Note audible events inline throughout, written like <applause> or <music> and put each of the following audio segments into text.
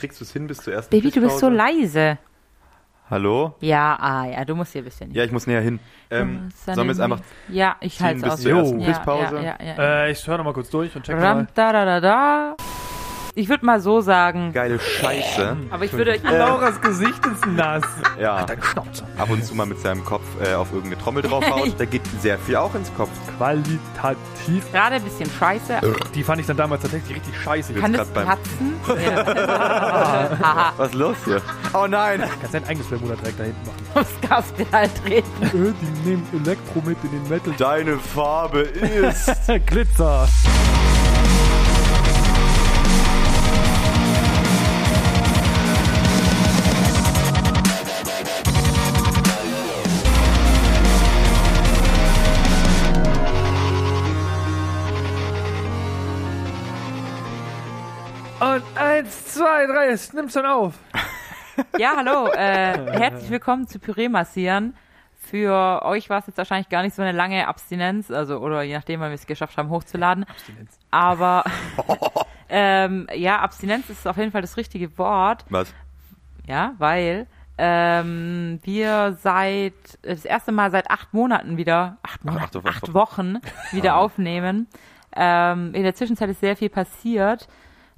kriegst du es hin bis zur ersten Baby, du bist so Pisspause? leise. Hallo? Ja, ah, ja, du musst hier ein bisschen. Ja, ich muss näher hin. Ähm, sollen wir jetzt einfach Ja, ich halte es bis aus. zur ersten Jo. Ja, Pisspause? Ja, ja, ja. Äh, ich höre noch mal kurz durch und check Ram, mal. da, da, da, da. Ich würde mal so sagen, Geile Scheiße. aber ich würde euch Lauras Gesicht ist nass. Ja, Dein Schnauze. ab und zu mal mit seinem Kopf äh, auf irgendeine Trommel draufhaut. <laughs> da geht sehr viel auch ins Kopf. Qualitativ. gerade ein bisschen scheiße. Die fand ich dann damals tatsächlich richtig scheiße. Kann das beim- platzen? <laughs> Was ist los hier? Oh nein! Kannst dein eigenes Bermuda-Dreieck da hinten machen. aufs Gaspedal treten. Äh, die nehmen Elektro mit in den Metal. Deine Farbe ist. <laughs> Glitzer. 3, 3, es nimmt's dann auf. Ja, hallo. Äh, herzlich willkommen zu Püree massieren. Für euch war es jetzt wahrscheinlich gar nicht so eine lange Abstinenz, also oder je nachdem, wann wir es geschafft haben, hochzuladen. Abstinenz. Aber <laughs> ähm, ja, Abstinenz ist auf jeden Fall das richtige Wort. Was? Ja, weil ähm, wir seit äh, das erste Mal seit acht Monaten wieder, acht, Monaten, acht, acht Wochen wieder ah. aufnehmen. Ähm, in der Zwischenzeit ist sehr viel passiert.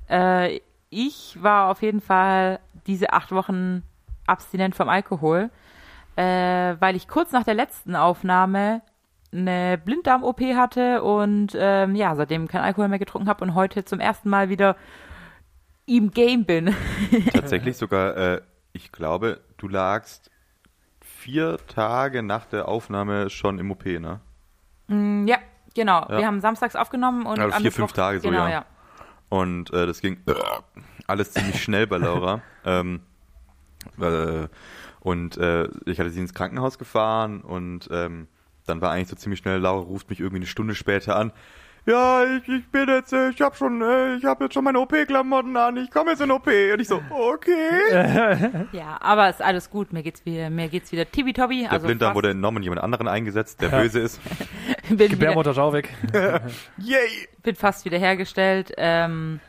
Äh, ich war auf jeden Fall diese acht Wochen abstinent vom Alkohol, äh, weil ich kurz nach der letzten Aufnahme eine Blinddarm-OP hatte und ähm, ja, seitdem kein Alkohol mehr getrunken habe und heute zum ersten Mal wieder im Game bin. <laughs> Tatsächlich sogar, äh, ich glaube, du lagst vier Tage nach der Aufnahme schon im OP, ne? Mm, Ja, genau. Ja. Wir haben samstags aufgenommen und Also vier, Mittwoch- fünf Tage so, genau, ja. ja. Und äh, das ging äh, alles ziemlich schnell bei Laura. <laughs> ähm, äh, und äh, ich hatte sie ins Krankenhaus gefahren und ähm, dann war eigentlich so ziemlich schnell, Laura ruft mich irgendwie eine Stunde später an. Ja, ich, ich bin jetzt, äh, ich hab schon, äh, ich habe jetzt schon meine OP-Klamotten an, ich komme jetzt in OP. Und ich so, okay. <laughs> Ja, aber ist alles gut. Mir geht's wieder, mir geht's wieder tibi-tobi. Der Also Blinddarm wurde entnommen jemand anderen eingesetzt, der Ja. böse ist. <laughs> Gebärmutter, schau weg. <laughs> Yay! bin fast wieder hergestellt. Ähm,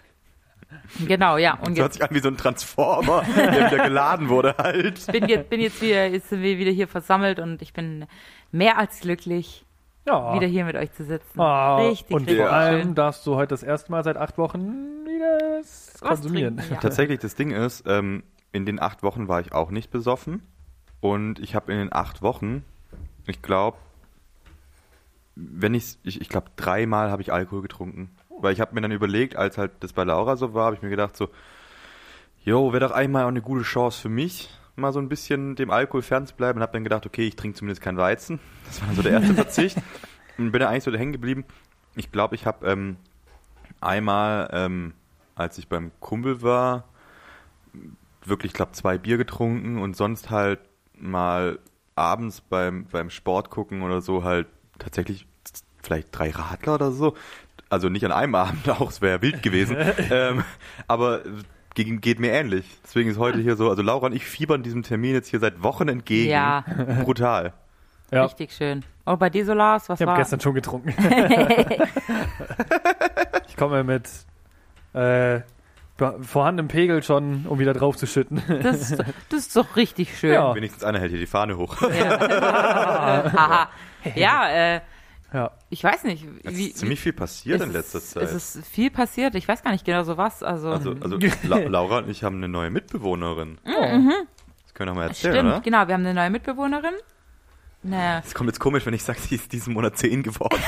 genau, ja. Und Das hört sich an wie so ein Transformer, der wieder geladen wurde halt. bin jetzt, bin jetzt wieder, jetzt sind wir wieder hier versammelt und ich bin mehr als glücklich, Ja. wieder hier mit euch zu sitzen. Ah, richtig, und richtig vor allem schön. darfst du heute das erste Mal seit acht Wochen wieder was Was konsumieren. trinken, ja. Tatsächlich, das Ding ist, ähm, in den acht Wochen war ich auch nicht besoffen. Und ich habe in den acht Wochen, ich glaube, wenn ich's, ich, ich glaube, dreimal habe ich Alkohol getrunken. Weil ich habe mir dann überlegt, als halt das bei Laura so war, habe ich mir gedacht so, jo, wäre doch einmal auch eine gute Chance für mich, mal so ein bisschen dem Alkohol fernzubleiben. Und habe dann gedacht, okay, ich trinke zumindest keinen Weizen. Das war dann so der erste Verzicht. <laughs> Und bin da eigentlich so hängen geblieben. Ich glaube, ich habe ähm, einmal, ähm, als ich beim Kumpel war, wirklich, ich glaube, zwei Bier getrunken und sonst halt mal abends beim, beim Sport gucken oder so halt tatsächlich vielleicht drei Radler oder so. Also nicht an einem Abend <laughs> auch, es wäre wild gewesen. <laughs> ähm, aber gegen, geht mir ähnlich. Deswegen ist heute hier so, also Laura und ich fiebern diesem Termin jetzt hier seit Wochen entgegen. Ja, <laughs> Brutal. Ja. richtig schön. Und bei dir, Solars, was Ich habe war? gestern schon getrunken. <laughs> <laughs> ich komme mit äh, vorhandenem Pegel schon, um wieder drauf zu schütten. Das, ist- das ist doch richtig schön. Ja. Wenigstens einer hält hier die Fahne hoch. Haha. Ja, äh, Ja. ich weiß nicht. Es Wie, ist ziemlich viel passiert in letzter ist, Zeit. Es ist viel passiert. Ich weiß gar nicht genau so was. Also, Also, also <laughs> La Laura und ich haben eine neue Mitbewohnerin. Das können wir mal erzählen, stimmt, oder? genau. Wir haben eine neue Mitbewohnerin. Ne, Es kommt jetzt komisch, wenn ich sage, sie ist diesen Monat 10 geworden. <laughs>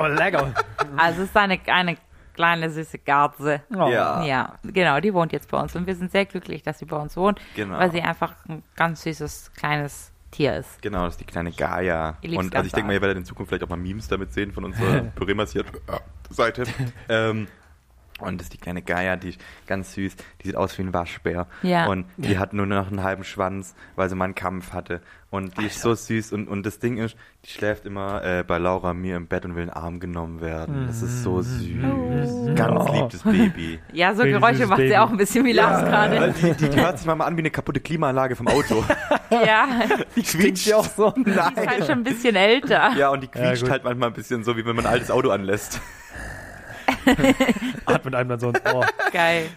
Oh, lecker. also es ist eine, eine kleine süße Garze. Oh. Ja. Ja, genau, die wohnt jetzt bei uns und wir sind sehr glücklich, dass sie bei uns wohnt, Genau. weil sie einfach ein ganz süßes kleines Tier ist. Genau, das ist die kleine Gaia. Und also ich denke mal, ihr werdet in Zukunft vielleicht auch mal Memes damit sehen von unserer <laughs> Püree-Massiert-Seite. <laughs> ähm, und das ist die kleine Gaia, die ist ganz süß. Die sieht aus wie ein Waschbär. Ja. Und die hat nur noch einen halben Schwanz, weil sie mal einen Kampf hatte. Und die ist so süß. Und, und das Ding ist, die schläft immer äh, bei Laura mir im Bett und will in den Arm genommen werden. Das ist so süß. Ganz liebes Baby. Ja, so Baby, Geräusche macht sie Baby. auch ein bisschen wie Lars gerade. Die, die, die hört sich mal an wie eine kaputte Klimaanlage vom Auto. <laughs> Ja, Die quietscht ja auch so. die ist halt schon ein bisschen älter. Ja, und die Ja, quietscht gut. halt manchmal ein bisschen so, wie wenn man ein altes Auto anlässt. <laughs> Atmet einem dann so ins Ohr. Geil.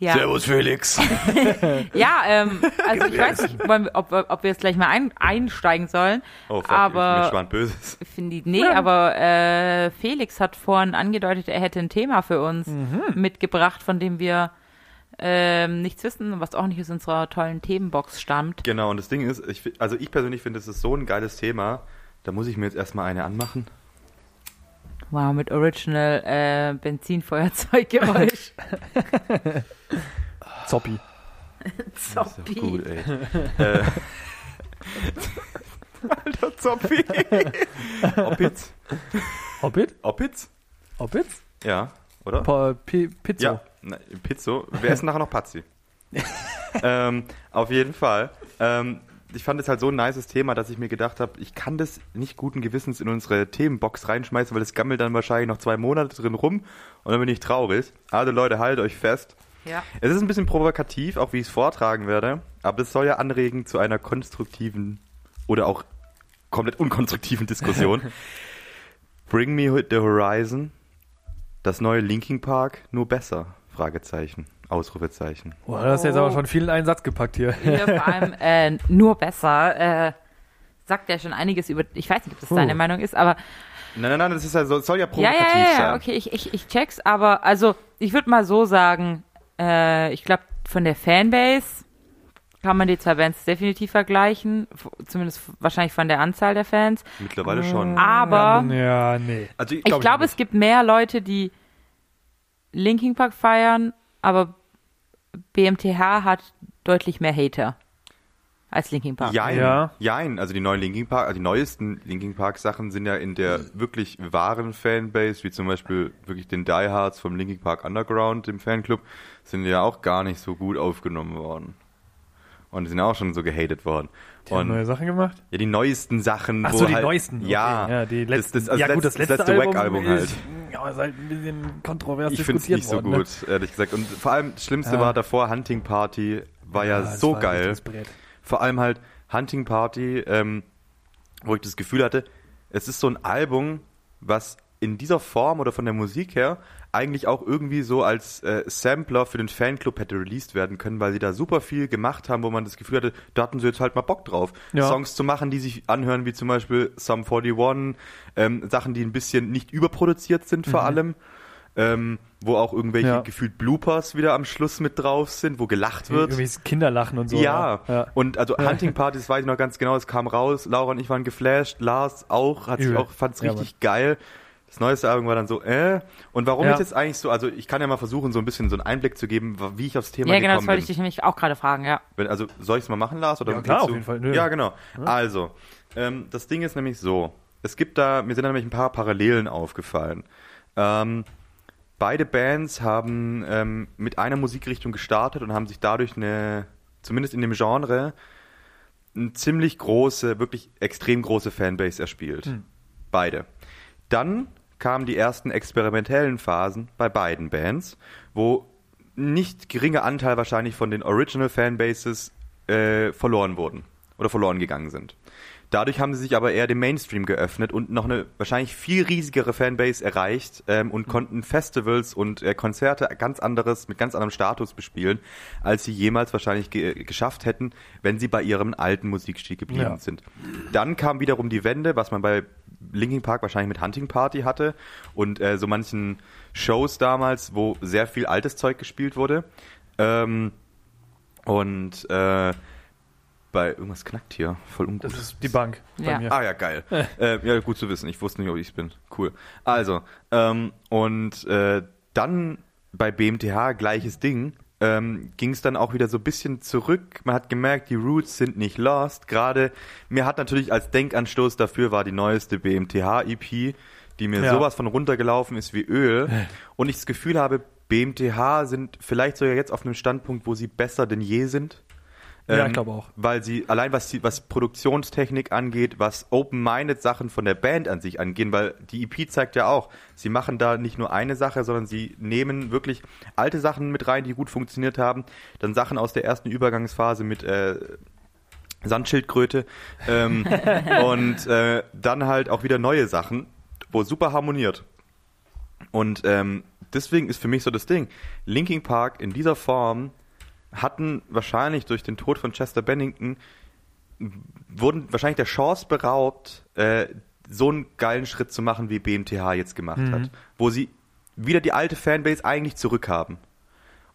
Ja, Servus Felix. <laughs> ja ähm, also ich weiß nicht, ob, ob wir jetzt gleich mal ein, einsteigen sollen. Oh, fuck, Aber- ich bin gespannt Böses. Finde ich, nee, aber äh, Felix hat vorhin angedeutet, er hätte ein Thema für uns mitgebracht, von dem wir ähm, nichts wissen, was auch nicht aus unserer tollen Themenbox stammt. Genau, und das Ding ist, ich, also ich persönlich finde, es ist so ein geiles Thema, da muss ich mir jetzt erstmal eine anmachen. Wow, mit Original äh, Benzinfeuerzeuggeräusch. <laughs> Zoppi. Das ist Zoppi. gut, ey. <laughs> äh, Alter Zoppi. Opitz. Hobbit? Opitz? Hobbits? Ja, oder? Pa Pi Pizzo. Ja, na, Pizzo. Wer ist nachher noch Pazzi? <laughs> ähm, auf jeden Fall. Ähm, ich fand es halt so ein nices Thema, dass ich mir gedacht habe, ich kann das nicht guten Gewissens in unsere Themenbox reinschmeißen, weil das gammelt dann wahrscheinlich noch zwei Monate drin rum und dann bin ich traurig. Also Leute, haltet euch fest. Ja. Es ist ein bisschen provokativ, auch wie ich es vortragen werde, aber es soll ja anregen zu einer konstruktiven oder auch komplett unkonstruktiven Diskussion. <laughs> Bring Me the Horizon, das neue Linking Park, nur besser? Fragezeichen, Ausrufezeichen. Boah, das ist jetzt aber schon viel in einen Satz gepackt hier. Hier vor <laughs> allem äh, nur besser. Äh, sagt ja schon einiges über. Ich weiß nicht, ob das deine Meinung ist, aber Nein, nein, nein, das ist ja, so- soll ja provokativ ja, ja, ja, sein. okay, ich, ich, ich check's, aber also ich würde mal so sagen, äh, ich glaube, von der Fanbase kann man die zwei Bands definitiv vergleichen, zumindest wahrscheinlich von der Anzahl der Fans. Mittlerweile schon. Aber Ja, ja nee. Also ich, glaub glaube, nicht. es gibt mehr Leute, die Linkin Park feiern, aber BMTH hat deutlich mehr Hater als Linkin Park. Jein, Ja. jein. Also die neuen Linkin Park, also die neuesten Linkin Park Sachen sind ja in der wirklich wahren Fanbase, wie zum Beispiel wirklich den Diehards vom Linkin Park Underground, dem Fanclub, sind ja auch gar nicht so gut aufgenommen worden. Und die sind auch schon so gehatet worden. Die haben neue Sachen gemacht? ja, die neuesten Sachen. Ach so, die halt, neuesten. Okay. Ja, ja die das- letzten. das- also ja, gut, das letzte, letzte Album, Wack-Album halt. ist, ja, ist halt ein bisschen kontrovers Ich finde es nicht so worden. ne? gut, ehrlich gesagt. Und vor allem, das Schlimmste Ja. war davor, Hunting Party war ja, das so war geil. Vor allem halt Hunting Party, ähm, wo ich das Gefühl hatte, es ist so ein Album, was in dieser Form oder von der Musik her eigentlich auch irgendwie so als äh, Sampler für den Fanclub hätte released werden können, weil sie da super viel gemacht haben, wo man das Gefühl hatte, da hatten sie jetzt halt mal Bock drauf, Ja. Songs zu machen, die sich anhören, wie zum Beispiel Sum 41, ähm, Sachen, die ein bisschen nicht überproduziert sind vor allem, ähm, wo auch irgendwelche Ja. gefühlt Bloopers wieder am Schluss mit drauf sind, wo gelacht wird. Irgendwie Kinderlachen und so. Ja, ja. und also Hunting Partys weiß ich noch ganz genau, es kam raus, Laura und ich waren geflasht, Lars auch, hat sich Übel. auch, fand's Ja, richtig geil. Das neueste Album war dann so, äh, und warum Ja. ich jetzt eigentlich so, also ich kann ja mal versuchen, so ein bisschen so einen Einblick zu geben, wie ich aufs Thema Ja, genau, das gekommen wollte ich bin. dich nämlich auch gerade fragen, ja. Wenn, also soll ich es mal machen, Lars? Oder Ja, klar, auf jeden Fall, nö. Ja, genau. Also, ähm, das Ding ist nämlich so, es gibt da, mir sind da nämlich ein paar Parallelen aufgefallen. Ähm, beide Bands haben ähm, mit einer Musikrichtung gestartet und haben sich dadurch eine, zumindest in dem Genre, eine ziemlich große, wirklich extrem große Fanbase erspielt. Hm. Beide. Dann kamen die ersten experimentellen Phasen bei beiden Bands, wo nicht geringer Anteil wahrscheinlich von den Original Fanbases äh, verloren wurden oder verloren gegangen sind. Dadurch haben sie sich aber eher dem Mainstream geöffnet und noch eine wahrscheinlich viel riesigere Fanbase erreicht ähm, und konnten Festivals und äh, Konzerte ganz anderes, mit ganz anderem Status bespielen, als sie jemals wahrscheinlich ge geschafft hätten, wenn sie bei ihrem alten Musikstil geblieben Ja. sind. Dann kam wiederum die Wende, was man bei Linkin Park wahrscheinlich mit Hunting Party hatte und äh, so manchen Shows damals, wo sehr viel altes Zeug gespielt wurde. Ähm, und äh, bei irgendwas knackt hier, voll ungut. Das ist die Bank bei Ja. mir. Ah ja, geil. äh, ja, gut zu wissen. Ich wusste nicht, ob ich es bin. Cool. Also, ähm, und äh, dann bei BMTH gleiches Ding. Ähm, ging es dann auch wieder so ein bisschen zurück. Man hat gemerkt, die Roots sind nicht lost. Gerade mir hat natürlich als Denkanstoß dafür war die neueste BMTH-EP, die mir Ja. sowas von runtergelaufen ist wie Öl. Und ich das Gefühl habe, BMTH sind vielleicht sogar jetzt auf einem Standpunkt, wo sie besser denn je sind. Ja, Ähm, ich glaube auch. Weil sie, allein was, die, was Produktionstechnik angeht, was Open-Minded Sachen von der Band an sich angehen, weil die EP zeigt ja auch, sie machen da nicht nur eine Sache, sondern sie nehmen wirklich alte Sachen mit rein, die gut funktioniert haben, dann Sachen aus der ersten Übergangsphase mit äh, Sandschildkröte ähm, <laughs> und äh, dann halt auch wieder neue Sachen, wo super harmoniert. Und ähm, deswegen ist für mich so das Ding. Linkin Park in dieser Form hatten wahrscheinlich durch den Tod von Chester Bennington wurden wahrscheinlich der Chance beraubt, äh, so einen geilen Schritt zu machen, wie BMTH jetzt gemacht Mhm. hat. Wo sie wieder die alte Fanbase eigentlich zurückhaben.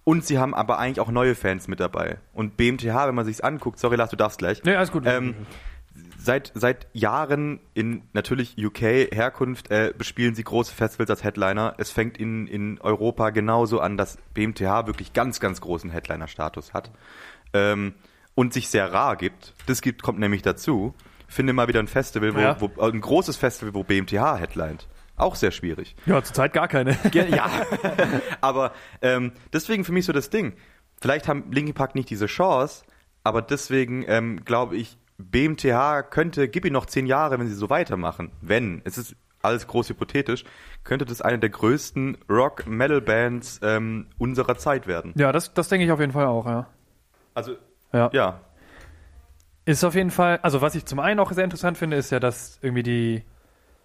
Und sie haben aber eigentlich auch neue Fans mit dabei. Und BMTH, wenn man sich's anguckt, sorry Lars, du darfst gleich. Nee, alles gut. Ähm, seit, seit Jahren in natürlich UK Herkunft äh, bespielen sie große Festivals als Headliner. Es fängt in, in Europa genauso an, dass BMTH wirklich ganz, ganz großen Headliner-Status hat. Ähm, und sich sehr rar gibt. Das gibt, kommt nämlich dazu. Finde mal wieder ein Festival, wo, Ja. wo ein großes Festival, wo BMTH headlined. Auch sehr schwierig. ja, zurzeit gar keine. <laughs> Ja, <laughs> aber ähm, deswegen für mich so das Ding. Vielleicht haben Linkin Park nicht diese Chance, aber deswegen ähm, glaube ich, BMTH könnte, gib ihnen noch zehn Jahre, wenn sie so weitermachen. Wenn, es ist alles groß hypothetisch, könnte das eine der größten Rock-Metal-Bands ähm, unserer Zeit werden. Ja, das, das denke ich auf jeden Fall auch, ja. Also, Ja. ja, Ist auf jeden Fall, also was ich zum einen auch sehr interessant finde, ist ja, dass irgendwie die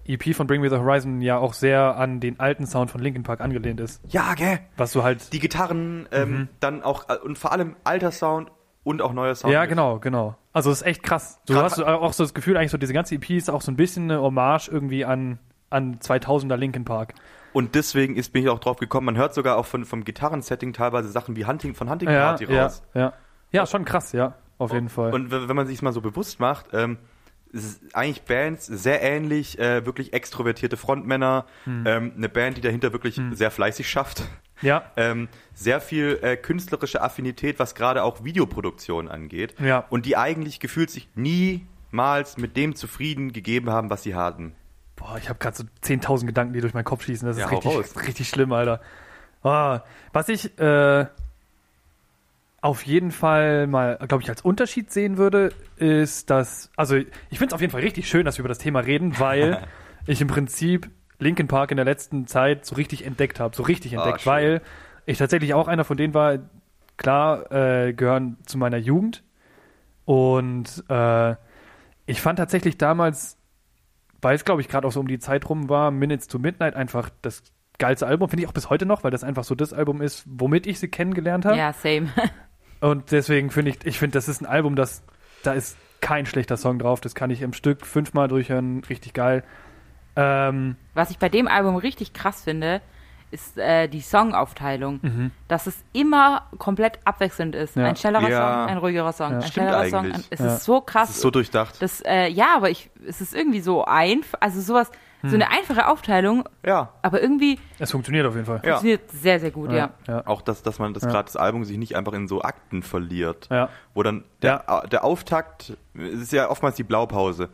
EP von Bring Me the Horizon ja auch sehr an den alten Sound von Linkin Park angelehnt ist. ja, gell? Was du halt. Die Gitarren, ähm, dann auch, äh, und vor allem alter Sound und auch neuer Sound. ja, genau, genau. Also es ist echt krass. Du Grad- hast auch so das Gefühl, eigentlich so diese ganze EP ist auch so ein bisschen eine Hommage irgendwie an, an 2000er Linkin Park. Und deswegen ist, bin ich auch drauf gekommen, man hört sogar auch von, vom Gitarrensetting teilweise Sachen wie Hunting, von Hunting Ja, Party ja, raus. ja. Ja, schon krass, ja, auf jeden Fall. Und wenn man sich mal so bewusst macht, ähm, eigentlich Bands sehr ähnlich, äh, wirklich extrovertierte Frontmänner, Hm. ähm, eine Band, die dahinter wirklich sehr fleißig schafft, ja, ähm, sehr viel äh, künstlerische Affinität, was gerade auch Videoproduktion angeht Ja. und die eigentlich gefühlt sich niemals mit dem zufrieden gegeben haben, was sie hatten. Boah, ich habe gerade so 10.000 Gedanken, die durch meinen Kopf schießen. Das ist Ja, richtig, richtig schlimm, Alter. Ah, was ich äh, auf jeden Fall mal, glaube ich, als Unterschied sehen würde, ist, dass, also ich finde es auf jeden Fall richtig schön, dass wir über das Thema reden, weil <laughs> ich im Prinzip Linkin Park in der letzten Zeit so richtig entdeckt habe, so richtig Ah, entdeckt, schön. weil ich tatsächlich auch einer von denen war, klar, äh, gehören zu meiner Jugend und äh, ich fand tatsächlich damals weil es, glaube ich, gerade auch so um die Zeit rum war, Minutes to Midnight einfach das geilste Album, finde ich auch bis heute noch, weil das einfach so das Album ist, womit ich sie kennengelernt habe. Ja, same. <laughs> Und deswegen finde ich, ich finde, das ist ein Album, das, da ist kein schlechter Song drauf, das kann ich im Stück fünfmal durchhören, richtig geil. Ähm, Was ich bei dem Album richtig krass finde, ist äh, die Songaufteilung. Dass es immer komplett abwechselnd ist. Mhm. Ja. Ein schnellerer Ja. Song, ein ruhigerer Song, ein Stimmt schnellerer Song. Ein, es Ja. ist so krass. Das ist so durchdacht. Das, äh, ja, aber ich, es ist irgendwie so einfach, also sowas, so eine einfache Aufteilung, ja, aber irgendwie es funktioniert auf jeden Fall. Ja. funktioniert sehr, sehr gut, ja. ja. auch dass, dass man das Ja. gerade das Album sich nicht einfach in so Akten verliert. ja. wo dann der, der Auftakt, es ist ja oftmals die Blaupause.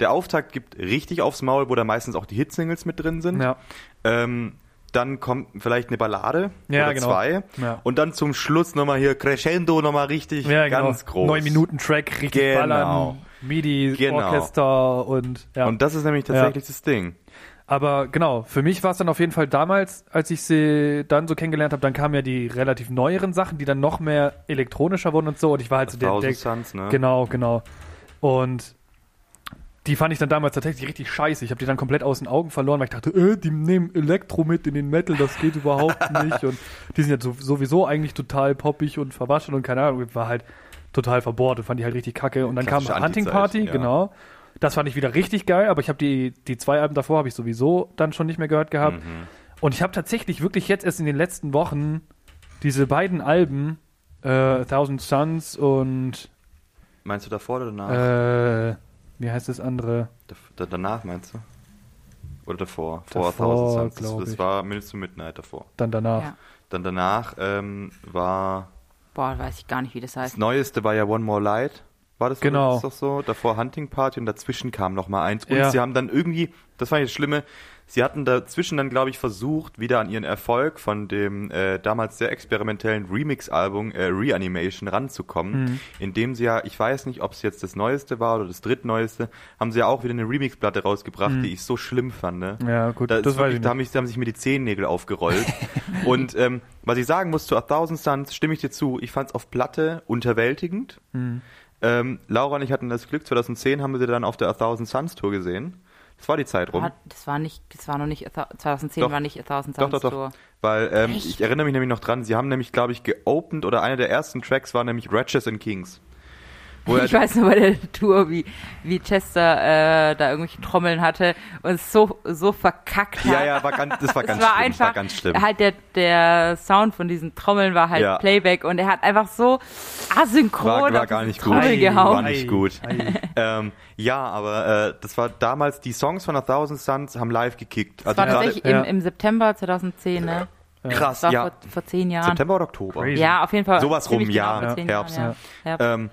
Der Auftakt gibt richtig aufs Maul, wo da meistens auch die Hitsingles mit drin sind. Ja. Ähm, dann kommt vielleicht eine Ballade Ja, oder genau. zwei. Ja. Und dann zum Schluss nochmal hier Crescendo nochmal richtig Ja, genau. ganz groß. Neun Minuten Track, richtig Genau. ballern, MIDI, Genau. Orchester und ja. Und das ist nämlich tatsächlich das Ding. Aber genau, für mich war es dann auf jeden Fall damals, als ich sie dann so kennengelernt habe, dann kamen ja die relativ neueren Sachen, die dann noch mehr elektronischer wurden und so. Und ich war halt so der, der Suns, ne? Genau, genau. Und die fand ich dann damals tatsächlich richtig scheiße. Ich habe die dann komplett aus den Augen verloren, weil ich dachte, äh, die nehmen Elektro mit in den Metal, das geht überhaupt <laughs> nicht. Und die sind ja so, sowieso eigentlich total poppig und verwaschen und keine Ahnung. Ich war halt total verbohrt und fand die halt richtig kacke. Und dann kam Hunting Party, ja. genau. Das fand ich wieder richtig geil, aber ich habe die, die zwei Alben davor habe ich sowieso dann schon nicht mehr gehört gehabt. Mhm. Und ich habe tatsächlich wirklich jetzt erst in den letzten Wochen diese beiden Alben, äh, Thousand Suns und Meinst du davor oder danach? äh, wie heißt das andere? Da- da, danach meinst du? Oder davor? Vor Davor, Thousand Suns. Das, das ich. war Minutes to Midnight davor. Dann danach. Ja. Dann danach ähm, war Boah, weiß ich gar nicht, wie das Das heißt. Neueste war ja One More Light. War das so? Genau. Das ist doch so. Davor Hunting Party und dazwischen kam noch mal eins. Und Ja. sie haben dann irgendwie, das war das Schlimme, sie hatten dazwischen dann, glaube ich, versucht, wieder an ihren Erfolg von dem äh, damals sehr experimentellen Remix-Album äh, Reanimation ranzukommen, Mhm. indem sie ja, ich weiß nicht, ob es jetzt das Neueste war oder das drittneueste, haben sie ja auch wieder eine Remix-Platte rausgebracht, Mhm. die ich so schlimm fand. Ne? Ja, gut, Da, das wirklich, ich da, haben mich, da haben sich mir die Zehennägel aufgerollt. <laughs> und ähm, was ich sagen muss zu A Thousand Suns, stimme ich dir zu. Ich fand es auf Platte unterwältigend. Mhm. Ähm, Laura und ich hatten das Glück, 2010 haben wir sie dann auf der A Thousand Suns Tour gesehen. Das war die Zeit rum. Das war nicht, das war noch nicht, 2010 Doch. war nicht A Thousand Doch, Suns doch, doch. Tour. Weil ähm, ich erinnere mich nämlich noch dran, sie haben nämlich, glaube ich, geopened oder einer der ersten Tracks war nämlich Ratchets and Kings. Wo Ich weiß nur bei der Tour, wie, wie Chester äh, da irgendwelche Trommeln hatte und es so, so verkackt hat. ja, ja, war ganz, das war Es ganz war schlimm. einfach, das war ganz schlimm. halt der, der Sound von diesen Trommeln war halt Ja. Playback und er hat einfach so asynchron War- war gar nicht gut. Trommel Ei, gehauen. War nicht gut. ähm, ja, aber äh, das war damals, die Songs von A Thousand Suns haben live gekickt. Das Also war tatsächlich Ja. im, im September 2010, ne? krass, Das war ja. vor, vor zehn Jahren. September oder Oktober? Crazy. Ja, auf jeden Fall. Sowas rum, ja. zehn Herbst. Jahren, ja. Ja. Ähm,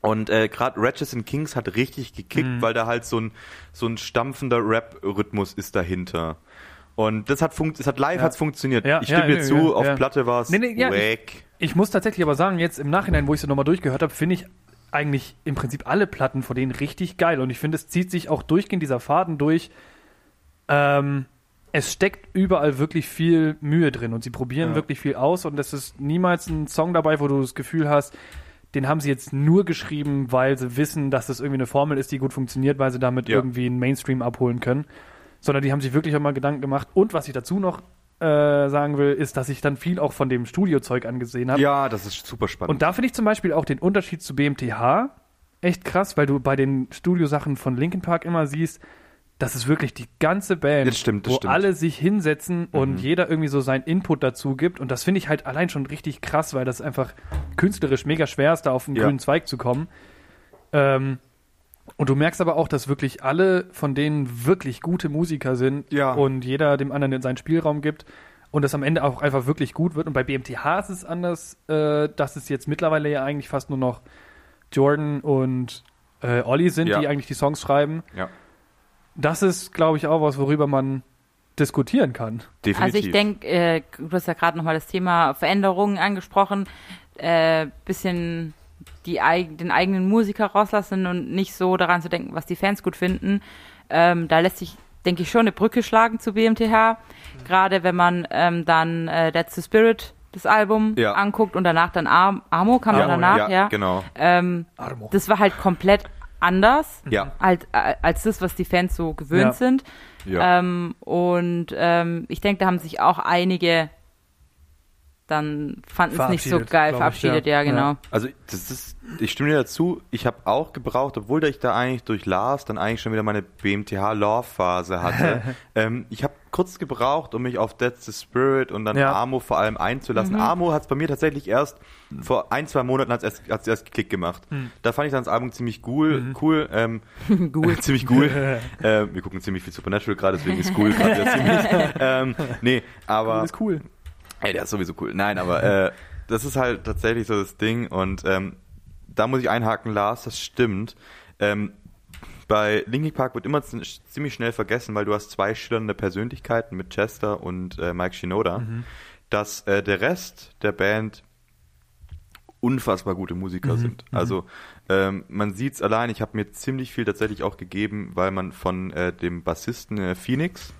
und äh, gerade Ratchets and Kings hat richtig gekickt, Mhm. weil da halt so ein, so ein stampfender Rap-Rhythmus ist dahinter. Und das hat, funkt, das hat live Ja. hat's funktioniert. Ja, ich stimme dir ja, zu, auf. Platte war es Nee, nee, ja, wack. Ich muss tatsächlich aber sagen, jetzt im Nachhinein, wo ich sie nochmal durchgehört habe, finde ich eigentlich im Prinzip alle Platten von denen richtig geil. Und ich finde, es zieht sich auch durchgehend dieser Faden durch. Ähm, es steckt überall wirklich viel Mühe drin und sie probieren wirklich viel aus und es ist niemals ein Song dabei, wo du das Gefühl hast, den haben sie jetzt nur geschrieben, weil sie wissen, dass das irgendwie eine Formel ist, die gut funktioniert, weil sie damit Ja. irgendwie einen Mainstream abholen können. Sondern die haben sich wirklich auch mal Gedanken gemacht. Und was ich dazu noch äh, sagen will, ist, dass ich dann viel auch von dem Studiozeug angesehen habe. Ja, das ist super spannend. Und da finde ich zum Beispiel auch den Unterschied zu BMTH echt krass, weil du bei den Studiosachen von Linkin Park immer siehst, das ist wirklich die ganze Band, Das stimmt, das wo stimmt. alle sich hinsetzen und Mhm. jeder irgendwie so seinen Input dazu gibt. Und das finde ich halt allein schon richtig krass, weil das einfach künstlerisch mega schwer ist, da auf den Ja. grünen Zweig zu kommen. Ähm, und du merkst aber auch, dass wirklich alle von denen wirklich gute Musiker sind Ja. und jeder dem anderen seinen Spielraum gibt und das am Ende auch einfach wirklich gut wird. Und bei BMTH ist es anders, äh, dass es jetzt mittlerweile ja eigentlich fast nur noch Jordan und äh, Olli sind, Ja. die eigentlich die Songs schreiben. ja, Das ist, glaube ich, auch was, worüber man diskutieren kann. definitiv. Also ich denke, äh, du hast ja gerade nochmal das Thema Veränderungen angesprochen, äh, bisschen die, eig- den eigenen Musiker rauslassen und nicht so daran zu denken, was die Fans gut finden. Ähm, da lässt sich, denke ich, schon eine Brücke schlagen zu BMTH. Gerade wenn man ähm, dann äh, That's the Spirit, das Album, Ja. anguckt und danach dann Am Amo kam ja danach, ja, ja. genau. Ähm, Armo. das war halt komplett anders Ja, als, als das, was die Fans so gewöhnt Ja. sind. ja. Ähm, und ähm, ich denke, da haben sich auch einige dann fanden es nicht so Verabschiedet, geil glaub ich, verabschiedet, ja. ja, genau. Also das ist, ich stimme dir dazu, ich habe auch gebraucht, obwohl ich da eigentlich durch Lars dann eigentlich schon wieder meine BMTH-Love-Phase hatte. <laughs> ähm, ich habe kurz gebraucht, um mich auf That's the Spirit und dann Ja. Amo vor allem einzulassen. Amo hat es bei mir tatsächlich erst vor ein, zwei Monaten hat es erst, erst gekickt gemacht. Da fand ich dann das Album ziemlich cool, cool, ähm, <laughs> Cool. <laughs> ziemlich cool. äh, wir gucken ziemlich viel Supernatural gerade, deswegen ist cool gerade ziemlich. ähm, nee, aber ist cool. Ey, der ist sowieso cool. Nein, aber äh, <laughs> das ist halt tatsächlich so das Ding und ähm, da muss ich einhaken, Lars, das stimmt. Ähm, bei Linkin Park wird immer ziemlich schnell vergessen, weil du hast zwei schillernde Persönlichkeiten mit Chester und äh, Mike Shinoda, dass äh, der Rest der Band unfassbar gute Musiker sind. Also ähm, man sieht's allein, ich habe mir ziemlich viel tatsächlich auch gegeben, weil man von äh, dem Bassisten äh, Phoenix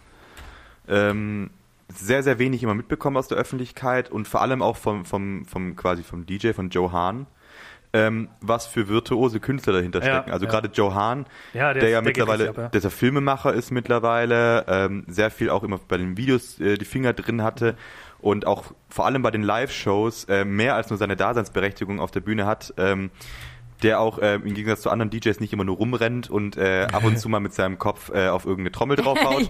ähm, sehr, sehr wenig immer mitbekommen aus der Öffentlichkeit und vor allem auch vom, vom, vom quasi vom DJ, von Joe Hahn, ähm, was für virtuose Künstler dahinter Ja, stecken. Also ja. gerade Joe Hahn, Ja, der, ja der mittlerweile, ab, ja. der ist ja Filmemacher ist mittlerweile, ähm, sehr viel auch immer bei den Videos äh, die Finger drin hatte und auch vor allem bei den Live-Shows äh, mehr als nur seine Daseinsberechtigung auf der Bühne hat. Ähm, der auch äh, im Gegensatz zu anderen DJs nicht immer nur rumrennt und äh, ab und zu mal mit seinem Kopf äh, auf irgendeine Trommel <laughs> draufhaut.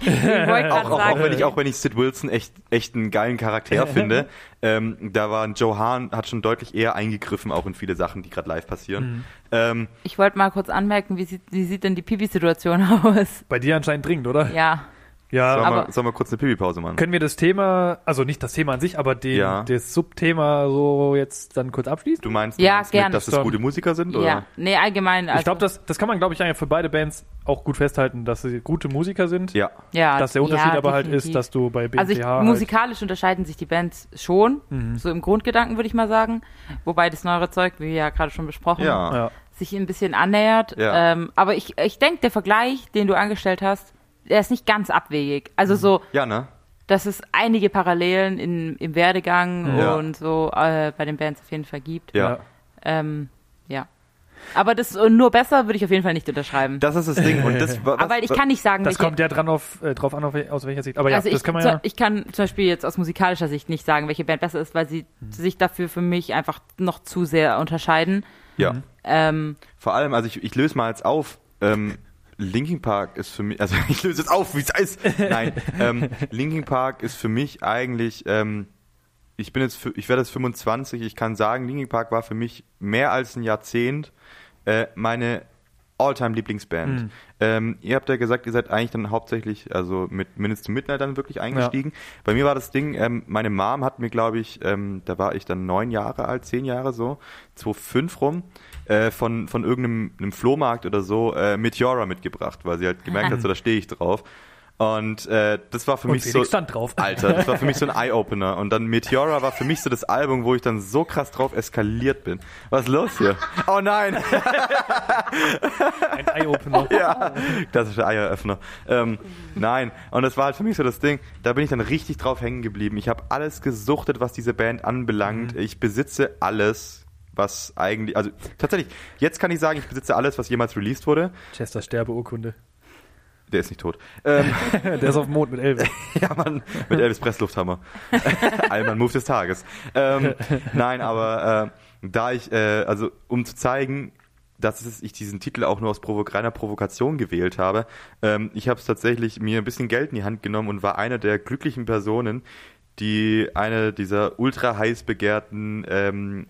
auch, auch, auch wenn ich auch wenn ich Sid Wilson echt echt einen geilen Charakter <laughs> finde, ähm, da war ein Joe Hahn hat schon deutlich eher eingegriffen auch in viele Sachen, die gerade live passieren. Ähm, ich wollte mal kurz anmerken, wie sieht, wie sieht denn die Pipi-Situation <laughs> aus? Bei dir anscheinend dringend, oder? Ja, Ja, sollen, aber- wir, sollen wir kurz eine Pipi-Pause machen? Können wir das Thema, also nicht das Thema an sich, aber den, Ja. das Subthema so jetzt dann kurz abschließen? Du meinst, du Ja, meinst gerne. mit, dass es gute Musiker sind? Oder? ja. Nee, allgemein. Also, ich glaube, das, das kann man, glaube ich, eigentlich für beide Bands auch gut festhalten, dass sie gute Musiker sind. Ja, ja, Dass der Unterschied ja, aber halt definitiv. ist, dass du bei BMTH Also ich, halt, musikalisch unterscheiden sich die Bands schon, Mhm. so im Grundgedanken würde ich mal sagen. Wobei das neuere Zeug, wie ja gerade schon besprochen, ja. ja. sich ein bisschen annähert. Ja. Ähm, aber ich, ich denke, der Vergleich, den du angestellt hast, der ist nicht ganz abwegig. Also so, Ja, ne? dass es einige Parallelen in, im Werdegang Ja. und so äh, bei den Bands auf jeden Fall gibt. Ja. Ähm, ja. Aber das nur besser würde ich auf jeden Fall nicht unterschreiben. Das ist das Ding. Und das, <laughs> was, Aber ich kann nicht sagen, Das welche, kommt ja dran auf, äh, drauf an, auf, aus welcher Sicht. Aber ja, also ich, das kann man ja. ich kann zum Beispiel jetzt aus musikalischer Sicht nicht sagen, welche Band besser ist, weil sie Hm. sich dafür für mich einfach noch zu sehr unterscheiden. ja. Mhm. Ähm, Vor allem, also ich, ich löse mal jetzt auf. Ähm, Linkin Park ist für mich, also <laughs> ich löse jetzt auf, wie es ist. Nein, <laughs> ähm, Linkin Park ist für mich eigentlich, ähm, ich bin jetzt, für, ich werde jetzt 25, ich kann sagen, Linkin Park war für mich mehr als ein Jahrzehnt äh, meine Alltime Lieblingsband. Mhm. Ähm, ihr habt ja gesagt, ihr seid eigentlich dann hauptsächlich, also mit Minutes to Midnight dann wirklich eingestiegen. Bei mir war das Ding, ähm, meine Mom hat mir, glaube ich, ähm, da war ich dann neun Jahre alt, zehn Jahre so, 2005 rum, äh, von, von irgendeinem einem Flohmarkt oder so äh, Meteora mitgebracht, weil sie halt gemerkt hat, so da stehe ich drauf. Und äh, das war für Und mich Felix so. stand drauf. Alter, das war für mich so ein Eye-Opener. Und dann Meteora war für mich so das Album, wo ich dann so krass drauf eskaliert bin. Was ist los hier? Oh nein! Ein Eye-Opener. ja, klassischer Eieröffner. Ähm, nein, und das war halt für mich so das Ding, da bin ich dann richtig drauf hängen geblieben. Ich habe alles gesuchtet, was diese Band anbelangt. Mhm. Ich besitze alles, was eigentlich, also tatsächlich, jetzt kann ich sagen, ich besitze alles, was jemals released wurde. Chester Sterbeurkunde. Der ist nicht tot. Ähm, <laughs> Der ist auf dem Mond mit Elvis. <laughs> ja, Mann, mit Elvis Presslufthammer. Allmann <laughs> Move des Tages. Ähm, nein, aber äh, da ich, äh, also um zu zeigen, dass ich diesen Titel auch nur aus provo reiner Provokation gewählt habe, ähm, ich habe es tatsächlich mir ein bisschen Geld in die Hand genommen und war eine der glücklichen Personen, die eine dieser ultra heiß begehrten ähm,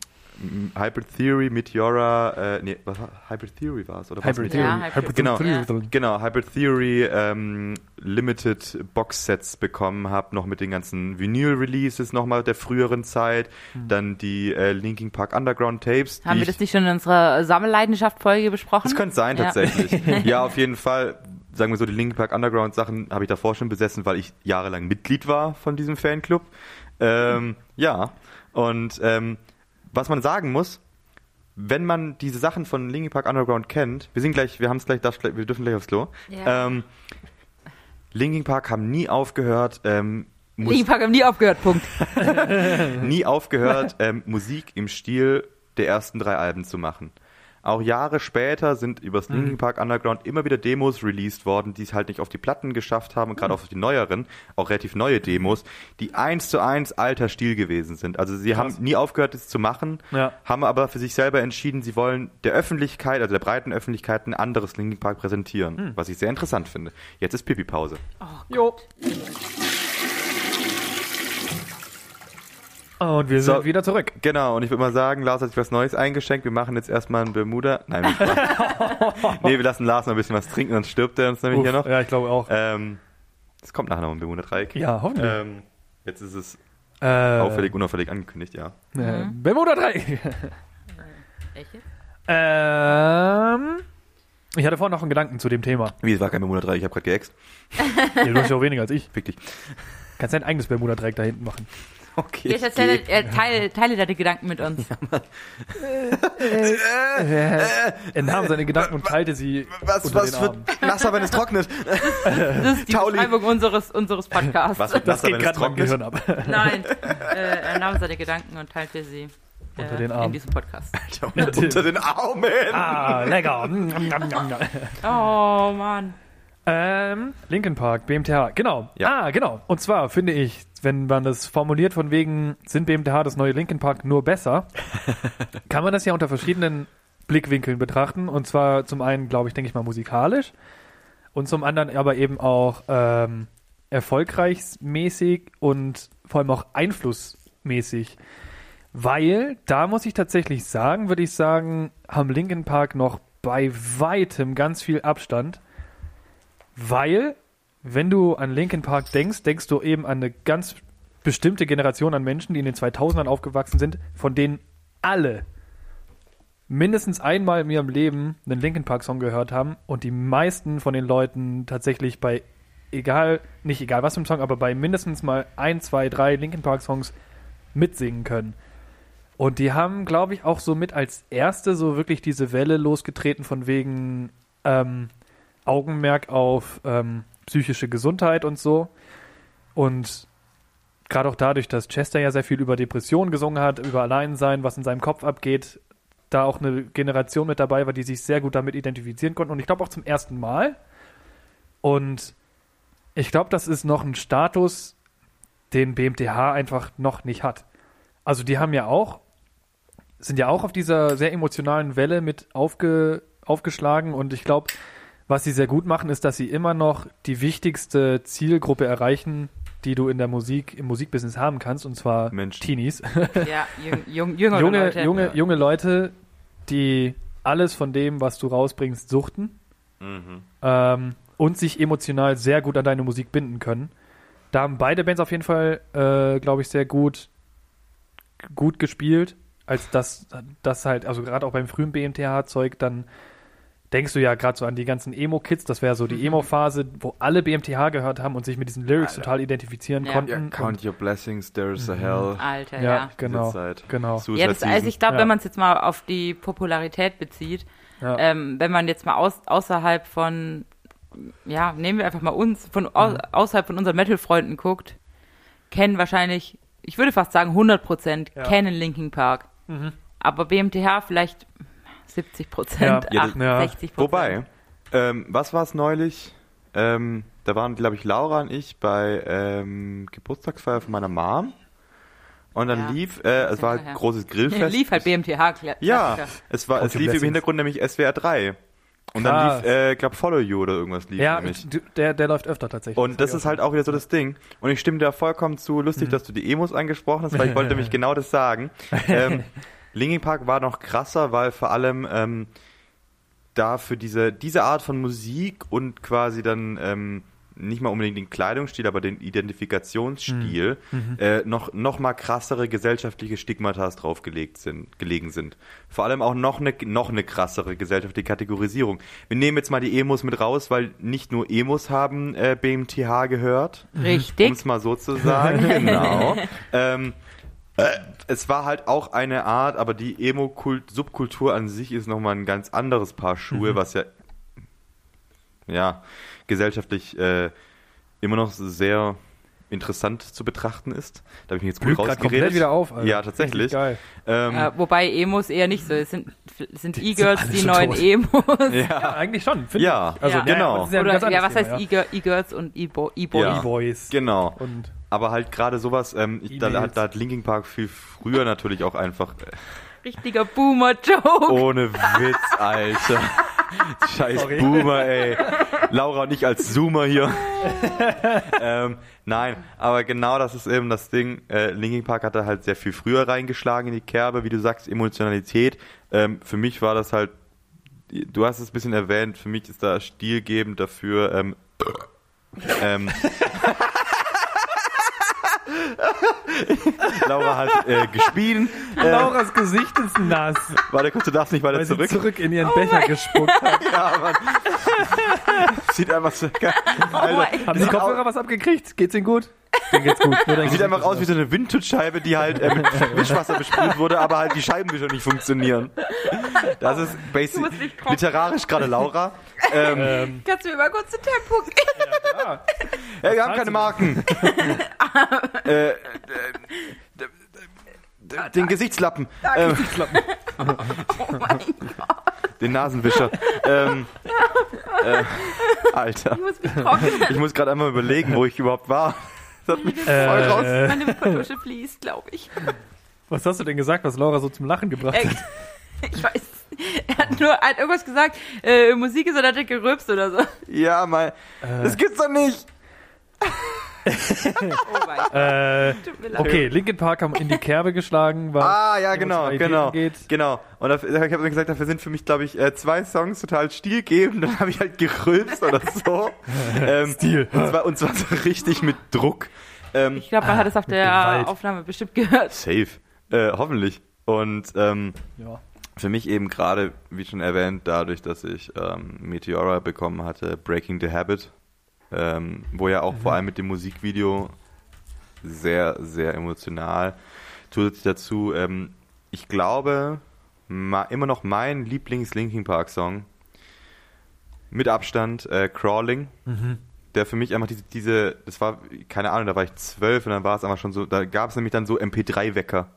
Hybrid Theory, Meteora, äh, nee, was war, Hybrid Theory war es, oder was? Hybrid Ja, Theory. Hybrid Hybrid Genau. Theory. Genau, Hybrid Theory ähm, Limited Box-Sets bekommen habe, noch mit den ganzen Vinyl-Releases nochmal der früheren Zeit, dann die äh, Linkin Park Underground Tapes. haben wir ich, das nicht schon in unserer Sammelleidenschaft-Folge besprochen? das könnte sein, Ja. tatsächlich. <laughs> Ja. auf jeden Fall. Sagen wir so, die Linkin Park Underground Sachen habe ich davor schon besessen, weil ich jahrelang Mitglied war von diesem Fanclub. Ähm, ja, und ähm, was man sagen muss, wenn man diese Sachen von Linkin Park Underground kennt, wir sind gleich, wir haben es gleich, wir dürfen gleich aufs Klo. Ja. Ähm, Linkin Park haben nie aufgehört, ähm, Linkin Park haben nie aufgehört, Punkt. <laughs> nie aufgehört, ähm, Musik im Stil der ersten drei Alben zu machen. Auch Jahre später sind übers Linkin Park Underground immer wieder Demos released worden, die es halt nicht auf die Platten geschafft haben und gerade auf die neueren, auch relativ neue Demos, die eins zu eins alter Stil gewesen sind. Also sie haben nie aufgehört, das zu machen, Ja. haben aber für sich selber entschieden, sie wollen der Öffentlichkeit, also der breiten Öffentlichkeit, ein anderes Linkin Park präsentieren, was ich sehr interessant finde. Jetzt ist Pipi-Pause. Jo. Und wir sind So. wieder zurück. Genau, und ich würde mal sagen, Lars hat sich was Neues eingeschenkt. Wir machen jetzt erstmal einen Bermuda. Nein, nicht. <laughs> Nee, wir lassen Lars noch ein bisschen was trinken, sonst stirbt er uns nämlich Uff, hier noch. Ja, ich glaube auch. Ähm, es kommt nachher noch ein Bermuda-Dreieck. Ja, hoffentlich. Ähm, jetzt ist es äh, auffällig, unauffällig angekündigt, ja. Äh, Bermuda 3. Echt jetzt? ähm, ich hatte vorhin noch einen Gedanken zu dem Thema. Wie, es war kein Bermuda-Dreieck, ich habe gerade geäxt. Ja, du hast ja auch weniger als ich. Fick dich. Kannst dein eigenes Bermuda-Dreieck da hinten machen. Okay. Jetzt erzähle, äh, teile, teile deine Gedanken mit uns. Er nahm seine Gedanken und teilte sie was, unter was den für Armen. nasser, wenn es trocknet? Das ist die Tauli. Beschreibung unseres, unseres Podcasts. Was wird Das nasser, geht wenn es gerade mein trocknet? Gehirn ab. Nein, <laughs> äh, er nahm seine Gedanken und teilte sie äh, Unter den in Armen. diesem Podcast. Unter den Armen. ah, lecker. Oh Mann. Ähm, Linkin Park, BMTH, genau. Ja. Ah, genau. Und zwar finde ich, wenn man das formuliert von wegen, sind BMTH das neue Linkin Park nur besser, <laughs> kann man das ja unter verschiedenen Blickwinkeln betrachten. Und zwar zum einen, glaube ich, denke ich mal musikalisch und zum anderen aber eben auch ähm, erfolgreichsmäßig und vor allem auch einflussmäßig. Weil, da muss ich tatsächlich sagen, würde ich sagen, haben Linkin Park noch bei weitem ganz viel Abstand. Weil, wenn du an Linkin Park denkst, denkst du eben an eine ganz bestimmte Generation an Menschen, die in den 2000ern aufgewachsen sind, von denen alle mindestens einmal in ihrem Leben einen Linkin Park Song gehört haben und die meisten von den Leuten tatsächlich bei egal, nicht egal was für ein Song, aber bei mindestens mal ein, zwei, drei Linkin Park Songs mitsingen können. Und die haben, glaube ich, auch so mit als erste so wirklich diese Welle losgetreten von wegen ähm, Augenmerk auf ähm, psychische Gesundheit und so. Und gerade auch dadurch, dass Chester ja sehr viel über Depressionen gesungen hat, über Alleinsein, was in seinem Kopf abgeht, da auch eine Generation mit dabei war, die sich sehr gut damit identifizieren konnten. Und ich glaube auch zum ersten Mal. Und ich glaube, das ist noch ein Status, den BMTH einfach noch nicht hat. Also die haben ja auch, sind ja auch auf dieser sehr emotionalen Welle mit aufge, aufgeschlagen und ich glaube, was sie sehr gut machen, ist, dass sie immer noch die wichtigste Zielgruppe erreichen, die du in der Musik, im Musikbusiness haben kannst, und zwar Menschen. Teenies. Ja, jüng, jüng, junge, Leute. junge, junge Leute, die alles von dem, was du rausbringst, suchten Mhm. ähm, und sich emotional sehr gut an deine Musik binden können. Da haben beide Bands auf jeden Fall, äh, glaube ich, sehr gut, gut gespielt, als das, das halt, also gerade auch beim frühen BMTH-Zeug, dann denkst du ja gerade so an die ganzen Emo-Kids, das wäre so die Mhm. Emo-Phase, wo alle BMTH gehört haben und sich mit diesen Lyrics Alter. total identifizieren Ja. Ja, konnten. count your blessings, there's a hell. Alter, ja. ja, genau, genau. Suicide Ja, das, also ich glaube, Ja. wenn man es jetzt mal auf die Popularität bezieht, Ja. ähm, wenn man jetzt mal aus, außerhalb von, ja, nehmen wir einfach mal uns, von au, Mhm. außerhalb von unseren Metal-Freunden guckt, kennen wahrscheinlich, ich würde fast sagen 100 Prozent, Ja. kennen Linkin Park. Mhm. Aber BMTH vielleicht 70 Prozent, Ja, ja, 68 Prozent. Wobei, ähm, was war es neulich? Ähm, da waren, glaube ich, Laura und ich bei ähm, Geburtstagsfeier von meiner Mom. Und dann Ja, lief, äh, es war ein her. großes <laughs> Grillfest. Lief halt BMTH, klar. ja, es war, es lief im. Hintergrund nämlich SWR 3. Und Krass. dann lief, äh, glaube Follow You oder irgendwas lief Ja, nämlich. der, der läuft öfter tatsächlich. Und das ist halt auch wieder so das Ding. Und ich stimme dir vollkommen zu. Lustig, Mhm. dass du die Emos angesprochen hast, weil ich <laughs> wollte nämlich genau das sagen. Ähm, <laughs> Linkin Park war noch krasser, weil vor allem ähm, da für diese, diese Art von Musik und quasi dann ähm, nicht mal unbedingt den Kleidungsstil, aber den Identifikationsstil Mhm. äh, noch, noch mal krassere gesellschaftliche Stigmatas draufgelegt sind, gelegen sind. Vor allem auch noch eine, noch eine krassere gesellschaftliche Kategorisierung. Wir nehmen jetzt mal die Emos mit raus, weil nicht nur Emos haben äh, BMTH gehört, um Richtig. es mal so zu sagen. <laughs> genau. ähm, äh, es war halt auch eine Art, aber die Emo-Subkultur an sich ist nochmal ein ganz anderes Paar Schuhe, was ja, ja gesellschaftlich äh, immer noch sehr interessant zu betrachten ist. Da habe ich mich jetzt gut grad rausgeredet. komplett wieder auf. Alter. Ja, tatsächlich. Ähm, Äh, wobei Emos eher nicht so. Es sind, sind E-Girls die neuen tot. Emos. ja. Ja, eigentlich schon. finde Ja, ich. Also, Ja. genau. ja Oder ja, was heißt E-Girls und E-Bo- E-Boys? Ja. E-Boys. Genau. Und Aber halt gerade sowas, ähm, ich, da, da hat Linkin Park viel früher natürlich auch einfach äh, Richtiger Boomer-Joke. ohne Witz, Alter. <laughs> Scheiß Sorry. Boomer, ey. Laura und ich als Zoomer hier. <laughs> ähm, nein, aber genau das ist eben das Ding. Äh, Linkin Park hat da halt sehr viel früher reingeschlagen in die Kerbe, wie du sagst, Emotionalität. Ähm, für mich war das halt, du hast es ein bisschen erwähnt, für mich ist da stilgebend dafür, ähm, ähm, <laughs> <laughs> Laura hat äh, gespielt. <laughs> Äh, Lauras Gesicht ist nass, warte kurz, du darfst nicht weiter weil sie zurück. zurück in ihren Becher gespuckt hat. <laughs> Ja, Mann. Sieht einfach so geil. Alter, mein Haben die sieht Kopfhörer was abgekriegt? Geht's ihnen gut? Denen geht's gut. Dein Sieht einfach aus wie so eine Windtutzscheibe, die halt äh, mit <laughs> Wischwasser besprüht wurde, aber halt die Scheibenwischer nicht funktionieren. Das ist basic, literarisch gerade Laura. <laughs> Ähm, Ähm, Kannst du mir mal kurz ein Tempo geben? ja. ja, <laughs> wir haben keine Marken. äh, äh, den Gesichtslappen. Ähm, Oh mein Gott, den Nasenwischer. Ähm, äh, Alter. ich muss mich trocknen. Ich muss gerade einmal überlegen, wo ich überhaupt war. Das hat mich voll raus. Äh, Meine Kartusche fließt, glaube ich. was hast du denn gesagt, was Laura so zum Lachen gebracht Äh, hat? <laughs> ich weiß. Er hat nur hat irgendwas gesagt, äh, Musik ist oder hat er gerülpst oder so. Ja, mal. Das gibt's doch nicht. Oh mein Gott, Äh, tut mir leid. okay, Linkin Park haben in die Kerbe geschlagen. Was Ah, ja, genau, genau. angeht. Genau. Und dafür, ich habe gesagt, dafür sind für mich, glaube ich, äh, zwei Songs total stilgebend. Dann habe ich halt gerülpst oder so. <laughs> ähm, Stil. Und zwar, und zwar so richtig mit Druck. Ähm, Ich glaube, man hat es auf der Gewalt. Aufnahme bestimmt gehört. safe. Äh, hoffentlich. Und ähm, Ja. für mich eben gerade, wie schon erwähnt, dadurch, dass ich ähm, Meteora bekommen hatte, Breaking the Habit, ähm, wo ja auch vor allem mit dem Musikvideo sehr, sehr emotional. Zusätzlich dazu, ähm, ich glaube, immer noch mein Lieblings-Linkin Park-Song mit Abstand, äh, Crawling, Mhm. der für mich einfach diese, diese, das war, keine Ahnung, da war ich zwölf und dann war es einfach schon so, da gab es nämlich dann so MP3-Wecker.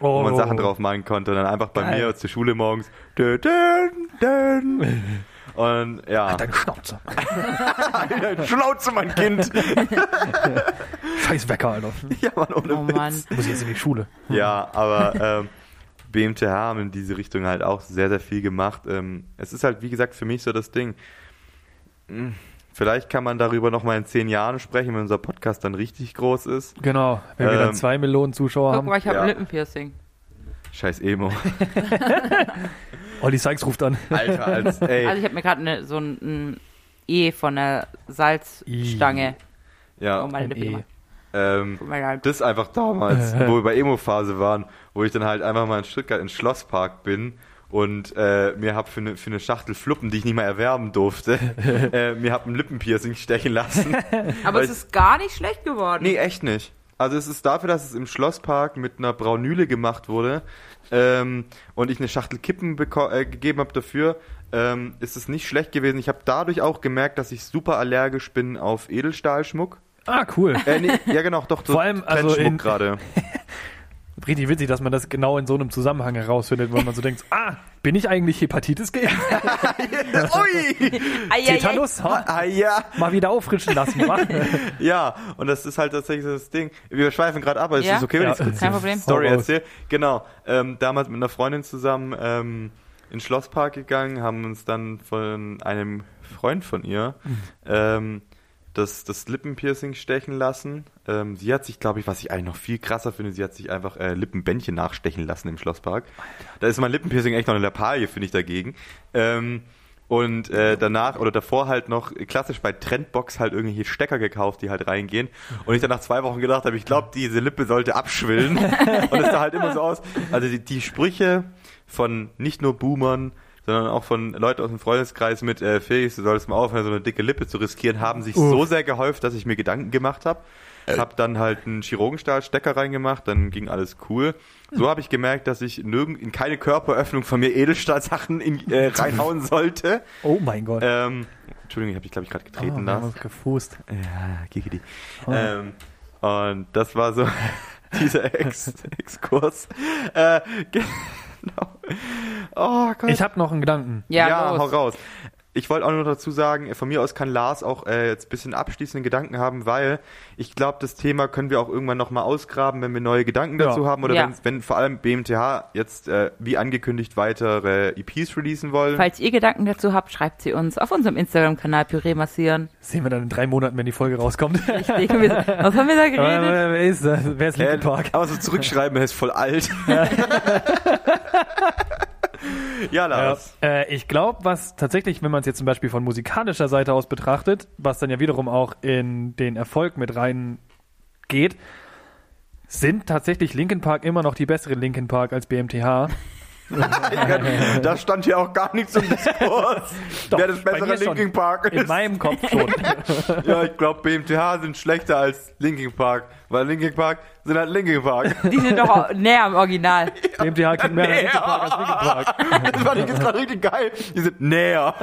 wo man Oh. Sachen drauf malen konnte. Und dann einfach bei Geil. mir zur Schule morgens. Dün, dün, dün. <laughs> Und ja, Dein Schnauze. <laughs> Schnauze, mein Kind. <laughs> Scheiß Wecker, Alter. ja, Mann, ohne Oh Witz. Mann. Muss ich jetzt in die Schule. Ja, aber ähm, BMTH haben in diese Richtung halt auch sehr, sehr viel gemacht. Ähm, es ist halt, wie gesagt, für mich so das Ding. Hm, Vielleicht kann man darüber nochmal in zehn Jahren sprechen, wenn unser Podcast dann richtig groß ist. Genau, wenn wir dann Ähm, zwei Millionen Zuschauer Guck haben. mal, ich habe Ja. ein Lippenpiercing. Scheiß Emo. <laughs> Olli Sykes ruft an. Alter, als, <laughs> ey. Also ich habe mir gerade ne, so ein, ein E von der Salzstange ja, um meine ein Lippe E. ähm, mal, da- das einfach damals, <laughs> wo wir bei Emo-Phase waren, wo ich dann halt einfach mal in Stuttgart ins Schlosspark bin und äh, mir hab für eine für eine Schachtel Fluppen, die ich nicht mal erwerben durfte, <laughs> äh, mir hab ein Lippenpiercing stechen lassen. Aber es ist gar nicht schlecht geworden. Nee, echt nicht. Also es ist dafür, dass es im Schlosspark mit einer Braunüle gemacht wurde ähm, und ich eine Schachtel Kippen äh, gegeben habe dafür, ähm, ist es nicht schlecht gewesen. Ich habe dadurch auch gemerkt, dass ich super allergisch bin auf Edelstahlschmuck. Ah, cool. Äh, nee, ja genau, doch so Vor allem, also gerade. <laughs> Richtig witzig, dass man das genau in so einem Zusammenhang herausfindet, wo man so denkt, ah, bin ich eigentlich Hepatitis geimpft? <laughs> Ui! Tetanus? Ha, Ah ja, mal wieder auffrischen lassen. wa? <laughs> ja, und das ist halt tatsächlich so das Ding. Wir schweifen gerade ab, aber es Ja? ist okay, wenn Ja. ich kurz Kein die Problem. Story erzähle. Genau, ähm, damals mit einer Freundin zusammen ähm, in den Schlosspark gegangen, haben uns dann von einem Freund von ihr ähm, das, das Lippenpiercing stechen lassen. Ähm, sie hat sich, glaube ich, was ich eigentlich noch viel krasser finde, sie hat sich einfach äh, Lippenbändchen nachstechen lassen im Schlosspark. Da ist mein Lippenpiercing echt noch eine Lappalie, finde ich dagegen. Ähm, und äh, danach oder davor halt noch klassisch bei Trendbox halt irgendwelche Stecker gekauft, die halt reingehen. Und ich dann nach zwei Wochen gedacht habe, ich glaube, diese Lippe sollte abschwillen. <laughs> und es sah halt immer so aus. Also die, die Sprüche von nicht nur Boomern, sondern auch von Leuten aus dem Freundeskreis mit äh, Felix, du solltest mal aufhören, so eine dicke Lippe zu riskieren, haben sich Uff. so sehr gehäuft, dass ich mir Gedanken gemacht habe. Hab dann halt einen Chirurgenstahlstecker reingemacht, dann ging alles cool. So habe ich gemerkt, dass ich nirgend in keine Körperöffnung von mir Edelstahlsachen in, äh, <laughs> reinhauen sollte. Oh mein Gott. Ähm, Entschuldigung, ich habe dich glaube ich gerade oh, getreten lassen. uns gefußt. Ja, Gigidi. Oh. Ähm, und das war so <laughs> dieser Ex Exkurs. Äh, <laughs> genau. Oh Gott. Ich habe noch einen Gedanken. Ja, los. hau raus. Ich wollte auch nur dazu sagen, von mir aus kann Lars auch äh, jetzt ein bisschen abschließende Gedanken haben, weil ich glaube, das Thema können wir auch irgendwann nochmal ausgraben, wenn wir neue Gedanken Ja. dazu haben oder Ja. wenn, wenn vor allem BMTH jetzt äh, wie angekündigt weitere EPs releasen wollen. Falls ihr Gedanken dazu habt, schreibt sie uns auf unserem Instagram-Kanal Püree massieren. Sehen wir dann in drei Monaten, wenn die Folge rauskommt. <laughs> Richtig. Was haben wir da geredet? wer ist das? Wer ist Äh, Linkin Park? aber so zurückschreiben, er ist voll alt. <laughs> <laughs> ja, Ja, Lars. äh, ich glaube, was tatsächlich, wenn man es jetzt zum Beispiel von musikalischer Seite aus betrachtet, was dann ja wiederum auch in den Erfolg mit rein geht, sind tatsächlich Linkin Park immer noch die bessere Linkin Park als BMTH. <laughs> Da stand ja auch gar nichts im Diskurs. <laughs> Doch, Wer das bessere mir schon. Linkin Park In ist. meinem Kopf schon. <laughs> Ja, ich glaube, BMTH sind schlechter als Linkin Park, weil Linkin Park sind halt Linkin Park. Die sind doch näher am Original. BMTH klingt mehr Linkin Park als Linkin Park. Das fand ich jetzt gerade richtig geil. Die sind näher.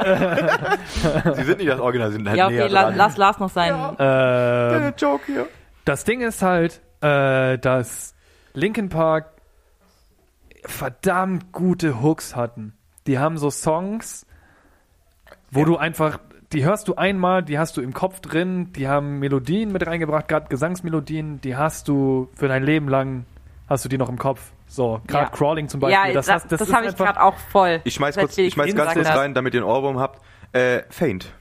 Sie sind nicht das Original, sie sind halt Ja, okay, näher la dran. lass Lars noch seinen. Ähm, Der Joke hier. Das Ding ist halt, äh, dass Linkin Park verdammt gute Hooks hatten. Die haben so Songs, wo du einfach, die hörst du einmal, die hast du im Kopf drin, die haben Melodien mit reingebracht, gerade Gesangsmelodien, die hast du für dein Leben lang, hast du die noch im Kopf. So, gerade Ja. Crawling zum Beispiel. Ja, das, das, hast- das, das ist habe ich einfach- gerade auch voll. Ich schmeiß kurz, ich schmeiß ganz kurz rein, damit ihr einen Ohrwurm habt. Äh, Faint.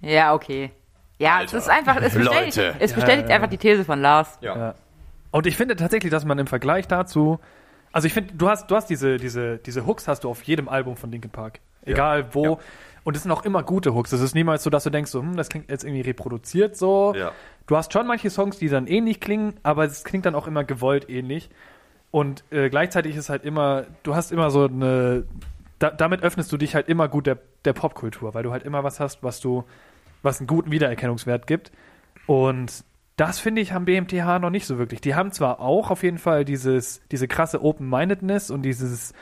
Ja, okay. Ja, Alter. es ist einfach, es bestätigt, Leute. es bestätigt einfach die These von Lars. Ja. Und ich finde tatsächlich, dass man im Vergleich dazu, also ich finde, du hast, du hast diese, diese, diese Hooks hast du auf jedem Album von Linkin Park. Egal wo. Ja. Und es sind auch immer gute Hooks. Es ist niemals so, dass du denkst, so, hm, das klingt jetzt irgendwie reproduziert so. Ja. Du hast schon manche Songs, die dann ähnlich klingen, aber es klingt dann auch immer gewollt ähnlich. Und äh, gleichzeitig ist halt immer, du hast immer so eine, da, damit öffnest du dich halt immer gut der, der Popkultur, weil du halt immer was hast, was du, was einen guten Wiedererkennungswert gibt. Und das finde ich haben BMTH noch nicht so wirklich. Die haben zwar auch auf jeden Fall dieses, diese krasse Open-Mindedness und dieses,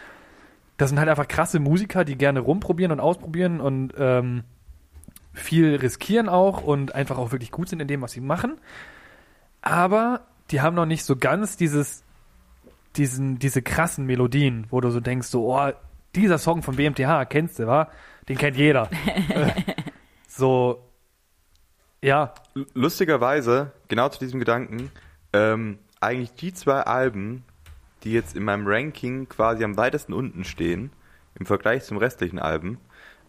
das sind halt einfach krasse Musiker, die gerne rumprobieren und ausprobieren und ähm, viel riskieren auch und einfach auch wirklich gut sind in dem, was sie machen. Aber die haben noch nicht so ganz dieses diesen, diese krassen Melodien, wo du so denkst, so, oh, dieser Song von BMTH, kennst du, wa? Den kennt jeder. <laughs> so, ja, Lustigerweise, genau zu diesem Gedanken, ähm, eigentlich die zwei Alben, die jetzt in meinem Ranking quasi am weitesten unten stehen, im Vergleich zum restlichen Alben,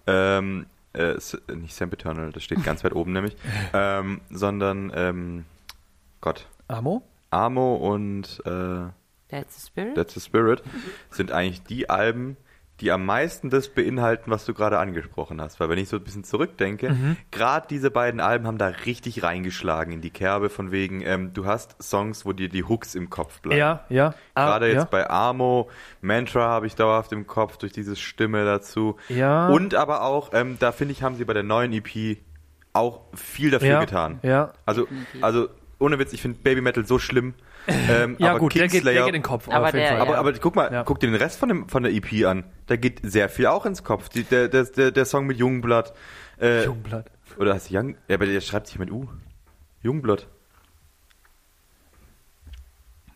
ähm, äh, S- nicht Sam Eternal, das steht ganz weit oben nämlich, <laughs> ähm, sondern, ähm, Gott, Amo? Amo und äh, That's the Spirit. That's the Spirit sind eigentlich die Alben, die am meisten das beinhalten, was du gerade angesprochen hast. Weil wenn ich so ein bisschen zurückdenke, Mhm. gerade diese beiden Alben haben da richtig reingeschlagen in die Kerbe von wegen, ähm, du hast Songs, wo dir die Hooks im Kopf bleiben. Ja, ja. Ah, Gerade jetzt ja. bei Amo, Mantra habe ich dauerhaft im Kopf durch diese Stimme dazu. Ja. Und aber auch, ähm, da finde ich, haben sie bei der neuen EP auch viel dafür ja, getan. Ja, Also, also ohne Witz, ich finde Baby Metal so schlimm. Ähm, ja aber gut, der geht, der Kingslayer- geht in den Kopf. Aber auf jeden der- Fall. aber, aber guck mal, Ja. guck dir den Rest von, dem, von der EP an. Da geht sehr viel auch ins Kopf. Die, der, der, der, der Song mit Jungblatt. Äh, Jungblatt. oder heißt Young? Ja, aber der schreibt sich mit U. Jungblatt.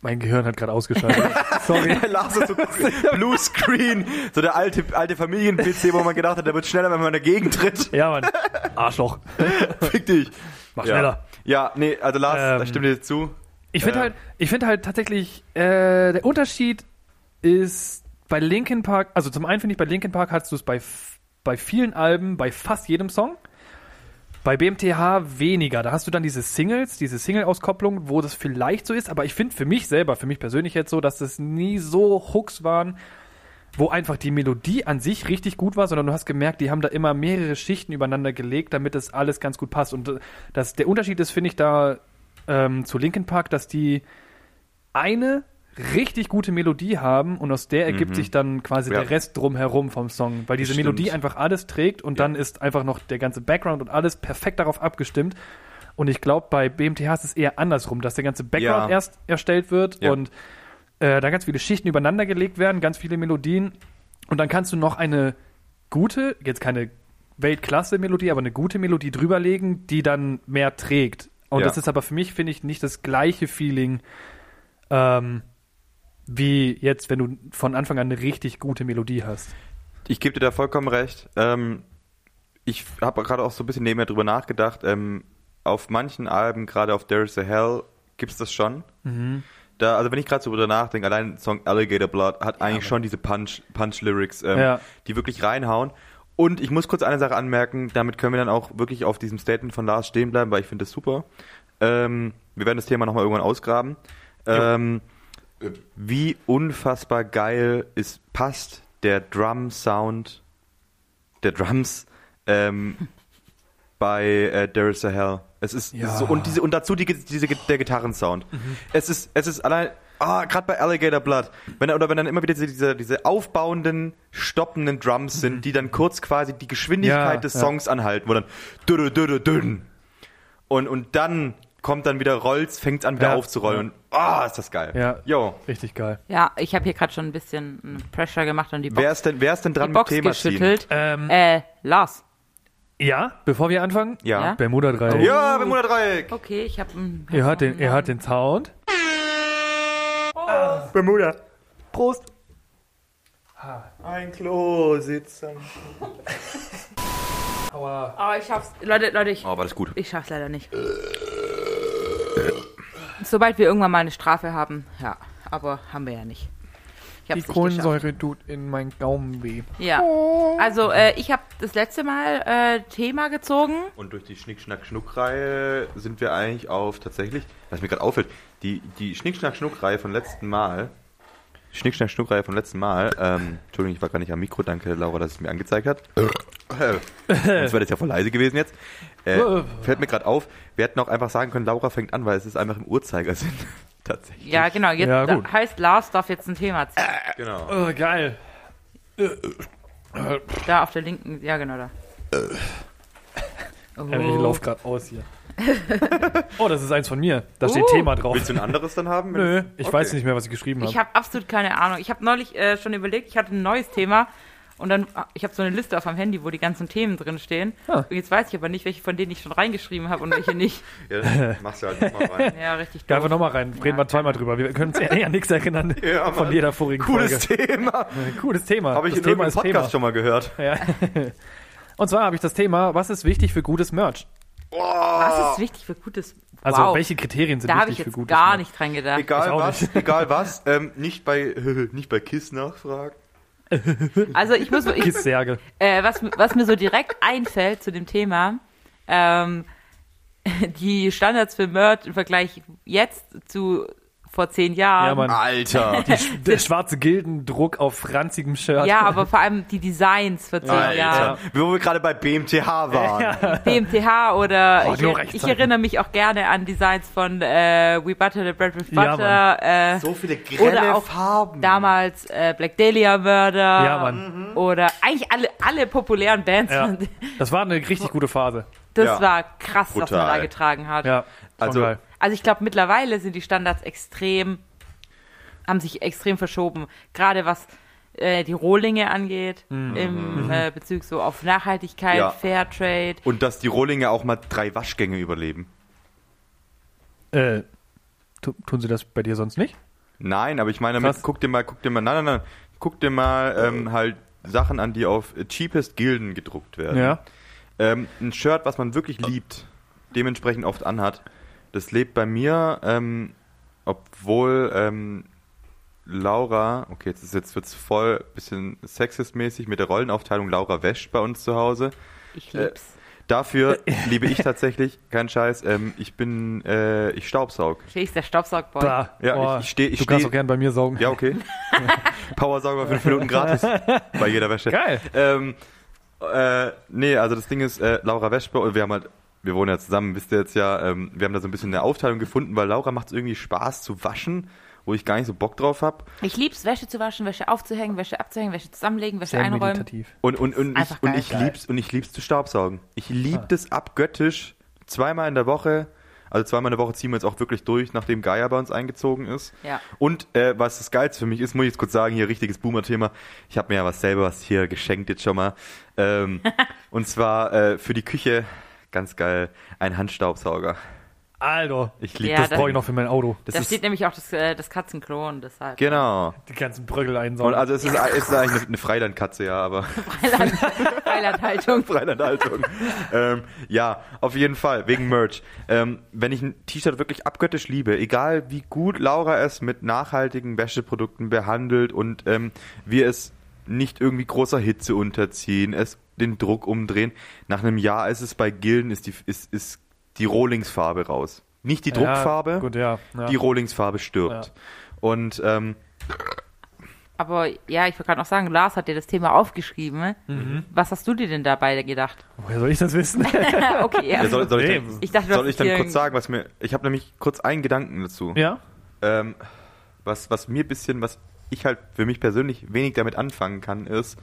Mein Gehirn hat gerade ausgeschaltet. <laughs> Sorry. Lars ist so <laughs> Blue Screen. So der alte, alte Familien-PC, wo man gedacht hat, der wird schneller, wenn man dagegen tritt. Ja, Mann. Arschloch. <laughs> Fick dich. Mach ja. schneller. Ja, nee, also Lars, Ähm, da stimmt dir zu. Ich finde Ja. halt, ich finde halt tatsächlich, äh, der Unterschied ist bei Linkin Park, also zum einen finde ich bei Linkin Park hast du es bei, bei vielen Alben, bei fast jedem Song. Bei BMTH weniger. Da hast du dann diese Singles, diese Single-Auskopplung, wo das vielleicht so ist, aber ich finde für mich selber, für mich persönlich jetzt so, dass das nie so Hooks waren, wo einfach die Melodie an sich richtig gut war, sondern du hast gemerkt, die haben da immer mehrere Schichten übereinander gelegt, damit das alles ganz gut passt. Und äh, das, der Unterschied ist, finde ich, da ähm, zu Linkin Park, dass die eine richtig gute Melodie haben und aus der ergibt Mhm. sich dann quasi Ja. der Rest drumherum vom Song, weil diese Stimmt. Melodie einfach alles trägt und Ja. dann ist einfach noch der ganze Background und alles perfekt darauf abgestimmt. Und ich glaube, bei BMTH ist es eher andersrum, dass der ganze Background Ja. erst erstellt wird und äh, da ganz viele Schichten übereinander gelegt werden, ganz viele Melodien und dann kannst du noch eine gute, jetzt keine Weltklasse-Melodie, aber eine gute Melodie drüberlegen, die dann mehr trägt. Und Ja. das ist aber für mich, finde ich, nicht das gleiche Feeling, ähm, wie jetzt, wenn du von Anfang an eine richtig gute Melodie hast. Ich gebe dir da vollkommen recht. Ähm, ich habe gerade auch so ein bisschen nebenher drüber nachgedacht. Ähm, auf manchen Alben, gerade auf There is a Hell, gibt es das schon. Da, also wenn ich gerade so drüber nachdenke, allein der Song Alligator Blood hat eigentlich schon diese Punch, Punch-Lyrics, ähm, Ja. die wirklich reinhauen. Und ich muss kurz eine Sache anmerken, damit können wir dann auch wirklich auf diesem Statement von Lars stehen bleiben, weil ich finde das super. Ähm, wir werden das Thema nochmal irgendwann ausgraben. Ähm, wie unfassbar geil ist, passt der Drum-Sound der Drums ähm, <laughs> bei äh, There is a Hell. Es ist Ja. so, und diese und dazu die, diese, der Gitarrensound. Es ist es ist allein ah gerade bei Alligator Blood, wenn oder wenn dann immer wieder diese diese, aufbauenden stoppenden Drums sind, die dann kurz quasi die Geschwindigkeit Ja, des ja. Songs anhalten, wo dann dü dü dü und und dann kommt dann wieder Rolls, fängt an wieder Ja, aufzurollen und ah, ist das geil. Ja. Jo. Richtig geil. Ja, ich habe hier gerade schon ein bisschen mm, Pressure gemacht und die Box, Wer ist denn wer ist denn die dran mit Box Thema geschüttelt. Ähm, Äh, Lars. ja, bevor wir anfangen, Ja. Ja? Bermuda 3. Ja, Bermuda Dreieck. Okay, ich habe. Ihr hört den, ihr hört den Sound. Bermuda. Prost. Ein Klo sitzen. <laughs> Aua. Oh, ich schaff's. Leute, Leute, ich, Oh, war das gut. ich schaff's leider nicht. Sobald wir irgendwann mal eine Strafe haben, ja. Aber haben wir ja nicht. Ich Die. Kohlensäure tut in meinen Gaumen weh. Ja. Also, äh, ich habe das letzte Mal äh, Thema gezogen. Und durch die Schnick-Schnack-Schnuck-Reihe sind wir eigentlich auf tatsächlich, was mir gerade auffällt, die, die Schnick-Schnack-Schnuck-Reihe von letzten Mal, Schnick-Schnack-Schnuck-Reihe von letzten Mal, ähm, Entschuldigung, ich war gar nicht am Mikro, danke Laura, dass es mir angezeigt hat. Sonst wäre das ja voll leise gewesen jetzt. Äh, fällt mir gerade auf, wir hätten auch einfach sagen können, Laura fängt an, weil es ist einfach im Uhrzeigersinn. Tatsächlich. Ja, genau. Jetzt Ja, gut. heißt Lars darf jetzt ein Thema ziehen. Genau. Oh, geil. Da auf der linken, ja genau da. Oh. Ich laufe gerade aus hier. <laughs> oh, das ist eins von mir. Da steht Uh. Thema drauf. Willst du ein anderes dann haben? Nö, ich Okay. weiß nicht mehr, was ich geschrieben habe. Ich habe absolut keine Ahnung. Ich habe neulich äh, schon überlegt, ich hatte ein neues Thema Und dann, ah, ich habe so eine Liste auf meinem Handy, wo die ganzen Themen drin stehen. Ah. Und jetzt weiß ich aber nicht, welche von denen ich schon reingeschrieben habe und welche nicht. <laughs> Ja, dann machst du halt nochmal rein. Ja, richtig doof. einfach nochmal rein, reden Ja. wir zweimal drüber. Wir können uns <laughs> eher an nichts erinnern Ja, von jeder vorigen Cooles Folge. Thema. <laughs> Cooles Thema. Habe ich das in Thema Podcast Thema. schon mal gehört. Ja. Und zwar habe ich das Thema, was ist wichtig für gutes Merch? Was ist wichtig für gutes Also wow. welche Kriterien sind Da wichtig ich für jetzt gutes gar Merch? nicht dran gedacht. Egal was, egal was, ähm, nicht bei nicht bei KISS nachfragen. Also ich muss, ich, äh, was, was mir so direkt einfällt zu dem Thema, ähm, <laughs> die Standards für Merch im Vergleich jetzt zu vor zehn Jahren. Ja, Mann. Alter. <laughs> Der schwarze Gildendruck auf franzigem Shirt. Ja, aber vor allem die Designs vor zehn Jahren. Alter. Wo wir gerade bei BMTH waren. BMTH oder Oh, ich, ich erinnere mich auch gerne an Designs von äh, We Butter the Bread with Ja, Butter. äh, So viele oder grelle auch Farben. damals äh, Black Dahlia Murder. Ja, Mann. Oder eigentlich alle, alle populären Bands. Ja. <laughs> Das war eine richtig gute Phase. Das Ja. war krass, was man da Brutal. getragen hat. Ja, Also-. Also ich glaube, mittlerweile sind die Standards extrem, haben sich extrem verschoben. Gerade was äh, die Rohlinge angeht, im äh, Bezug so auf Nachhaltigkeit, Ja. Fairtrade. Und dass die Rohlinge auch mal drei Waschgänge überleben. Äh, tu, tun sie das bei dir sonst nicht? Nein, aber ich meine damit, Krass. guck dir mal, guck dir mal, nein, nein, nein, guck dir mal ähm, halt Sachen an, die auf cheapest Gilden gedruckt werden. Ja. Ähm, ein Shirt, was man wirklich liebt, dementsprechend oft anhat, das lebt bei mir, ähm, obwohl ähm, Laura, okay, jetzt ist jetzt wird's voll bisschen sexistmäßig mit der Rollenaufteilung. Laura wäscht bei uns zu Hause. Ich lieb's. Dafür liebe ich tatsächlich, kein Scheiß, ähm, ich bin, äh, ich staubsaug. Felix, der Staubsaugboy. Bah. Ja, Oh, ich- ich steh- ich du kannst steh- auch gern bei mir saugen. Ja, okay. <laughs> Powersauger fünf Minuten gratis <laughs> bei jeder Wäsche. Geil. Ähm, äh, nee, also das Ding ist, äh, Laura wäscht bei uns, wir haben halt, wir wohnen ja zusammen, wisst ihr jetzt ja, ähm, wir haben da so ein bisschen eine Aufteilung gefunden, weil Laura macht es irgendwie Spaß zu waschen, wo ich gar nicht so Bock drauf hab. Ich lieb's, Wäsche zu waschen, Wäsche aufzuhängen, Wäsche abzuhängen, Wäsche zusammenlegen, Wäsche Sehr einräumen. meditativ. Und, und, und, ich, und ich lieb's und ich lieb's zu staubsaugen. Ich lieb das abgöttisch, zweimal in der Woche. Also zweimal in der Woche ziehen wir jetzt auch wirklich durch, nachdem Gaia bei uns eingezogen ist. Ja. Und äh, was das Geilste für mich ist, muss ich jetzt kurz sagen, hier richtiges Boomer-Thema. Ich habe mir ja was selber was hier geschenkt jetzt schon mal. Ähm, <laughs> und zwar äh, für die Küche, ganz geil, ein Handstaubsauger. Alter, Ich liebe Ja, das. das brauche ich noch für mein Auto. Das da ist, steht nämlich auch das, äh, das Katzenklo und deshalb. genau. Die ganzen Brögel Und einsaugen. also es ist, es ist eigentlich eine, eine Freilandkatze, ja, aber <laughs> Freilandhaltung. <laughs> Freilandhaltung. ähm, ja, auf jeden Fall, wegen Merch. Ähm, wenn ich ein T-Shirt wirklich abgöttisch liebe, egal wie gut Laura es mit nachhaltigen Wäscheprodukten behandelt und ähm, wir es nicht irgendwie großer Hitze unterziehen, es den Druck umdrehen, nach einem Jahr ist es bei Gilden, ist die, ist, ist die Rohlingsfarbe raus. Nicht die Druckfarbe, Ja, gut, ja. ja. die Rohlingsfarbe stirbt. Ja. Und ähm, Aber ja, ich wollte gerade noch sagen, Lars hat dir das Thema aufgeschrieben. ne? Mhm. Was hast du dir denn dabei gedacht? Woher soll ich das wissen? <laughs> okay, ja. ja, soll, soll ich dann, Ich dachte, soll ich dann kurz sagen, was mir. Ich habe nämlich kurz einen Gedanken dazu. ja? Ähm, was, was mir ein bisschen, was ich halt für mich persönlich wenig damit anfangen kann, ist,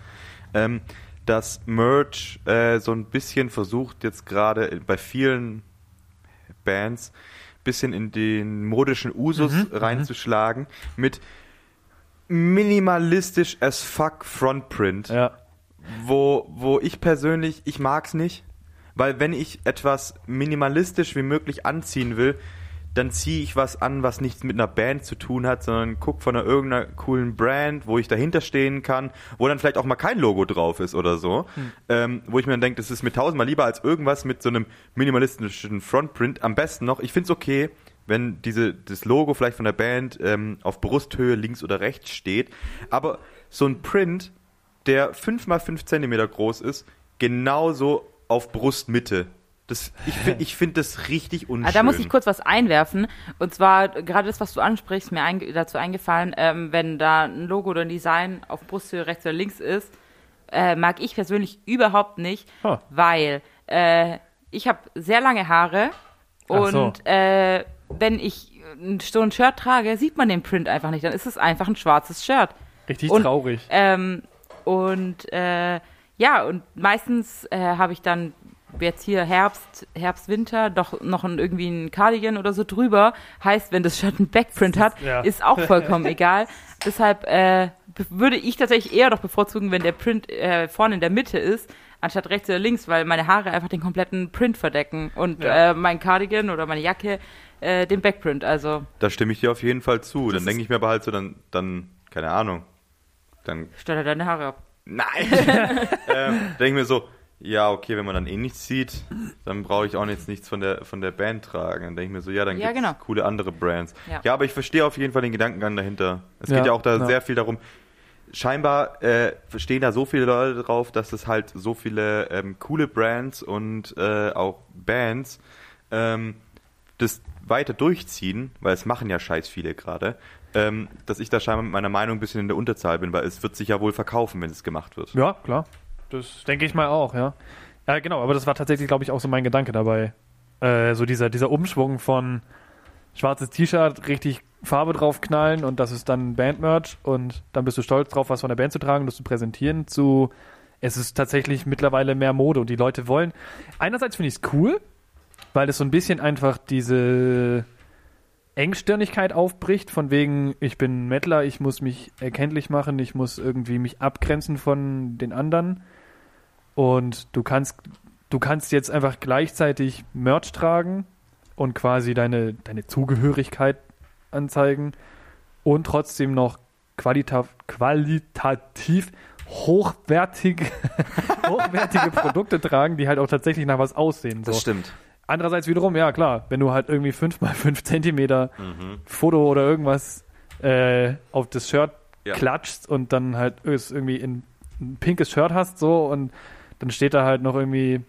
ähm, dass Merch äh, so ein bisschen versucht, jetzt gerade bei vielen Bands bisschen in den modischen Usus Mhm, reinzuschlagen mit minimalistisch as fuck Frontprint Ja. wo, wo ich persönlich, ich mag's nicht, weil wenn ich etwas minimalistisch wie möglich anziehen will, dann ziehe ich was an, was nichts mit einer Band zu tun hat, sondern guck von einer irgendeiner coolen Brand, wo ich dahinter stehen kann, wo dann vielleicht auch mal kein Logo drauf ist oder so, ähm, wo ich mir dann denke, das ist mir tausendmal lieber als irgendwas mit so einem minimalistischen Frontprint. Am besten noch, ich find's okay, wenn diese das Logo vielleicht von der Band ähm, auf Brusthöhe links oder rechts steht, aber so ein Print, der 5 mal 5 Zentimeter groß ist, genauso auf Brustmitte. Das, ich finde ich find das richtig unschön. Ah, da muss ich kurz was einwerfen. Und zwar gerade das, was du ansprichst, mir einge dazu eingefallen, ähm, wenn da ein Logo oder ein Design auf Brusthöhe rechts oder links ist, äh, mag ich persönlich überhaupt nicht, Huh. weil äh, ich habe sehr lange Haare Ach so. und äh, wenn ich ein- so ein Shirt trage, sieht man den Print einfach nicht. Dann ist es einfach ein schwarzes Shirt. Richtig Und- traurig. Ähm, und äh, ja, und meistens äh, habe ich dann jetzt hier Herbst, Herbst, Winter, doch noch ein, irgendwie ein Cardigan oder so drüber. Heißt, wenn das Shirt einen Backprint hat, Ja. ist auch vollkommen egal. <laughs> Deshalb äh, würde ich tatsächlich eher doch bevorzugen, wenn der Print äh, vorne in der Mitte ist, anstatt rechts oder links, weil meine Haare einfach den kompletten Print verdecken und Ja. äh, mein Cardigan oder meine Jacke äh, den Backprint. Also Da stimme ich dir auf jeden Fall zu. Dann denke ich mir aber halt so, dann, dann, keine Ahnung. Dann, stell dir deine Haare ab. nein! <laughs> ähm, denke ich mir so, ja, okay, wenn man dann eh nichts sieht, dann brauche ich auch jetzt nichts von der, von der Band tragen. Dann denke ich mir so, ja, dann Ja, gibt's genau. coole andere Brands. Ja. Ja. aber ich verstehe auf jeden Fall den Gedankengang dahinter. Es Ja, geht ja auch da ja. sehr viel darum, scheinbar äh, stehen da so viele Leute drauf, dass es halt so viele ähm, coole Brands und äh, auch Bands ähm, das weiter durchziehen, weil es machen ja scheiß viele gerade, ähm, dass ich da scheinbar mit meiner Meinung ein bisschen in der Unterzahl bin, weil es wird sich ja wohl verkaufen, wenn es gemacht wird. Ja, klar. Das denke ich mal auch, ja. Ja, genau, aber das war tatsächlich, glaube ich, auch so mein Gedanke dabei. Äh, so dieser, dieser Umschwung von schwarzes T-Shirt, richtig Farbe draufknallen und das ist dann Bandmerch und dann bist du stolz drauf, was von der Band zu tragen, das zu präsentieren, zu es ist tatsächlich mittlerweile mehr Mode und die Leute wollen. Einerseits finde ich es cool, weil es so ein bisschen einfach diese Engstirnigkeit aufbricht, von wegen, ich bin Mettler, ich muss mich erkenntlich machen, ich muss irgendwie mich abgrenzen von den anderen. Und du kannst, du kannst jetzt einfach gleichzeitig Merch tragen und quasi deine, deine Zugehörigkeit anzeigen und trotzdem noch qualita qualitativ hochwertige, <laughs> hochwertige Produkte tragen, die halt auch tatsächlich nach was aussehen. So. stimmt. Andererseits wiederum, ja klar, wenn du halt irgendwie 5 mal 5 Zentimeter Mhm. Foto oder irgendwas äh, auf das Shirt Ja. klatschst und dann halt irgendwie in ein pinkes Shirt hast so und dann steht da halt noch irgendwie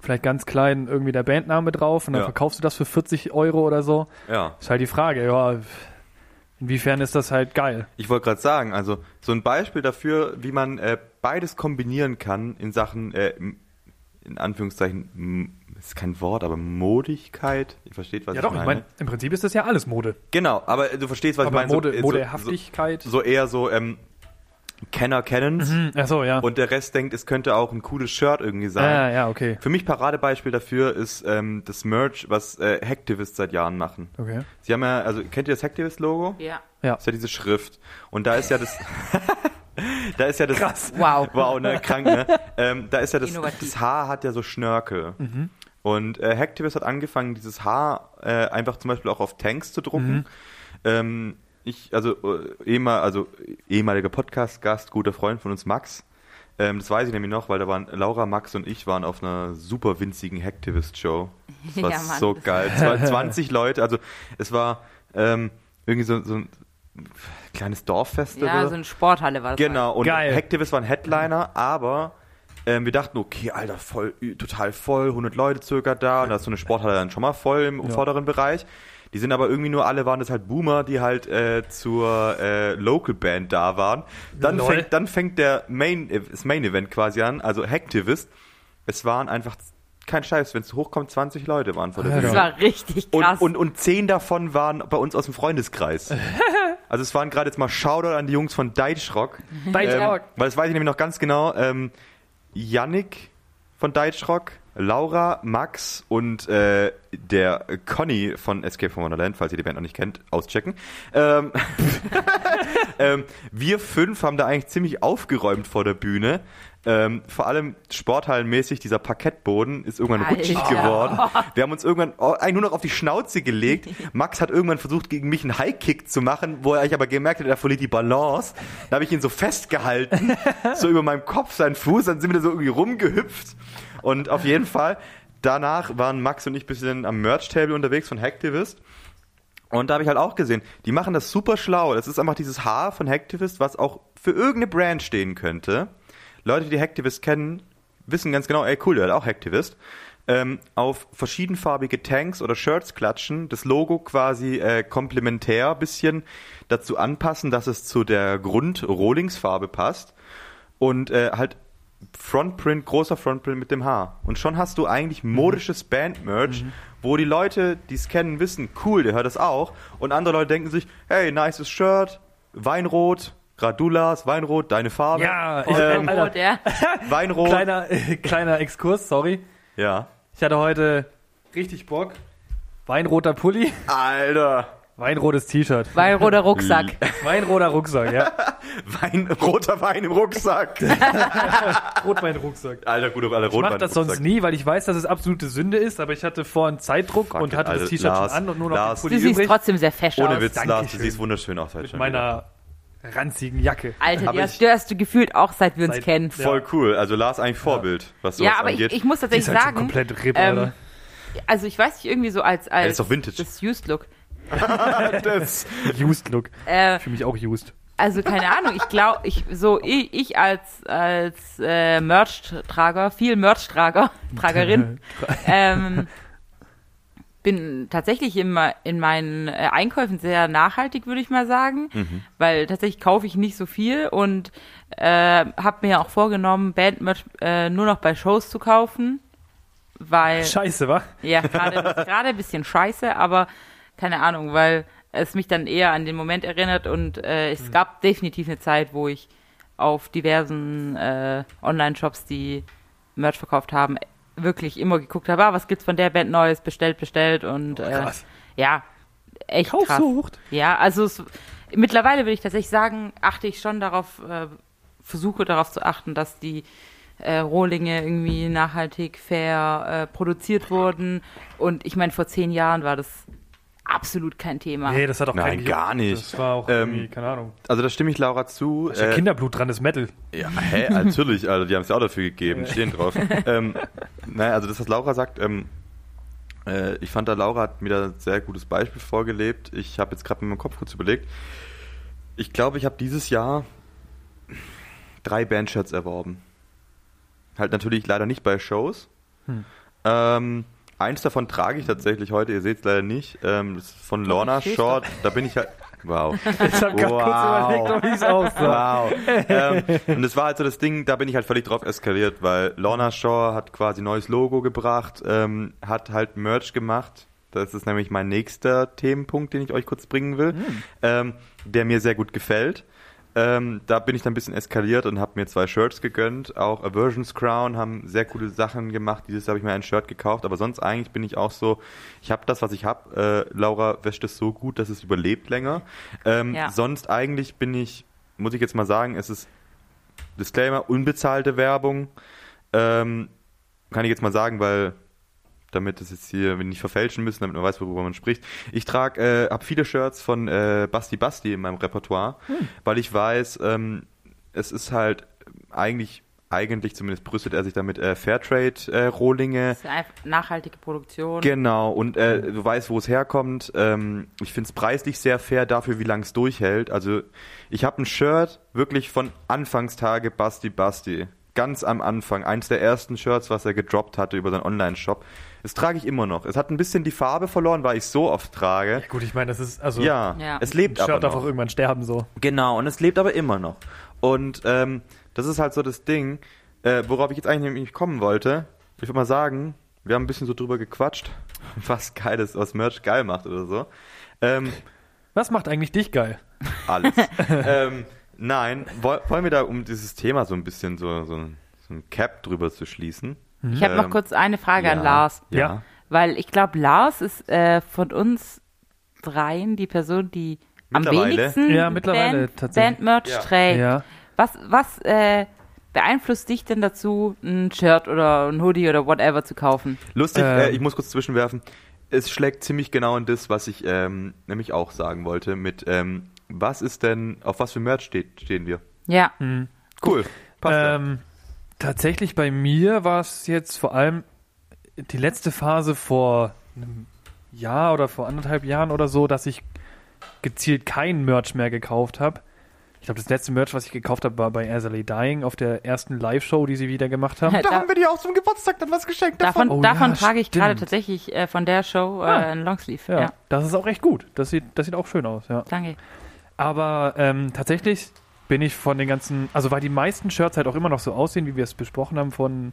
vielleicht ganz klein irgendwie der Bandname drauf und dann Ja. verkaufst du das für 40 Euro oder so. Ja. Ist halt die Frage, ja, inwiefern ist das halt geil? Ich wollte gerade sagen, also so ein Beispiel dafür, wie man äh, beides kombinieren kann in Sachen, äh, in Anführungszeichen, ist kein Wort, aber Modigkeit. Ihr versteht, was ja ich doch, ich meine? meine, im Prinzip ist das ja alles Mode. Genau, aber du verstehst, was Aber ich meine. Mode, so, Modehaftigkeit. So, so eher so ähm, Kenner kennen's Hm, ach so, ja. und der Rest denkt, es könnte auch ein cooles Shirt irgendwie sein. ah, ja, okay. Für mich Paradebeispiel dafür ist ähm, das Merch, was äh, Hacktivist seit Jahren machen. Okay. Sie haben ja, also kennt ihr das Hacktivist-Logo? Ja. Ja. Das ist ja diese Schrift. Und da ist ja das. <laughs> da ist ja das. Krass. Wow. Wow, ne, krank, ne? <laughs> ähm, da ist ja das, Innovativ. das Haar hat ja so Schnörkel. Mhm. Und äh, Hacktivist hat angefangen, dieses Haar äh, einfach zum Beispiel auch auf Tanks zu drucken. Mhm. Ähm, ich, also, äh, ehemal, also ehemaliger Podcast-Gast, guter Freund von uns, Max. Ähm, das weiß ich nämlich noch, weil da waren Laura, Max und ich waren auf einer super winzigen Hacktivist-Show. Das <laughs> war Ja, Mann. so geil. Es waren 20 Leute, also es war ähm, irgendwie so, so ein kleines Dorffestival. Ja, so eine Sporthalle war das. Genau, und Geil. Hacktivist war ein Headliner, aber ähm, wir dachten, okay, Alter, voll, total voll, 100 Leute circa da, und da ist so eine Sporthalle dann schon mal voll im Ja. vorderen Bereich. Die sind aber irgendwie nur alle waren das halt Boomer, die halt äh, zur äh, Local Band da waren. Dann Lol. fängt, dann fängt der Main, äh, das Main Event quasi an, also Hacktivist. Es waren einfach kein Scheiß, wenn es hochkommt, 20 Leute waren vor der Alter. Das Bühne. war richtig Und, krass. und, und zehn davon waren bei uns aus dem Freundeskreis. <laughs> also es waren gerade jetzt mal Shoutout an die Jungs von Deutschrock. Dein Ähm, Rock. weil das weiß ich nämlich noch ganz genau. Ähm, Yannick von Deutschrock, Laura, Max und äh, der Conny von Escape from Wonderland, falls ihr die Band noch nicht kennt, auschecken. Ähm, <laughs> ähm, wir fünf haben da eigentlich ziemlich aufgeräumt vor der Bühne. Ähm, vor allem sporthallenmäßig, dieser Parkettboden ist irgendwann Alter. rutschig geworden. Wir haben uns irgendwann oh, eigentlich nur noch auf die Schnauze gelegt. <laughs> Max hat irgendwann versucht, gegen mich einen High-Kick zu machen, wo er ich aber gemerkt hat, er verliert die Balance. Da habe ich ihn so festgehalten, <laughs> so über meinem Kopf, seinen Fuß, dann sind wir da so irgendwie rumgehüpft. Und auf jeden Fall, danach waren Max und ich ein bisschen am Merch-Table unterwegs von Hacktivist. Und da habe ich halt auch gesehen, die machen das super schlau. Das ist einfach dieses Haar von Hacktivist, was auch für irgendeine Brand stehen könnte. Leute, die Hacktivist kennen, wissen ganz genau, ey cool, der hat auch Hacktivist. Ähm, auf verschiedenfarbige Tanks oder Shirts klatschen, das Logo quasi äh, komplementär bisschen dazu anpassen, dass es zu der Grund-Rohlingsfarbe passt. Und äh, halt Frontprint, großer Frontprint mit dem Haar. Und schon hast du eigentlich modisches Band-Merch, wo die Leute, die es kennen, wissen, cool, der hört das auch. Und andere Leute denken sich, hey, nices Shirt, Weinrot, Gradulas, Weinrot, deine Farbe. Ja, ich- ähm. Oh, <laughs> der. Weinrot. Kleiner, äh, <laughs> kleiner Exkurs, sorry. Ja. Ich hatte heute richtig Bock. Weinroter Pulli. Alter. Weinrotes T-Shirt. Weinroter Rucksack. Weinroter Rucksack, ja. <laughs> Wein, roter Wein im Rucksack. <laughs> Rotweinrucksack. Alter, gut, alle Ich Rotwein mache das sonst nie, weil ich weiß, dass es absolute Sünde ist, aber ich hatte vorhin Zeitdruck Fuck und it, hatte Alter. das T-Shirt schon Lars, an und nur noch Lars. den Du Pulli siehst übrig trotzdem sehr fesch Ohne aus. Witz, Lars, du Dankeschön. siehst wunderschön aus heute mit schon wieder. meiner ranzigen Jacke. Alter, Aber die hast, ich- du hast du gefühlt auch seit wir uns Seit- kennen. Ja. Voll cool. Also Lars eigentlich Vorbild, was sowas Ja, aber ich, angeht. ich muss Die tatsächlich ist halt schon sagen, komplett RIP, ähm, Alter. also ich weiß nicht, irgendwie so als, als ist doch Vintage. das Used Look. <laughs> das. Used Look. Äh, Für mich auch used. also keine Ahnung, ich glaube, ich so ich, ich als als äh, Merch-Trager, viel Merch-Trager, Tragerin, <laughs> ähm, bin tatsächlich in, me- in meinen äh, Einkäufen sehr nachhaltig, würde ich mal sagen, Mhm. weil tatsächlich kaufe ich nicht so viel und äh, habe mir auch vorgenommen, Bandmerch äh, nur noch bei Shows zu kaufen, weil Scheiße, wa? ja gerade <laughs> gerade ein bisschen scheiße, aber keine Ahnung, weil es mich dann eher an den Moment erinnert und äh, es gab definitiv eine Zeit, wo ich auf diversen äh, Online-Shops, die Merch verkauft haben, wirklich immer geguckt habe, ah, was gibt's von der Band Neues, bestellt, bestellt und äh, Krass. ja, echt krass. Kaufsucht. Ja, also es, mittlerweile würde ich tatsächlich sagen, achte ich schon darauf, äh, versuche darauf zu achten, dass die äh, Rohlinge irgendwie nachhaltig, fair äh, produziert wurden. Und ich meine, vor zehn Jahren war das absolut kein Thema. Nee, das hat auch Nein, keinen gar nicht. Das war auch Ähm, irgendwie, keine Ahnung. Also da stimme ich Laura zu. Ist ja Äh, Kinderblut dran, das Metal. Ja, hä, <laughs> natürlich, Alter, die haben es ja auch dafür gegeben, stehen drauf. <laughs> ähm, naja, also das, was Laura sagt, ähm, äh, ich fand da, Laura hat mir da ein sehr gutes Beispiel vorgelebt. Ich habe jetzt gerade mit meinem Kopf kurz überlegt. Ich glaube, ich habe dieses Jahr drei Bandshirts erworben. Halt natürlich leider nicht bei Shows. Hm. Ähm, eins davon trage ich tatsächlich heute, ihr seht es leider nicht. Ähm, das ist von Lorna Short. Da bin ich halt. Wow. <laughs> Ich habe gerade kurz Wow. überlegt, ob ich es aussah. Wow. ähm, und das war halt so das Ding, da bin ich halt völlig drauf eskaliert, weil Lorna Shaw hat quasi neues Logo gebracht, ähm, hat halt Merch gemacht. Das ist nämlich mein nächster Themenpunkt, den ich euch kurz bringen will, ähm, der mir sehr gut gefällt. Ähm, da bin ich dann ein bisschen eskaliert und habe mir zwei Shirts gegönnt. Auch Aversions Crown haben sehr coole Sachen gemacht. Dieses Jahr habe ich mir ein Shirt gekauft. Aber sonst eigentlich bin ich auch so, ich habe das, was ich habe. Äh, Laura wäscht es so gut, dass es überlebt länger. Ähm, Ja. Sonst eigentlich bin ich, muss ich jetzt mal sagen, es ist Disclaimer, unbezahlte Werbung. Ähm, kann ich jetzt mal sagen, weil damit es jetzt hier nicht verfälschen müssen, damit man weiß, worüber man spricht. Ich trage, äh, habe viele Shirts von äh, Basti Basti in meinem Repertoire, weil ich weiß, ähm, es ist halt eigentlich, eigentlich zumindest brüstet er sich damit äh, Fairtrade-Rohlinge. Das ist einfach nachhaltige Produktion. Genau, und äh, du weißt, wo es herkommt. Ähm, ich finde es preislich sehr fair dafür, wie lange es durchhält. Also ich habe ein Shirt wirklich von Anfangstage Basti Basti. Ganz am Anfang. Eins der ersten Shirts, was er gedroppt hatte über seinen Online-Shop. Das trage ich immer noch. Es hat ein bisschen die Farbe verloren, weil ich es so oft trage. Gut, ich meine, das ist, also, Ja, Ja. es lebt aber Shirt darf auch irgendwann sterben, so. Genau, und es lebt aber immer noch. Und ähm, das ist halt so das Ding, äh, worauf ich jetzt eigentlich nämlich kommen wollte. Ich würde mal sagen, wir haben ein bisschen so drüber gequatscht, <laughs> was Geiles aus Merch geil macht oder so. Ähm, Was macht eigentlich dich geil? alles. <laughs> ähm, nein, woll, wollen wir da, um dieses Thema so ein bisschen so, so, so ein Cap drüber zu schließen? Ich habe noch Ähm, kurz eine Frage an ja, Lars, Ja. Weil ich glaube, Lars ist äh, von uns dreien die Person, die am wenigsten Ja, mittlerweile Band, tatsächlich. Bandmerch Ja. trägt. Ja. Was, was äh, beeinflusst dich denn dazu, ein Shirt oder ein Hoodie oder whatever zu kaufen? Lustig, Ähm. äh, ich muss kurz zwischenwerfen. Es schlägt ziemlich genau in das, was ich ähm, nämlich auch sagen wollte. Mit ähm, was ist denn, auf was für Merch steht, stehen wir? Ja, Hm. Cool. Passt ja. Tatsächlich bei mir war es jetzt vor allem die letzte Phase vor einem Jahr oder vor anderthalb Jahren oder so, dass ich gezielt kein Merch mehr gekauft habe. Ich glaube, das letzte Merch, was ich gekauft habe, war bei Azalea Dying auf der ersten Live-Show, die sie wieder gemacht haben. Da haben wir dir auch zum Geburtstag dann was geschenkt davon, Oh davon ja, trage ich gerade tatsächlich äh, von der Show äh, Ah. ein Longsleeve. Ja, Ja. das ist auch echt gut. Das sieht, das sieht auch schön aus, ja. danke. Aber ähm, tatsächlich bin ich von den ganzen, also weil die meisten Shirts halt auch immer noch so aussehen, wie wir es besprochen haben von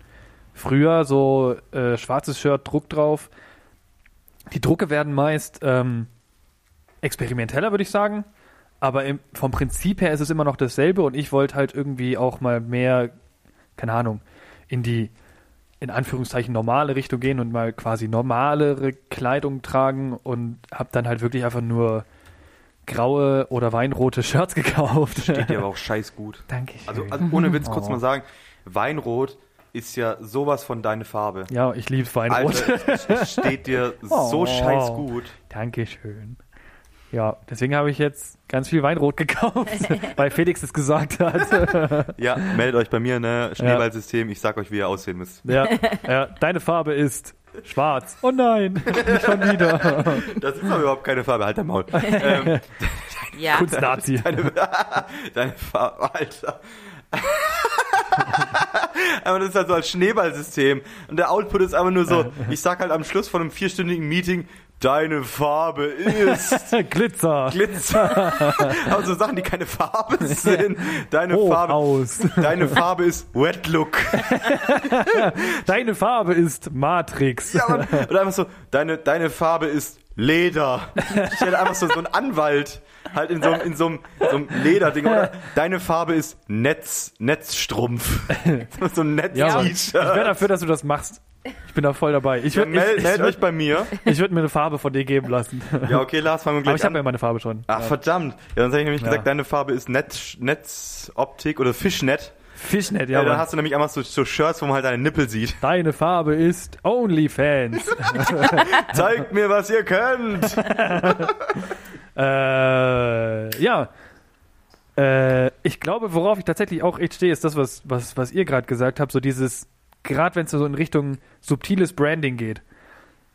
früher, so äh, schwarzes Shirt, Druck drauf. Die Drucke werden meist ähm, experimenteller, würde ich sagen. Aber im, vom Prinzip her ist es immer noch dasselbe und ich wollte halt irgendwie auch mal mehr, keine Ahnung, in die in Anführungszeichen normale Richtung gehen und mal quasi normalere Kleidung tragen und habe dann halt wirklich einfach nur graue oder weinrote Shirts <laughs> gekauft. Steht dir aber auch scheiß gut. Dankeschön. Also, also ohne Witz kurz Oh. mal sagen, Weinrot ist ja sowas von deine Farbe. ja, ich lieb's Weinrot. Alter, es <laughs> steht dir so Oh. scheiß gut. Dankeschön. Ja, deswegen habe ich jetzt ganz viel Weinrot gekauft, <laughs> weil Felix es gesagt hat. Ja, meldet euch bei mir, ne? Schneeballsystem, ich sag euch, wie ihr aussehen müsst. ja, ja, deine Farbe ist schwarz. Oh nein, nicht schon wieder. <laughs> Das ist aber überhaupt keine Farbe, halt dein Maul. ähm, Ja. Kunstnazi. deine, deine Farbe, Alter. <laughs> Aber das ist halt so als Schneeballsystem. Und der Output ist einfach nur so, ich sag halt am Schluss von einem vierstündigen Meeting, deine Farbe ist <laughs> Glitzer. Glitzer. Aber <laughs> so Sachen, die keine Farbe sind. Deine Farbe, Hochhaus. deine Farbe ist Wet Look. <laughs> Deine Farbe ist Matrix. Ja, Mann. Oder einfach so, deine, deine Farbe ist Leder. Ich hätte einfach so, so einen Anwalt. <laughs> Halt in so, einem- in so, einem, so einem Lederding. Oder <laughs> deine Farbe ist Netz, Netzstrumpf. <laughs> So ein Ja, Mann. ich wäre dafür, dass du das machst. Ich bin da voll dabei. Ich Ja, würde meld, ich, meldet ich euch würd, bei mir. ich würd mir eine Farbe von dir geben lassen. Ja, okay, Lars, fangen wir Aber gleich ich habe ja meine Farbe schon. Ach, verdammt. Ja, sonst hätte ich nämlich Ja. gesagt, deine Farbe ist Netz, Netzoptik oder Fischnet. Fischnet, Ja, ja. dann hast du nämlich einfach so, so Shirts, wo man halt deine Nippel sieht. Deine Farbe ist OnlyFans. Zeigt mir, was ihr könnt. Äh, ja. Äh, ich glaube, worauf ich tatsächlich auch echt stehe, ist das, was, was, was ihr gerade gesagt habt. So dieses, gerade wenn es so in Richtung subtiles Branding geht.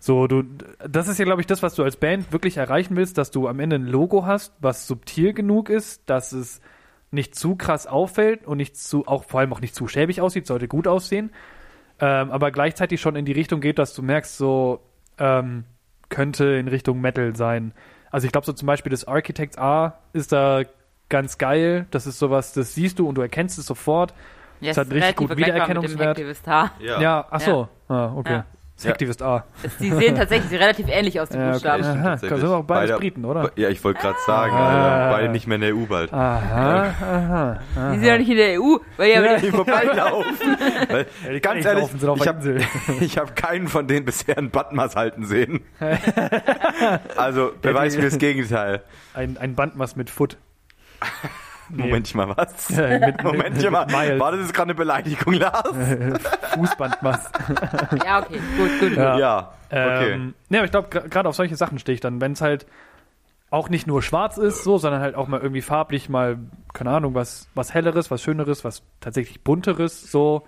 So, du, das ist ja, glaube ich, das, was du als Band wirklich erreichen willst, dass du am Ende ein Logo hast, was subtil genug ist, dass es nicht zu krass auffällt und nicht zu, auch vor allem auch nicht zu schäbig aussieht, sollte gut aussehen, ähm, aber gleichzeitig schon in die Richtung geht, dass du merkst, so ähm, könnte in Richtung Metal sein. Also ich glaube so zum Beispiel das Architects A ist da ganz geil. Das ist sowas, das siehst du und du erkennst es sofort. Ja, Es hat ist richtig relativ gut vergleichbar mit dem Wiedererkennungswert. H. Ja, ach so. Ah, okay. Ja. Sektivist A. Die sehen tatsächlich relativ ähnlich aus, die Ja, okay. Buchstaben. stimmt Aha, sind auch beides Beide- Briten, oder? Ja, ich wollte gerade sagen, Ah. beide nicht mehr in der EU bald. Aha, aha. Die sind ja nicht in der EU, weil ja, Die vorbeilaufen. <laughs> Weil, Ja, die ganz nicht ehrlich, laufen, sind auf ich habe <laughs> hab keinen von denen bisher einen Bandmaß halten sehen. <laughs> Also beweis mir das Gegenteil. Ein, ein Bandmaß mit Foot. Nee. Moment mal, was? <laughs> Ja, mit- <laughs> Moment mit- mal. mit Miles. War das jetzt gerade eine Beleidigung, Lars? <laughs> Fußbandmaß. ja, okay, gut, gut. Ja. Ja, okay. Ähm, ne, aber ich glaube, gerade auf solche Sachen stehe ich dann, wenn es halt auch nicht nur schwarz ist, so, sondern halt auch mal irgendwie farblich mal, keine Ahnung, was, was helleres, was schöneres, was tatsächlich bunteres, so.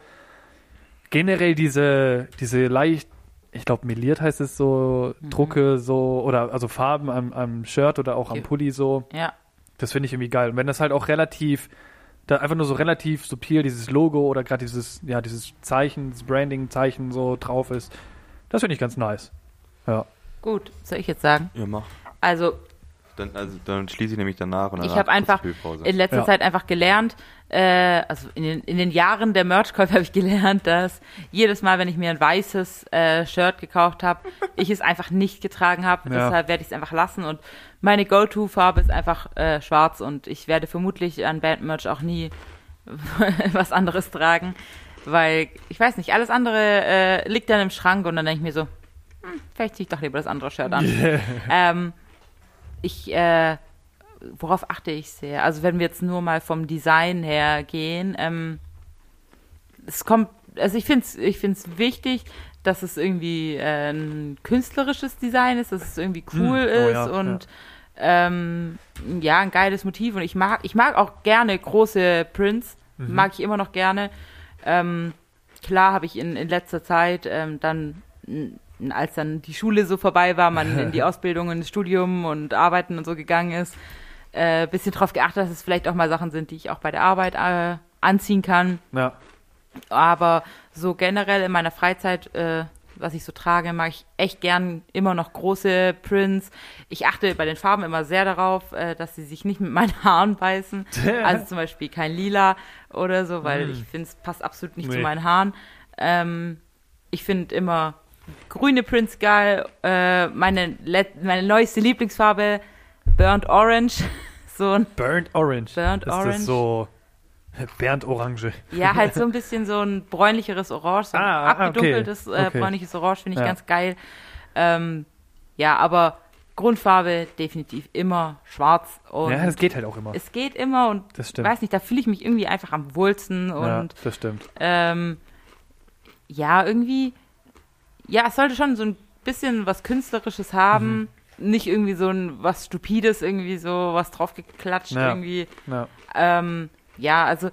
Generell diese, diese leicht, ich glaube, meliert heißt es so, Drucke so, oder also Farben am, am Shirt oder auch am. Pulli so. Ja, Das finde ich irgendwie geil. Und wenn das halt auch relativ, da einfach nur so relativ subtil dieses Logo oder gerade dieses, ja, dieses Zeichen, das Branding-Zeichen so drauf ist, das finde ich ganz nice. Ja. gut. Soll ich jetzt sagen? Ja, mach. Also, Dann, also, dann schließe ich nämlich danach. Und ich habe einfach in letzter Ja. Zeit einfach gelernt, äh, also in den, in den Jahren der Merchkäufe <laughs> habe ich gelernt, dass jedes Mal, wenn ich mir ein weißes äh, Shirt gekauft habe, ich es einfach nicht getragen habe. Ja. Deshalb werde ich es einfach lassen und meine Go-To-Farbe ist einfach äh, schwarz und ich werde vermutlich an Bandmerch auch nie <laughs> was anderes tragen, weil ich weiß nicht, alles andere äh, liegt dann im Schrank und dann denke ich mir so, hm, vielleicht ziehe ich doch lieber das andere Shirt an. <laughs> Ähm, ich, äh, worauf achte ich sehr? Also wenn wir jetzt nur mal vom Design her gehen, ähm, es kommt, also ich finde es ich find's wichtig, dass es irgendwie äh, ein künstlerisches Design ist, dass es irgendwie cool Hm, oh ist ja, und Ähm, ja, ein geiles Motiv und ich mag, ich mag auch gerne große Prints, Mhm. mag ich immer noch gerne. Ähm, klar habe ich in, in letzter Zeit ähm, dann, als dann die Schule so vorbei war, man in die <laughs> Ausbildung, ins Studium und Arbeiten und so gegangen ist, äh, bisschen drauf geachtet, dass es vielleicht auch mal Sachen sind, die ich auch bei der Arbeit äh, anziehen kann. Ja. Aber so generell in meiner Freizeit, äh, was ich so trage, mag ich echt gern immer noch große Prints. Ich achte bei den Farben immer sehr darauf, äh, dass sie sich nicht mit meinen <laughs> Haaren beißen. <laughs> Also zum Beispiel kein Lila oder so, weil ich finde, es passt absolut nicht zu Nee. meinen Haaren. Ähm, ich finde immer grüne Prints geil. Äh, meine, let- meine neueste Lieblingsfarbe, Burnt Orange. <laughs> so ein, Burnt Orange. Burnt ist Orange. das so Bernd Orange. ja, <laughs> halt so ein bisschen so ein bräunlicheres Orange, so ein Ah, ah, okay. abgedunkeltes äh, Okay. bräunliches Orange finde ich Ja. ganz geil. Ähm, ja, aber Grundfarbe definitiv immer schwarz. Ja, das geht halt auch immer. es geht immer und Das stimmt. weiß nicht, da fühle ich mich irgendwie einfach am wohlsten und ja, das stimmt. ähm, ja, irgendwie, ja, es sollte schon so ein bisschen was Künstlerisches haben. Mhm. Nicht irgendwie so ein was Stupides, irgendwie so was draufgeklatscht, Ja. irgendwie. Ja. Ähm, ja, also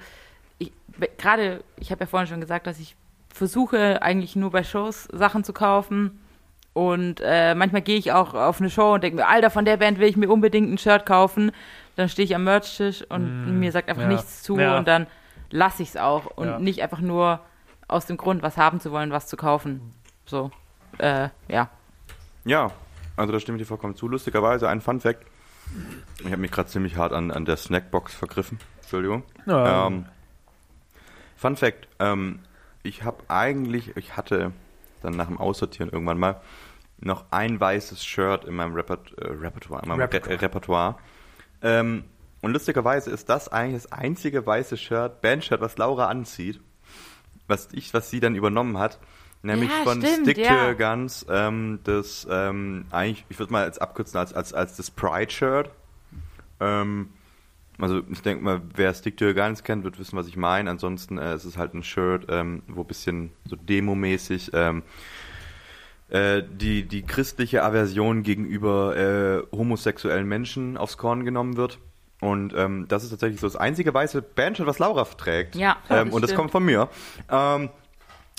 ich, gerade, ich habe ja vorhin schon gesagt, dass ich versuche eigentlich nur bei Shows Sachen zu kaufen. Und äh, manchmal gehe ich auch auf eine Show und denke mir, Alter, von der Band will ich mir unbedingt ein Shirt kaufen. Dann stehe ich am Merch-Tisch und Mm, mir sagt einfach ja. nichts zu Ja. und dann lasse ich es auch. Und Ja. nicht einfach nur aus dem Grund, was haben zu wollen, was zu kaufen. So, äh, ja. Ja, also da stimme ich dir vollkommen zu. Lustigerweise ein Fun Fact. Ich habe mich gerade ziemlich hart an, an der Snackbox vergriffen. Entschuldigung. Ja. Ähm, Fun Fact. Ähm, ich habe eigentlich, ich hatte dann nach dem Aussortieren irgendwann mal noch ein weißes Shirt in meinem Repert äh, Repertoire. In meinem Repertoire. Re Repertoire. Ähm, und lustigerweise ist das eigentlich das einzige weiße Shirt, Bandshirt, was Laura anzieht, was ich, was sie dann übernommen hat, nämlich Ja, von stimmt, Stick to ja. Your Guns, ähm, das ähm, eigentlich, ich würde mal als abkürzen als als als das Pride Shirt. Ähm, also ich denke mal, wer Stick to Your Guns kennt, wird wissen, was ich meine. Ansonsten äh, es ist halt ein Shirt, ähm, wo ein bisschen so Demo-mäßig ähm, äh, die, die christliche Aversion gegenüber äh, homosexuellen Menschen aufs Korn genommen wird. Und ähm, das ist tatsächlich so das einzige weiße Bandshirt, was Laura trägt. Ja, ähm, das Und das kommt von mir.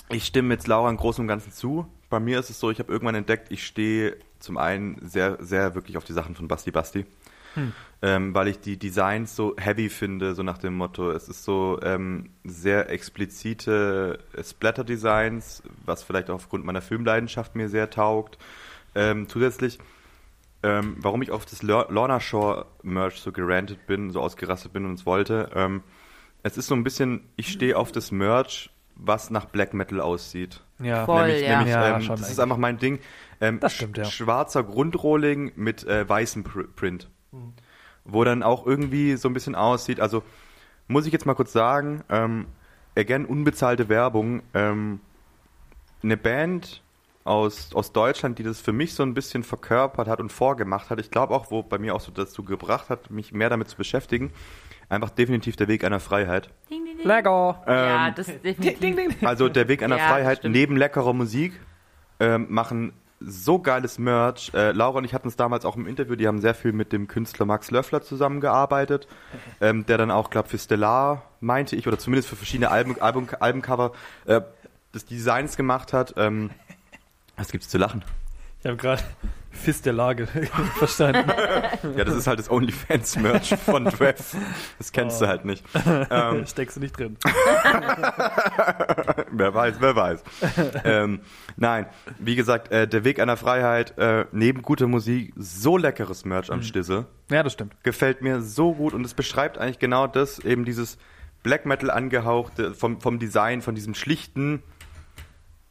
Ich stimme jetzt Laura im Großen und Ganzen zu. Bei mir ist es so, ich habe irgendwann entdeckt, ich stehe zum einen sehr, sehr wirklich auf die Sachen von Basti Basti. Ähm, weil ich die Designs so heavy finde, so nach dem Motto, es ist so ähm, sehr explizite äh, Splatter-Designs, was vielleicht auch aufgrund meiner Filmleidenschaft mir sehr taugt. Ähm, zusätzlich, ähm, warum ich auf das Lor- Lorna Shore Merch so gerantet bin, so ausgerastet bin und es wollte, ähm, es ist so ein bisschen, ich stehe auf das Merch, was nach Black Metal aussieht. ja. Voll. nämlich, ja. nämlich Ja, ähm, schon das ist eigentlich. einfach mein Ding. Ähm, Das stimmt, ja. sch- Schwarzer Grundrohling mit äh, weißem Pr Print. Mhm. Wo dann auch irgendwie so ein bisschen aussieht, also muss ich jetzt mal kurz sagen, ähm, again, unbezahlte Werbung, ähm, eine Band aus, aus Deutschland, die das für mich so ein bisschen verkörpert hat und vorgemacht hat, ich glaube auch, wo bei mir auch so dazu gebracht hat, mich mehr damit zu beschäftigen, einfach definitiv der Weg einer Freiheit. Ding, ding, ding. Lego. ja, Ähm, das ist definitiv. Also der Weg einer Ja, das Freiheit stimmt. neben leckerer Musik ähm, machen so geiles Merch. Äh, Laura und ich hatten es damals auch im Interview, die haben sehr viel mit dem Künstler Max Löffler zusammengearbeitet, ähm, der dann auch, glaube für Stellar, meinte ich, oder zumindest für verschiedene Alben, Album, Albencover äh, des Designs gemacht hat. Ähm, was gibt's zu lachen? Ich habe gerade Fist der Lage <laughs> verstanden. Ja, das ist halt das OnlyFans-Merch von Trev. Das kennst du halt nicht. <laughs> Ähm, Steckst du nicht drin. <laughs> wer weiß, wer weiß. ähm, nein, wie gesagt, äh, der Weg einer Freiheit, äh, neben guter Musik, so leckeres Merch am Stisse. Ja, das stimmt. Gefällt mir so gut und es beschreibt eigentlich genau das, eben dieses Black Metal angehauchte, vom, vom Design, von diesem schlichten,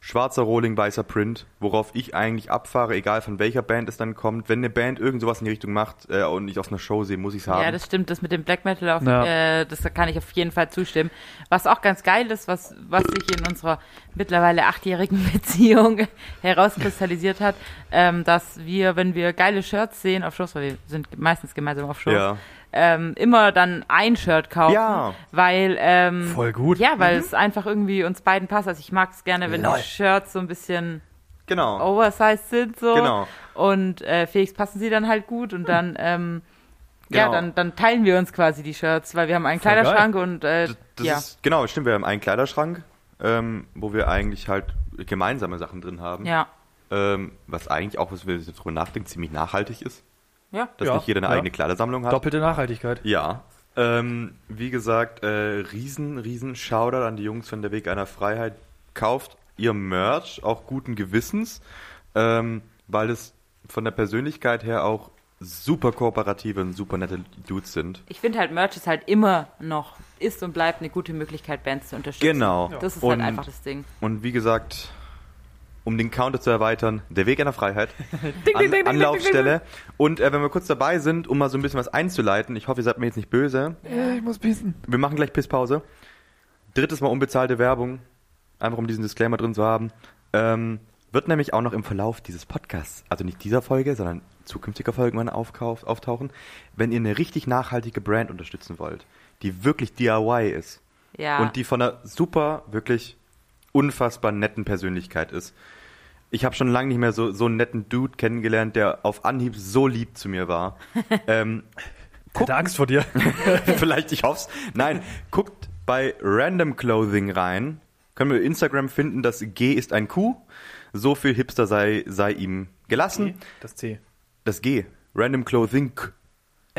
schwarzer Rohling, weißer Print, worauf ich eigentlich abfahre, egal von welcher Band es dann kommt. Wenn eine Band irgend sowas in die Richtung macht äh, und ich auf einer Show sehe, muss ich es haben. Ja, das stimmt, das mit dem Black Metal, auf, Ja. äh, das kann ich auf jeden Fall zustimmen. Was auch ganz geil ist, was, was sich in unserer mittlerweile achtjährigen <laughs> Beziehung herauskristallisiert hat, ähm, dass wir, wenn wir geile Shirts sehen auf Shows, weil wir sind meistens gemeinsam auf Shows, ja. Ähm, immer dann ein Shirt kaufen, Ja. weil ähm, Voll gut. ja, weil es einfach irgendwie uns beiden passt. Also ich mag es gerne, wenn Lol. die Shirts so ein bisschen genau. oversized sind so Genau. und äh, Felix passen sie dann halt gut und dann ähm, ja, Genau. dann, dann teilen wir uns quasi die Shirts, weil wir haben einen Voll Kleiderschrank und äh, Das, das ja. ist, genau, stimmt, wir haben einen Kleiderschrank, ähm, wo wir eigentlich halt gemeinsame Sachen drin haben. ja. Ähm, was eigentlich auch, was wir jetzt drüber nachdenken, ziemlich nachhaltig ist. Ja. Dass Ja, nicht jeder eine ja. eigene Kleidersammlung hat. Doppelte Nachhaltigkeit. Ja. Ähm, wie gesagt, äh, riesen, riesen Shoutout an die Jungs von der Weg einer Freiheit. Kauft ihr Merch, auch guten Gewissens, ähm, weil es von der Persönlichkeit her auch super kooperative und super nette Dudes sind. Ich finde halt, Merch ist halt immer noch, ist und bleibt eine gute Möglichkeit, Bands zu unterstützen. Genau. Das ist Und- halt einfach das Ding. Und wie gesagt, um den Counter zu erweitern, der Weg einer Freiheit. <laughs> An, Anlaufstelle. Und äh, wenn wir kurz dabei sind, um mal so ein bisschen was einzuleiten, ich hoffe, ihr seid mir jetzt nicht böse. Ja, ich muss pissen. Wir machen gleich Pisspause. Drittes Mal unbezahlte Werbung, einfach um diesen Disclaimer drin zu haben. Ähm, wird nämlich auch noch im Verlauf dieses Podcasts, also nicht dieser Folge, sondern zukünftiger Folge mal auftauchen. Wenn ihr eine richtig nachhaltige Brand unterstützen wollt, die wirklich DIY ist Ja. und die von einer super, wirklich unfassbar netten Persönlichkeit ist. Ich habe schon lange nicht mehr so, so einen netten Dude kennengelernt, der auf Anhieb so lieb zu mir war. <laughs> ähm, hatte Angst vor dir. <laughs> Vielleicht, ich hoff's. Nein, guckt bei Random Clothing rein. Können wir Instagram finden, das G ist ein Q. So viel Hipster sei, sei ihm gelassen. Das C. Das G. Random Clothing.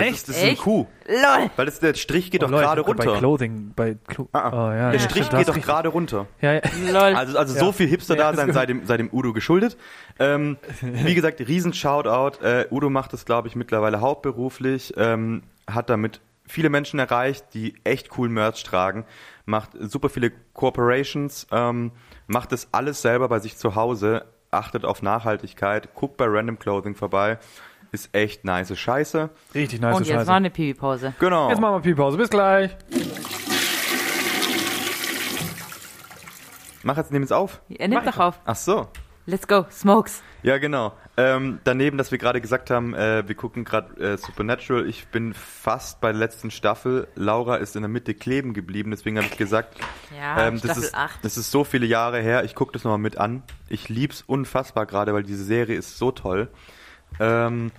Das Echt? Ist, das ist ein Echt? Q. LOL. Weil das, der Strich geht Oh, doch Leute, gerade hab Bei runter. Clothing, bei Clo Ah, ah. oh, ja, der ja, Strich geht doch gerade runter. Ja, ja. LOL. Also, also Ja. so viel Hipster Ja, da das sein gehört. sei dem, sei dem Udo geschuldet. Ähm, wie gesagt, riesen Shoutout. Äh, Udo macht das, glaube ich, mittlerweile hauptberuflich. Ähm, hat damit viele Menschen erreicht, die echt cool Merch tragen. Macht super viele Corporations. Ähm, macht das alles selber bei sich zu Hause. Achtet auf Nachhaltigkeit. Guckt bei Random Clothing vorbei. Ist echt nice Scheiße. Richtig nice Und jetzt Scheiße. mal eine Pipi-Pause. Genau. Jetzt machen wir Pipi-Pause. Bis gleich. Mach jetzt, nehmen es auf. Er nimmt doch auf. Ach so. Let's go. Smokes. Ja, genau. Ähm, daneben, dass wir gerade gesagt haben, äh, wir gucken gerade äh, Supernatural. Ich bin fast bei der letzten Staffel. Laura ist in der Mitte kleben geblieben, deswegen habe ich gesagt, Ja, ähm, das, Staffel ist, 8. das ist so viele Jahre her. Ich gucke das nochmal mit an. Ich lieb's unfassbar gerade, weil diese Serie ist so toll. Ähm,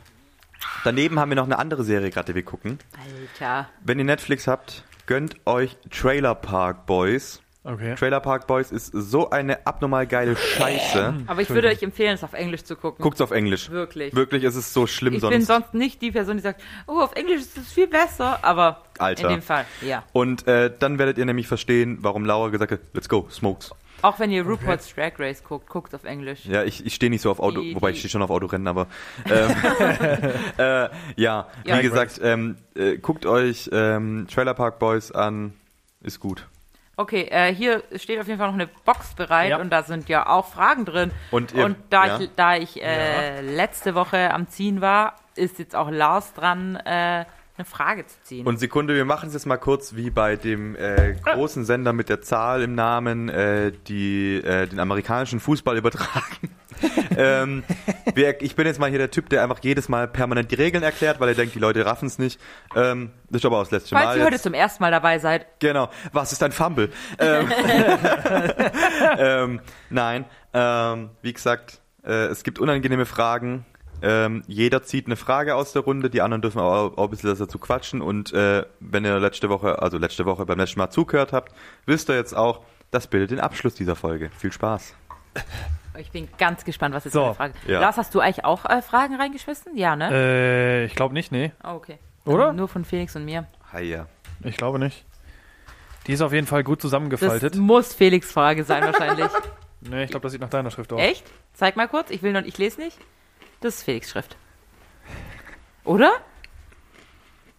daneben haben wir noch eine andere Serie gerade, die wir gucken. Alter. Wenn ihr Netflix habt, gönnt euch Trailer Park Boys. Okay. Trailer Park Boys ist so eine abnormal geile Scheiße. Aber ich würde euch empfehlen, es auf Englisch zu gucken. Guckt's auf Englisch. Wirklich. Wirklich, es ist so schlimm ich sonst. bin sonst nicht die Person, die sagt, oh, auf Englisch ist es viel besser, aber Alter. in dem Fall, ja. Und äh, dann werdet ihr nämlich verstehen, warum Laura gesagt hat, let's go, smokes. Auch wenn ihr RuPaul's Drag Race guckt, guckt auf Englisch. Ja, ich, ich stehe nicht so auf Auto, Die- wobei ich stehe schon auf Autorennen, aber ähm, <laughs> <laughs> äh, ja, Ja, wie gesagt, ähm, äh, guckt euch ähm, Trailer Park Boys an, ist gut. Okay, äh, hier steht auf jeden Fall noch eine Box bereit Ja. und da sind ja auch Fragen drin. Und ihr- da ja. ich, da ich äh, letzte Woche am Ziehen war, ist jetzt auch Lars dran, äh, eine Frage zu ziehen. Und Sekunde, wir machen es jetzt mal kurz wie bei dem äh, großen Sender mit der Zahl im Namen, äh, die äh, den amerikanischen Fußball übertragen. <laughs> ähm, wir, ich bin jetzt mal hier der Typ, der einfach jedes Mal permanent die Regeln erklärt, weil er denkt, die Leute raffen es nicht. Ähm, das ist aber auch das letzte Falls Mal. ihr heute zum ersten Mal dabei seid, Genau. Was ist ein Fumble? ähm, <laughs> <laughs> ähm, nein. Ähm, wie gesagt, äh, es gibt unangenehme Fragen. Ähm, jeder zieht eine Frage aus der Runde, die anderen dürfen auch, auch ein bisschen dazu quatschen. Und äh, wenn ihr letzte Woche, also letzte Woche beim letzten Mal zugehört habt, wisst ihr jetzt auch, das bildet den Abschluss dieser Folge. Viel Spaß. ich bin ganz gespannt, was jetzt So, für eine Frage ja. Lars, hast du eigentlich auch äh, Fragen reingeschmissen? Ja, ne? Äh, ich glaube nicht, nee. Oh, okay. Oder? Nur von Felix und mir. Hi, ja. Ich glaube nicht. Die ist auf jeden Fall gut Das zusammengefaltet. muss Felix Frage sein wahrscheinlich. <laughs> Nee, ich glaube, das sieht nach deiner Schrift aus. Echt? Zeig mal kurz. Ich will noch, ich lese nicht. Das ist Felix Schrift. Oder?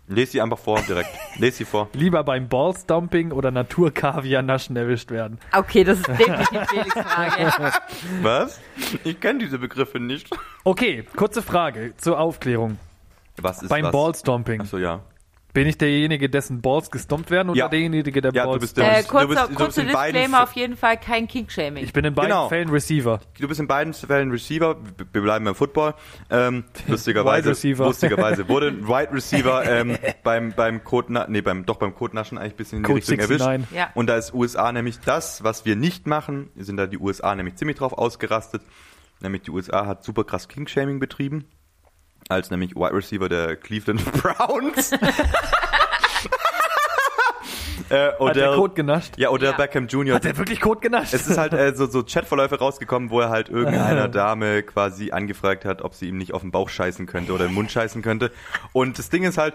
Lest sie einfach vor direkt. Lest sie vor. Lieber beim Ballstomping oder Naturkaviar naschen erwischt werden. Okay, das ist definitiv Felix Frage. <laughs> Was? Ich kenne diese Begriffe nicht. Okay, kurze Frage zur Aufklärung. Was ist beim was? Ballstomping. Achso, ja. Bin ich derjenige, dessen Balls gestompt werden oder Ja. derjenige, der Ja, du Balls bist Äh, du kurzer bist- du bist kurzer in beiden Disclaimer, F- auf jeden Fall kein King-Shaming. Ich bin in beiden Genau. Fällen Receiver. Du bist in beiden Fällen Receiver. Wir bleiben beim Football. Ähm, <laughs> lustigerweise, lustigerweise wurde ein Wide Receiver <laughs> ähm, beim beim Code, nee, beim doch beim Codenaschen eigentlich ein bisschen in die Code Richtung 69. erwischt. Ja. Und da ist USA nämlich das, was wir nicht machen, sind da die USA nämlich ziemlich drauf ausgerastet. Nämlich die USA hat super krass King-Shaming betrieben. Als nämlich Wide Receiver der Cleveland <laughs> Browns. äh, Hat der Odell, Code genascht? ja, Odell Ja. Beckham Jr. Hat der wirklich Code genascht? Es ist halt äh, so, so Chatverläufe rausgekommen, wo er halt irgendeiner <laughs> Dame quasi angefragt hat, ob sie ihm nicht auf den Bauch scheißen könnte oder im Mund scheißen könnte. Und das Ding ist halt,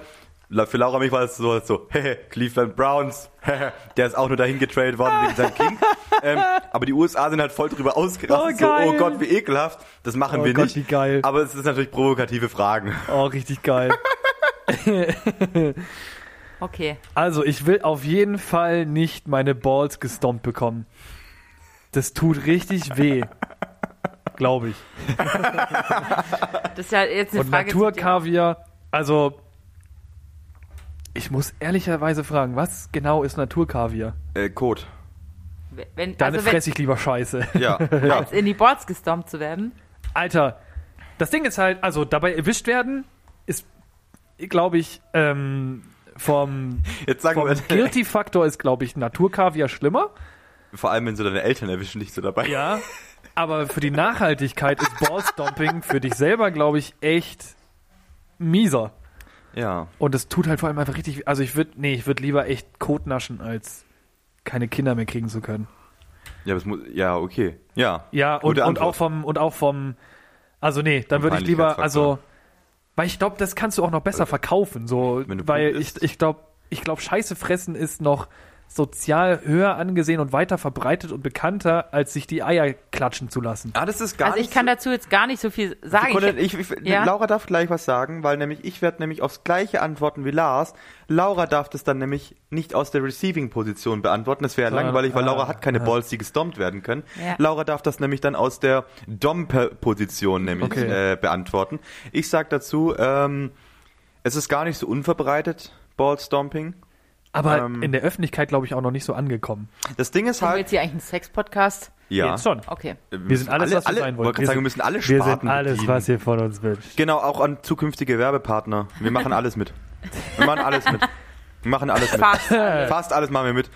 für Laura mich war es so, so <laughs> hehe, Cleveland Browns, hehe, <laughs> der ist auch nur dahin getradet worden wegen seinem King. ähm, aber die USA sind halt voll drüber ausgerastet, Oh, so, oh. Gott, wie ekelhaft. Das machen Oh wir Gott, nicht. wie geil. Aber es ist natürlich provokative Fragen. <laughs> oh, richtig geil. Okay. Also, ich will auf jeden Fall nicht meine Balls gestompt bekommen. Das tut richtig weh. Glaube ich. Das ist ja jetzt eine Und Frage. Naturkaviar, also ich muss ehrlicherweise fragen, was genau ist Naturkaviar? Äh, Code. Wenn, Dann also fresse ich lieber Scheiße. <laughs> Ja, <laughs> ja. als in die Boards gestompt zu werden. Alter, Das Ding ist halt, also dabei erwischt werden, ist, glaube ich, ähm, vom, Jetzt sagen vom wir, Guilty-Faktor ist, glaube ich, Naturkaviar schlimmer. vor allem, wenn so deine Eltern erwischen dich so dabei. Ja. <laughs> Aber für die Nachhaltigkeit ist Ballstomping für dich selber, glaube ich, echt mieser. Ja. Und es tut halt vor allem einfach richtig, also ich würde, nee, ich würde lieber echt Kot naschen, als keine Kinder mehr kriegen zu können. Ja, das muss, ja, okay. Ja. Ja, und, und auch vom, und auch vom, also nee, dann würde ich lieber, also, weil ich glaube, das kannst du auch noch besser verkaufen, so, weil ich, ich glaube, ich glaube, Scheiße fressen ist noch sozial höher angesehen und weiter verbreitet und bekannter, als sich die Eier klatschen zu lassen. Ah, das ist gar Also ich kann so, dazu jetzt gar nicht so viel sagen. Sekunde, Ich, ich, ich, Ja. Laura darf gleich was sagen, weil nämlich ich werde nämlich aufs gleiche antworten wie Lars. Laura darf das dann nämlich nicht aus der Receiving-Position beantworten. Das wäre Sondern- langweilig, weil ah, Laura hat keine ah. Balls, die gestompt werden können. Ja. Laura darf das nämlich dann aus der Dom-Position nämlich Okay. äh, beantworten. Ich sag dazu, ähm, es ist gar nicht so unverbreitet, Ballstomping. Aber Ähm. in der Öffentlichkeit, glaube ich, auch noch nicht so angekommen. Das Ding ist sind wir halt, jetzt hier eigentlich ein Sex-Podcast? ja, Jetzt schon. Okay. wir sind alles, alle, was wir alle, sein wollen. Wir sagen, sind- wir müssen alle Wir Sparten sind alles, bedienen. was ihr von uns wünscht. Genau, auch an zukünftige Werbepartner. Wir machen alles mit. Wir machen alles mit. Wir machen alles mit. Fast alles. Fast alles machen wir mit.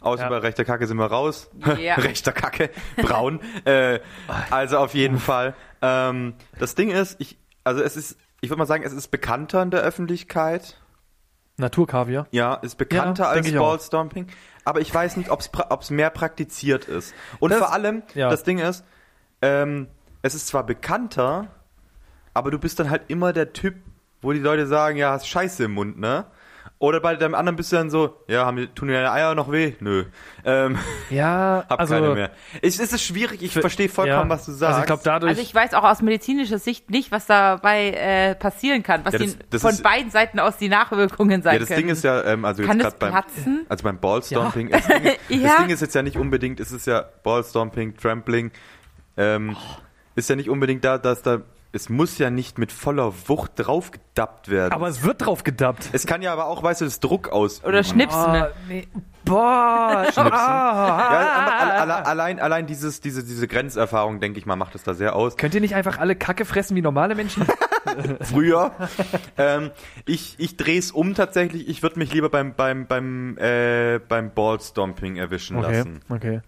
Außer Ja. bei rechter Kacke sind wir raus. Ja. <laughs> rechter Kacke, braun. äh, also auf jeden Fall. Ähm, das Ding ist, ich, also es ist, ich würde mal sagen, es ist bekannter in der Öffentlichkeit. Naturkaviar. Ja, ist bekannter Ja, als. Ballstomping. Aber ich weiß nicht, ob es mehr praktiziert ist. Und Das- vor allem, ja. das Ding ist, ähm, es ist zwar bekannter, aber du bist dann halt immer der Typ, wo die Leute sagen, ja, hast Scheiße im Mund, ne? Oder bei dem anderen bist du dann so, ja, haben die, tun dir deine Eier noch weh? Nö. Ähm, Ja, <laughs> hab also, keine mehr. Ich, es ist schwierig, ich Für- verstehe vollkommen, ja. was du sagst. Also ich glaube, dadurch. Also ich weiß auch aus medizinischer Sicht nicht, was dabei äh, passieren kann, was Ja, das- die, das von ist- beiden Seiten aus die Nachwirkungen sein ja, das können. Ding ist ja, ähm, also kann jetzt gerade beim, also beim Ballstomping, das, Ding, <laughs> das Ja. Ding ist jetzt ja nicht unbedingt, es ist ja Ballstomping, Trampling, ähm, ist ja nicht unbedingt da, dass da, es muss ja nicht mit voller Wucht draufgedappt werden. aber es wird drauf gedappt. es kann ja aber auch, weißt du, das Druck aus. Oder Schnipsen. Ah, nee. Boah, <laughs> Schnipsen. Ja, aber alle- alle- <laughs> allein, allein dieses, diese, diese Grenzerfahrung, denke ich mal, macht es da sehr aus. Könnt ihr nicht einfach alle Kacke fressen wie normale Menschen? <laughs> Früher. ähm, ich ich drehe es um tatsächlich. Ich würde mich lieber beim, beim, beim, äh, beim Ballstomping erwischen Okay, lassen. okay.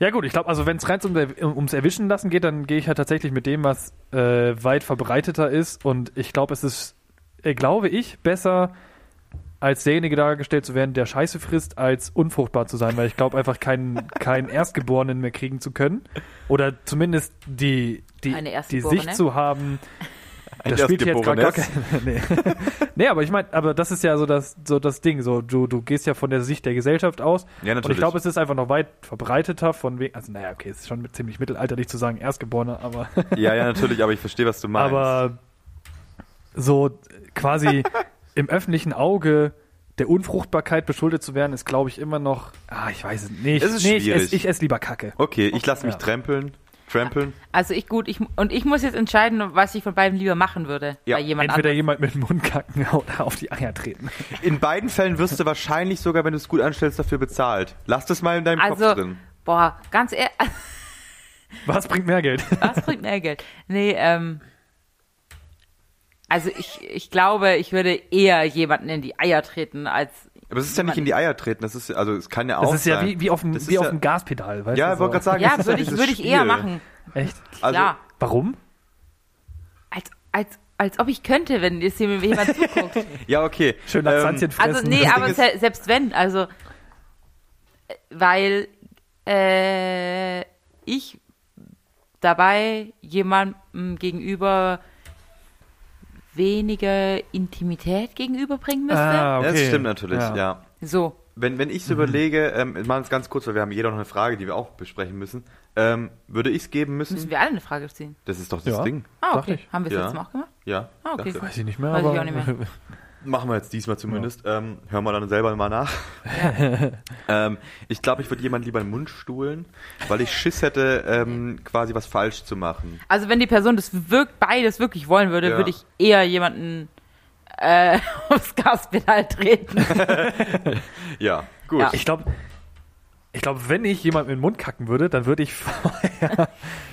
Ja gut, ich glaube, also wenn es rein um, ums Erwischen lassen geht, dann gehe ich halt tatsächlich mit dem, was äh, weit verbreiteter ist. Und ich glaube, es ist, äh, glaube ich, besser als derjenige dargestellt zu werden, der Scheiße frisst, als unfruchtbar zu sein, weil ich glaube einfach keinen <laughs> keinen Erstgeborenen mehr kriegen zu können. Oder zumindest die, die, die? Sicht zu haben, das spielt jetzt gerade gar Erstgeborenes. <laughs> kein, nee. nee, aber ich meine, aber das ist ja so das, so das Ding. So, du, du gehst ja von der Sicht der Gesellschaft aus. Ja, Und natürlich. ich glaube, es ist einfach noch weit verbreiteter von wegen, also naja, okay, es ist schon ziemlich mittelalterlich zu sagen, Erstgeborener, aber, <laughs> ja, ja, <laughs> natürlich, aber ich verstehe, was du meinst. aber so quasi im öffentlichen Auge der Unfruchtbarkeit beschuldet zu werden, ist, glaube ich, immer noch, ah, ich weiß es nicht. Es ist nee, ich schwierig. esse ich ess lieber Kacke. okay, ich lasse mich Ja. trampeln. Trampeln. Also ich gut, ich, und ich muss jetzt entscheiden, was ich von beiden lieber machen würde. Ja, bei jemand Entweder anderem. jemand mit dem Mund kacken <laughs> oder auf die Eier treten. In beiden Fällen wirst du wahrscheinlich sogar, wenn du es gut anstellst, dafür bezahlt. Lass das mal in deinem Kopf Also, drin. boah, ganz ehrlich, <laughs> Was bringt mehr Geld? <laughs> was bringt mehr Geld? Nee, ähm, also ich, ich glaube, ich würde eher jemanden in die Eier treten, als Aber es ist ja nicht in die Eier treten, das ist, also es kann ja auch Das ist ja sein. wie, wie auf dem, wie auf ja- dem Gaspedal, weißt Ja, du? ich wollte gerade sagen, ja, würde ja ich, würde ich eher machen. Echt? Also, Klar, Warum? als, als, als ob ich könnte, wenn jetzt hier mir jemand zuguckt. <laughs> Ja, okay. Schön nach Ähm, fressen. Also nee, aber se selbst wenn, also weil äh, ich dabei jemandem gegenüber weniger Intimität gegenüberbringen müsste. Ah, okay. Ja, das stimmt natürlich, ja. So. Wenn, wenn ich so überlege, ähm, wir machen es ganz kurz, weil wir haben jeder noch eine Frage, die wir auch besprechen müssen. Ähm, würde ich es geben müssen? Müssen wir alle eine Frage ziehen? Das ist doch das Ja. Ding. Ah, okay. ich. Haben wir es Ja. letztes Mal auch gemacht? Ja. Ah, okay. Weiß ich nicht mehr, Weiß ich aber auch nicht mehr. <laughs> Machen wir jetzt diesmal zumindest. Ähm, hören wir dann selber mal nach. <laughs> ähm, ich glaube, ich würde jemand lieber den Mund stuhlen, weil ich Schiss hätte, ähm, quasi was falsch zu machen. Also wenn die Person das wirkt, beides wirklich wollen würde, Ja. würde ich eher jemanden äh, <laughs> aufs Gaspedal treten. <laughs> Ja, gut. Ja. Ich glaube, ich glaube, wenn ich jemand mit dem Mund kacken würde, dann würde ich vorher,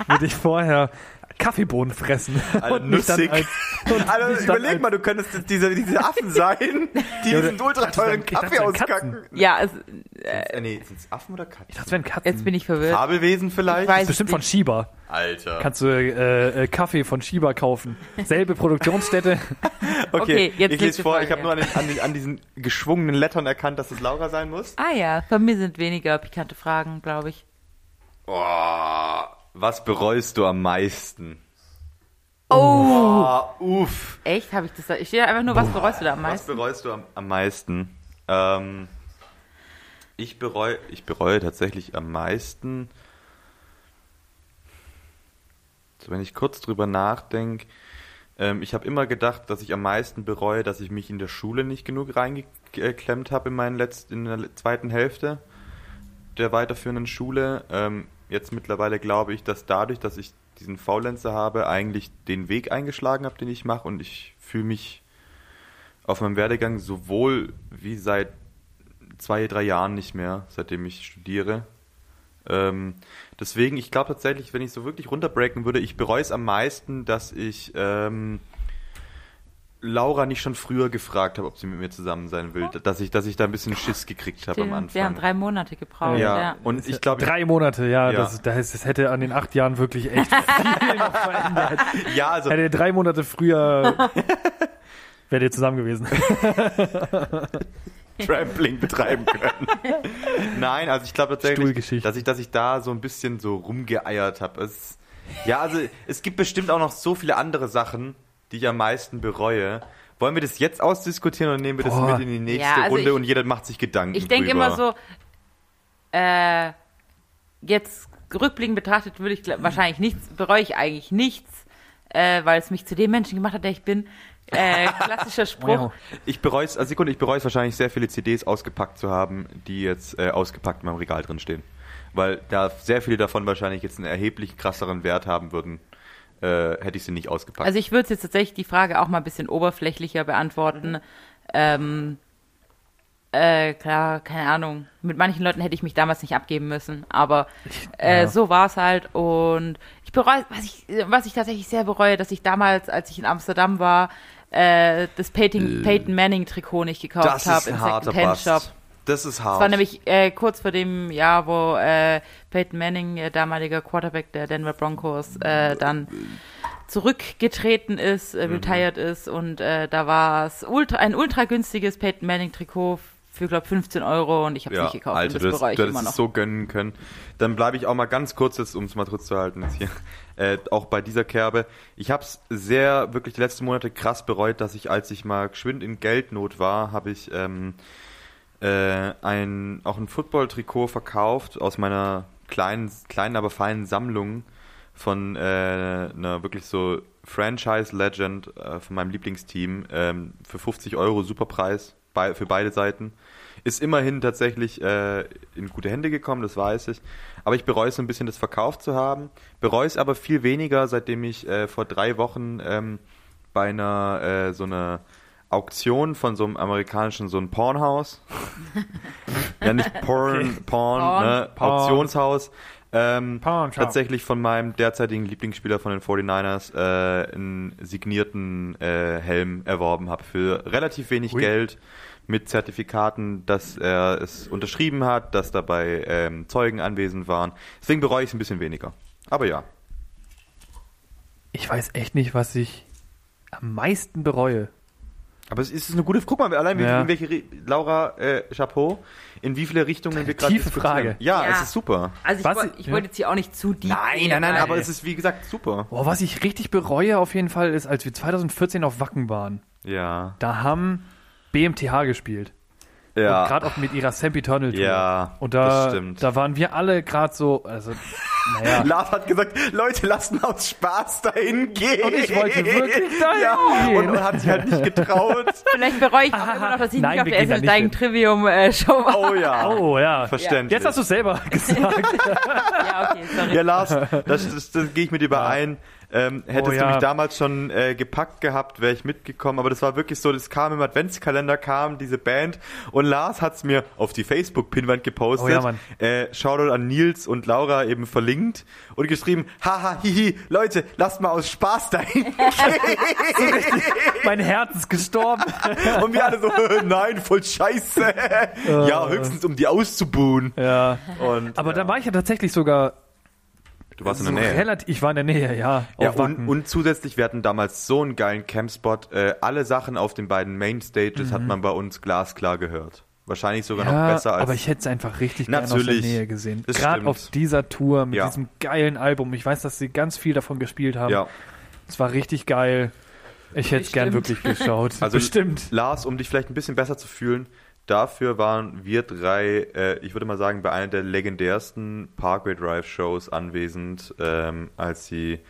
würde ich vorher Kaffeebohnen fressen. Alter, Und nussig. als- und Also dann überleg mal, du könntest diese, diese Affen sein, <laughs> die Ja, diesen ultra teuren Kaffee auskacken. Ja, es, Äh, nee, sind es Affen oder Katzen? Ich dachte, es wären Katzen. jetzt bin ich verwirrt. Fabelwesen vielleicht? Ich weiß- Bestimmt von Shiba. Alter. Kannst du äh, äh, Kaffee von Shiba kaufen. Selbe Produktionsstätte. <laughs> Okay, jetzt ich lese vor, Frage, ich habe ja. nur an, den, an, den, an diesen geschwungenen Lettern erkannt, dass es Laura sein muss. Ah ja, bei mir sind weniger pikante Fragen, glaube ich. Oh, was bereust du am meisten? Oh, Oh, uff. echt? Habe ich das da? Ich stehe einfach nur, was bereust du da am Was meisten? bereust du am, am meisten? Ähm, ich bereue, ich bereue tatsächlich am meisten, so wenn ich kurz drüber nachdenke, ähm, ich habe immer gedacht, dass ich am meisten bereue, dass ich mich in der Schule nicht genug reingeklemmt habe in, meinen letzt, in der zweiten Hälfte der weiterführenden Schule. Ähm, jetzt mittlerweile glaube ich, dass dadurch, dass ich diesen Faulenzer habe, eigentlich den Weg eingeschlagen habe, den ich mache und ich fühle mich auf meinem Werdegang sowohl wie seit zwei, drei Jahren nicht mehr, seitdem ich studiere. Ähm, deswegen, ich glaube tatsächlich, wenn ich so wirklich runterbreaken würde, ich bereue es am meisten, dass ich ähm, Laura nicht schon früher gefragt habe, ob sie mit mir zusammen sein will. Dass ich, dass ich da ein bisschen Schiss gekriegt habe am Stimmt, Wir haben Anfang. drei Monate gebraucht. ja. Ja. und ich glaube, Drei Monate, ja. Ja. Das, das, das hätte an den acht Jahren wirklich echt <laughs> viel noch verändert. ja, also Hätte ihr drei Monate früher <laughs> wärt ihr zusammen gewesen. <laughs> Trampling betreiben können. Nein, also ich glaube tatsächlich, dass ich, dass ich da so ein bisschen so rumgeeiert habe. Es, ja, also es gibt bestimmt auch noch so viele andere Sachen, die ich am meisten bereue. Wollen wir das jetzt ausdiskutieren oder nehmen wir das Boah. mit in die nächste Ja, also Runde ich- und jeder macht sich Gedanken Ich denke immer so, äh, jetzt rückblickend betrachtet würde ich wahrscheinlich nichts, bereue ich eigentlich nichts, äh, weil es mich zu dem Menschen gemacht hat, der ich bin. Äh, <laughs> klassischer Spruch. Ich bereue es, also Sekunde, ich bereue es wahrscheinlich sehr viele CDs ausgepackt zu haben, die jetzt äh, ausgepackt in meinem Regal drin stehen. Weil da sehr viele davon wahrscheinlich jetzt einen erheblich krasseren Wert haben würden, äh, hätte ich sie nicht ausgepackt. Also ich würde jetzt tatsächlich die Frage auch mal ein bisschen oberflächlicher beantworten. Ähm, äh, klar, keine Ahnung. Mit manchen Leuten hätte ich mich damals nicht abgeben müssen, aber <laughs> äh, ja. so war es halt. Und ich bereue, was ich, was ich tatsächlich sehr bereue, dass ich damals, als ich in Amsterdam war, äh, das Peyton, Peyton Manning Trikot nicht gekauft habe im Second-Hand-Shop. Bast. Das ist hart. Das war nämlich äh, kurz vor dem Jahr, wo äh, Peyton Manning, äh, damaliger Quarterback der Denver Broncos, äh, dann zurückgetreten ist, Mhm. äh, retired ist und äh, da war es ultra, ein ultra günstiges Peyton Manning Trikot für, glaube 15 Euro und ich habe es ja, nicht gekauft Alter, und du das ich hättest- du immer hättest noch. es so gönnen können. Dann bleibe ich auch mal ganz kurz, jetzt, um es mal kurz zu halten, jetzt hier, <laughs> äh, auch bei dieser Kerbe. Ich habe es sehr, wirklich die letzten Monate krass bereut, dass ich, als ich mal geschwind in Geldnot war, habe ich ähm, äh, ein, auch ein Football-Trikot verkauft aus meiner kleinen, kleinen, aber feinen Sammlung von äh, einer wirklich so Franchise-Legend äh, von meinem Lieblingsteam ähm, für 50 Euro Superpreis bei, für beide Seiten. Ist immerhin tatsächlich äh, in gute Hände gekommen, das weiß ich. Aber ich bereue es ein bisschen, das verkauft zu haben. Bereue es aber viel weniger, seitdem ich äh, vor drei Wochen ähm, bei einer äh, so einer Auktion von so einem amerikanischen, so ein Pornhaus. <laughs> ja, nicht Porn, Porn, Porn. ne? Porn. Auktionshaus. Ähm, Porn tatsächlich von meinem derzeitigen Lieblingsspieler von den 49ers äh, einen signierten äh, Helm erworben habe für relativ wenig Ui. Geld mit Zertifikaten, dass er es unterschrieben hat, dass dabei ähm, Zeugen anwesend waren. Deswegen bereue ich es ein bisschen weniger. Aber ja. Ich weiß echt nicht, was ich am meisten bereue. Aber es ist eine gute Guck mal, allein wie, Ja. in welche Laura äh, Chapeau, in wie viele Richtungen wir gerade Tiefe diskutieren. Frage. Ja, Ja. es ist super. Also ich, Was- woll- ich ja. wollte jetzt hier auch nicht zu deep Nein, nein, nein, aber es ist wie gesagt super. Boah, was ich richtig bereue auf jeden Fall ist, als wir 2014 auf Wacken waren. Ja. Da haben BMTH gespielt. Ja. Gerade auch mit ihrer Sempiternal Tour. Ja, Und das da, stimmt. da waren wir alle gerade so, also, naja. <laughs> Lars hat gesagt, Leute, lasst mal aus Spaß dahin gehen. Und ich wollte wirklich dahin ja, gehen. Und, und hat sich halt nicht getraut. <laughs> Vielleicht bereue ich auch immer noch, dass ich Nein, nicht auf der Essel. Trivium äh, Show war. Oh ja. Oh ja. Verständlich. Jetzt hast du es selber <laughs> gesagt. Ja, okay, sorry. Ja, Lars, das, das, das gehe ich mit dir überein. Ähm, hättest Oh, du ja. mich damals schon äh, gepackt gehabt, wäre ich mitgekommen. Aber das war wirklich so, das kam im Adventskalender, kam diese Band und Lars hat's mir auf die Facebook-Pinwand gepostet. Oh ja, Mann. Äh, Shoutout an Nils und Laura eben verlinkt und geschrieben, haha, hihi, Leute, lasst mal aus Spaß dahin. <laughs> Mein Herz ist gestorben. <laughs> und wir alle so, <laughs> nein, voll scheiße. ja, höchstens um die auszubuhen. ja. Und, Aber ja. da war ich ja tatsächlich sogar du warst in so der Nähe. relativ. Ich war in der Nähe, ja. Ja, und, und zusätzlich, wir hatten damals so einen geilen Campspot. Äh, alle Sachen auf den beiden Mainstages hat man bei uns glasklar gehört. Wahrscheinlich sogar Mhm. ja, noch besser als. aber ich hätte es einfach richtig gerne aus der. Nähe gesehen. Gerade auf dieser Tour mit Ja. diesem geilen Album. Ich weiß, dass sie ganz viel davon gespielt haben. ja. Es war richtig geil. Ich hätte es gern wirklich geschaut. Also <laughs> Bestimmt. Lars, um dich vielleicht ein bisschen besser zu fühlen, dafür waren wir drei, äh, ich würde mal sagen, bei einer der legendärsten Parkway Drive Shows anwesend, ähm, als sie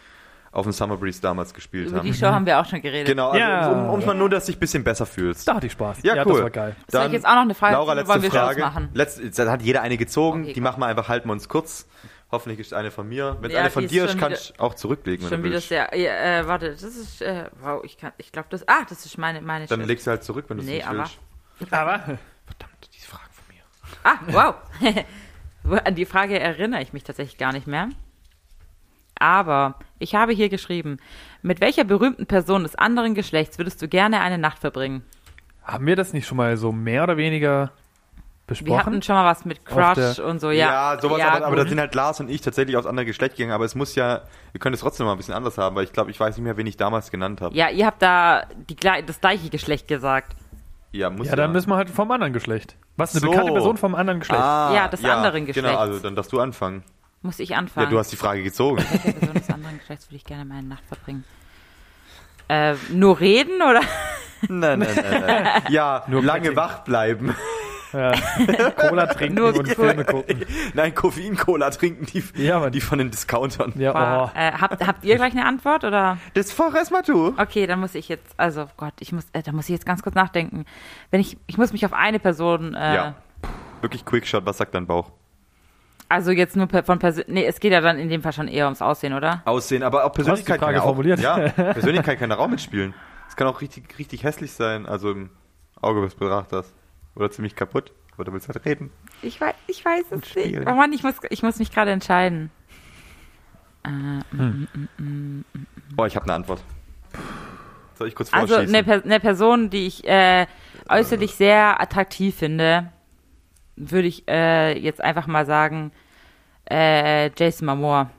auf dem Summer Breeze damals gespielt Über haben. die Show haben wir auch schon geredet. Genau, also Ja. um, um mal nur, dass du dich ein bisschen besser fühlst. Da hatte ich Spaß. Ja, das cool. war geil. Soll ich jetzt auch noch eine Frage Laura, letzte wollen wir Frage. Machen? Letzt, da hat jeder eine gezogen. Okay, die komm. machen wir einfach, halten wir uns kurz. Hoffentlich ist eine von mir. Wenn es Ja, eine von dir ist, kann wieder- ich auch zurücklegen, wenn Schon du wieder willst. sehr. Ja, äh, warte, das ist. Äh, wow, ich kann. Ich glaube, das. Ah, das ist meine meine Dann Schrift. legst du halt zurück, wenn du es Nee, nicht aber- willst. Aber Verdammt, diese Fragen von mir. Ah, wow. <laughs> An die Frage erinnere ich mich tatsächlich gar nicht mehr. Aber ich habe hier geschrieben, mit welcher berühmten Person des anderen Geschlechts würdest du gerne eine Nacht verbringen? haben wir das nicht schon mal so mehr oder weniger Wir besprochen? hatten schon mal was mit Crush und so, ja. Ja, sowas, Ja, aber, aber da sind halt Lars und ich tatsächlich aus anderem Geschlecht gegangen, aber es muss ja, wir können es trotzdem mal ein bisschen anders haben, weil ich glaube, ich weiß nicht mehr, wen ich damals genannt habe. Ja, ihr habt da die, das gleiche Geschlecht gesagt. Ja, muss ja, dann müssen wir halt vom anderen Geschlecht. Was, eine So. bekannte Person vom anderen Geschlecht? ah, Ja, des anderen Geschlechts. Genau, also dann darfst du anfangen. Muss ich Ja, anfangen? du hast die Frage gezogen. Welche Person des anderen Geschlechts würde ich gerne meine Nacht verbringen? Äh, nur reden oder? nein, nein, nein, nein. <laughs> Ja, Nur lange wach bleiben. Ja. <laughs> Cola trinken Nur und Filme gucken. Nein, Koffein-Cola trinken, die, Ja, Mann. die von den Discountern. Ja, oh. äh, habt, habt ihr gleich eine Antwort oder? Das fahr erstmal du. Okay, dann muss ich jetzt, also Gott, ich muss, äh, da muss ich jetzt ganz kurz nachdenken. Wenn ich, ich muss mich auf eine Person, äh, Ja. Wirklich Quickshot, was sagt dein Bauch? also jetzt nur von Person, nee, es geht ja dann in dem Fall schon eher ums Aussehen, oder? Aussehen, aber auch Persönlichkeit Frage kann ja auch, formuliert. Ja, <laughs> Persönlichkeit kann da auch mitspielen. Es kann auch richtig, richtig hässlich sein, also im Auge des Betrachters. Oder ziemlich kaputt. Oder willst du halt reden? Ich weiß, ich weiß es nicht. Oh Mann, ich muss, ich muss mich gerade entscheiden. Äh, Boah, ich habe eine Antwort. Soll ich kurz also vorschießen? eine, Per- eine Person, die ich äh, äußerlich sehr attraktiv finde, würde ich äh, jetzt einfach mal sagen, äh, Jason Momoa.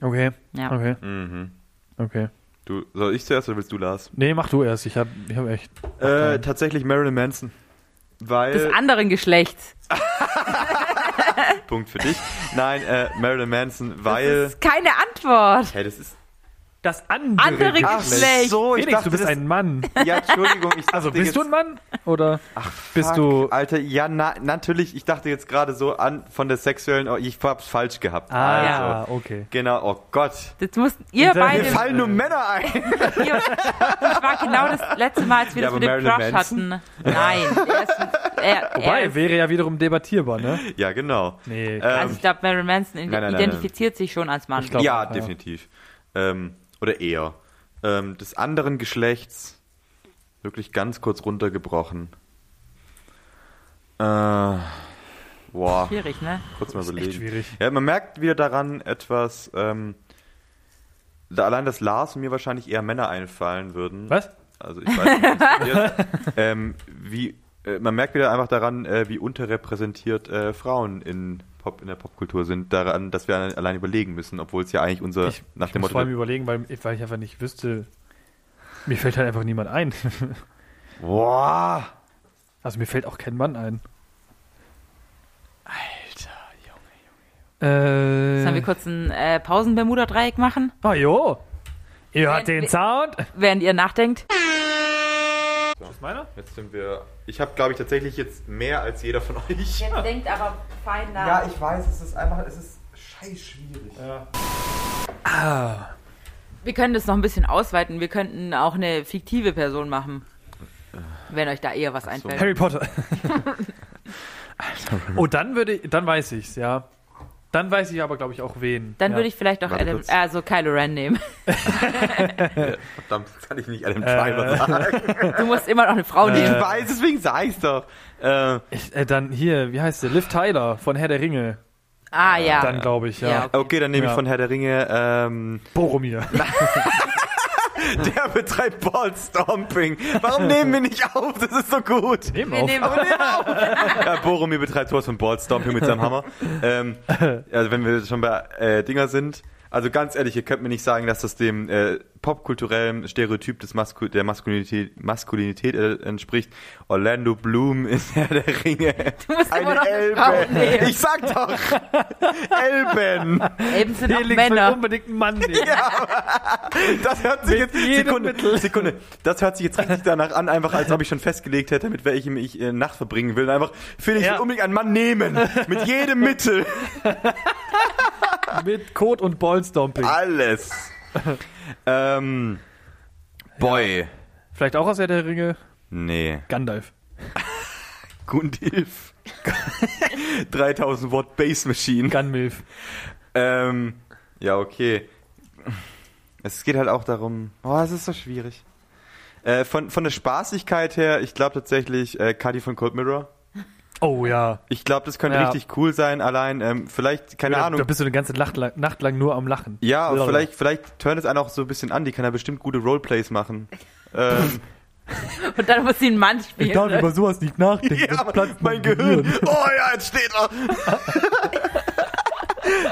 Okay, Ja. okay, mhm. okay. Du, soll ich zuerst oder willst du, Lars? Nee, mach du erst. Ich hab, ich hab echt. Äh, tatsächlich Marilyn Manson. Weil. Des anderen Geschlechts. <laughs> Punkt für dich. Nein, äh, Marilyn Manson, Das weil. ist keine Antwort. Hey, das ist. Das andere, Andere Geschlecht. so, Felix, du bist ein Mann. Ja, Entschuldigung, ich Also dachte bist du jetzt- ein Mann? Oder bist Fuck, du. Alter, ja, na, natürlich, ich dachte jetzt gerade so an von der sexuellen, oh, ich hab's falsch gehabt. Ah, Also, okay. genau, oh Gott. Jetzt musst ihr Inter- beide. Mir fallen nur Männer ein. Ihr, das war genau das letzte Mal, als wir Ja, das mit dem Crush Manson? hatten. Nein. Er ist, er, er Wobei, ist, wäre ja wiederum debattierbar, ne? ja, genau. Nee. Ähm, also ich glaube, Marilyn Manson Nein, nein, nein, identifiziert sich schon als Mann. Ich glaub- ja, ja. definitiv. Ähm, oder eher. Ähm, des anderen Geschlechts, wirklich ganz kurz runtergebrochen. Äh, boah, Schwierig, ne? kurz mal ist echt überlegen. schwierig. Ja, man merkt wieder daran etwas, ähm, da allein, dass Lars und mir wahrscheinlich eher Männer einfallen würden. Was? Also ich weiß nicht, wie es passiert. <laughs> ähm, wie, äh, man merkt wieder einfach daran, äh, wie unterrepräsentiert äh, Frauen in, Pop, in der Popkultur sind, daran, dass wir allein überlegen müssen, obwohl es ja eigentlich unser, Ich, nach ich dem muss Motto... vor allem überlegen, weil, weil ich einfach nicht wüsste. Mir fällt halt einfach niemand ein. <laughs> Boah! Also mir fällt auch kein Mann ein. Alter, Äh. Sollen wir kurz ein äh, Pausen-Bermuda-Dreieck machen, Oh jo. Ihr hört den Sound. während ihr nachdenkt? Was meiner? Jetzt sind wir... Ich habe, glaube ich, tatsächlich jetzt mehr als jeder von euch. Jetzt denkt aber fein nach. Ja, ich weiß, es ist einfach, es ist scheiß schwierig. Ah. Wir können das noch ein bisschen ausweiten. Wir könnten auch eine fiktive Person machen. Wenn euch da eher was einfällt. Harry Potter. <laughs> <laughs> oh, dann würde ich, dann weiß ich's, ja. Dann weiß ich aber, glaube ich, auch wen. Dann ja. würde ich vielleicht auch Adam, also Kylo Ren nehmen. <laughs> Verdammt, kann ich nicht Adam Driver sagen. Du musst immer noch eine Frau Ich nehmen. weiß, deswegen sag ich's doch. Äh, Ich, äh, dann hier, wie heißt der? Liv Tyler von Herr der Ringe. Ah ja. Dann glaube ich, ja. Ja, okay. okay, dann nehme ich Ja. von Herr der Ringe, ähm, Boromir. <laughs> <laughs> <laughs> der betreibt Ballstomping. Warum nehmen wir nicht auf? Das ist so gut. Nehmen Wir auf. nehmen <laughs> Ja, Boromir betreibt sowas von Ballstomping mit seinem Hammer. Ähm, <laughs> also wenn wir schon bei äh, Dinger sind, also ganz ehrlich, ihr könnt mir nicht sagen, dass das dem äh, popkulturellen Stereotyp des Masku der Maskulinität, Maskulinität entspricht. Orlando Bloom ist <laughs> Herr der Ringe. Du musst immer Eine Frau Elbe. Ich sag doch. <laughs> Elben. Elben sind auch Felix will Männer. unbedingt einen Mann nehmen. Das hört sich Mit jetzt Sekunde, Mittel. Sekunde. Das hört sich jetzt richtig danach an, einfach als ob ich schon festgelegt hätte, mit welchem ich äh, Nacht verbringen will. Und einfach, Felix Ja. will unbedingt einen Mann nehmen. Mit jedem Mittel. <laughs> Mit Kot und Ballstomping. Alles. Ähm, Boy. Vielleicht auch aus Herr der Ringe. Nee. Gandalf. <laughs> Gundilf. <laughs> 3000 Watt Base Machine. Gunmilf. Ähm, ja, okay. Es geht halt auch darum. Oh, es ist so schwierig. Äh, von, von der Spaßigkeit her, ich glaube tatsächlich äh, Cuddy von Cold Mirror. Oh ja. Ich glaube, das könnte Ja. richtig cool sein. Allein, ähm, vielleicht, keine da, Ahnung. Da bist du eine ganze Nacht lang, Nacht lang nur am Lachen. ja, Blablabla. vielleicht, vielleicht turnt es einen auch so ein bisschen an. Die kann ja bestimmt gute Roleplays machen. ähm, <laughs> Und dann muss sie einen Mann spielen. sowas nicht nachdenken. ja, aber mein Gehirn. Oh ja, jetzt steht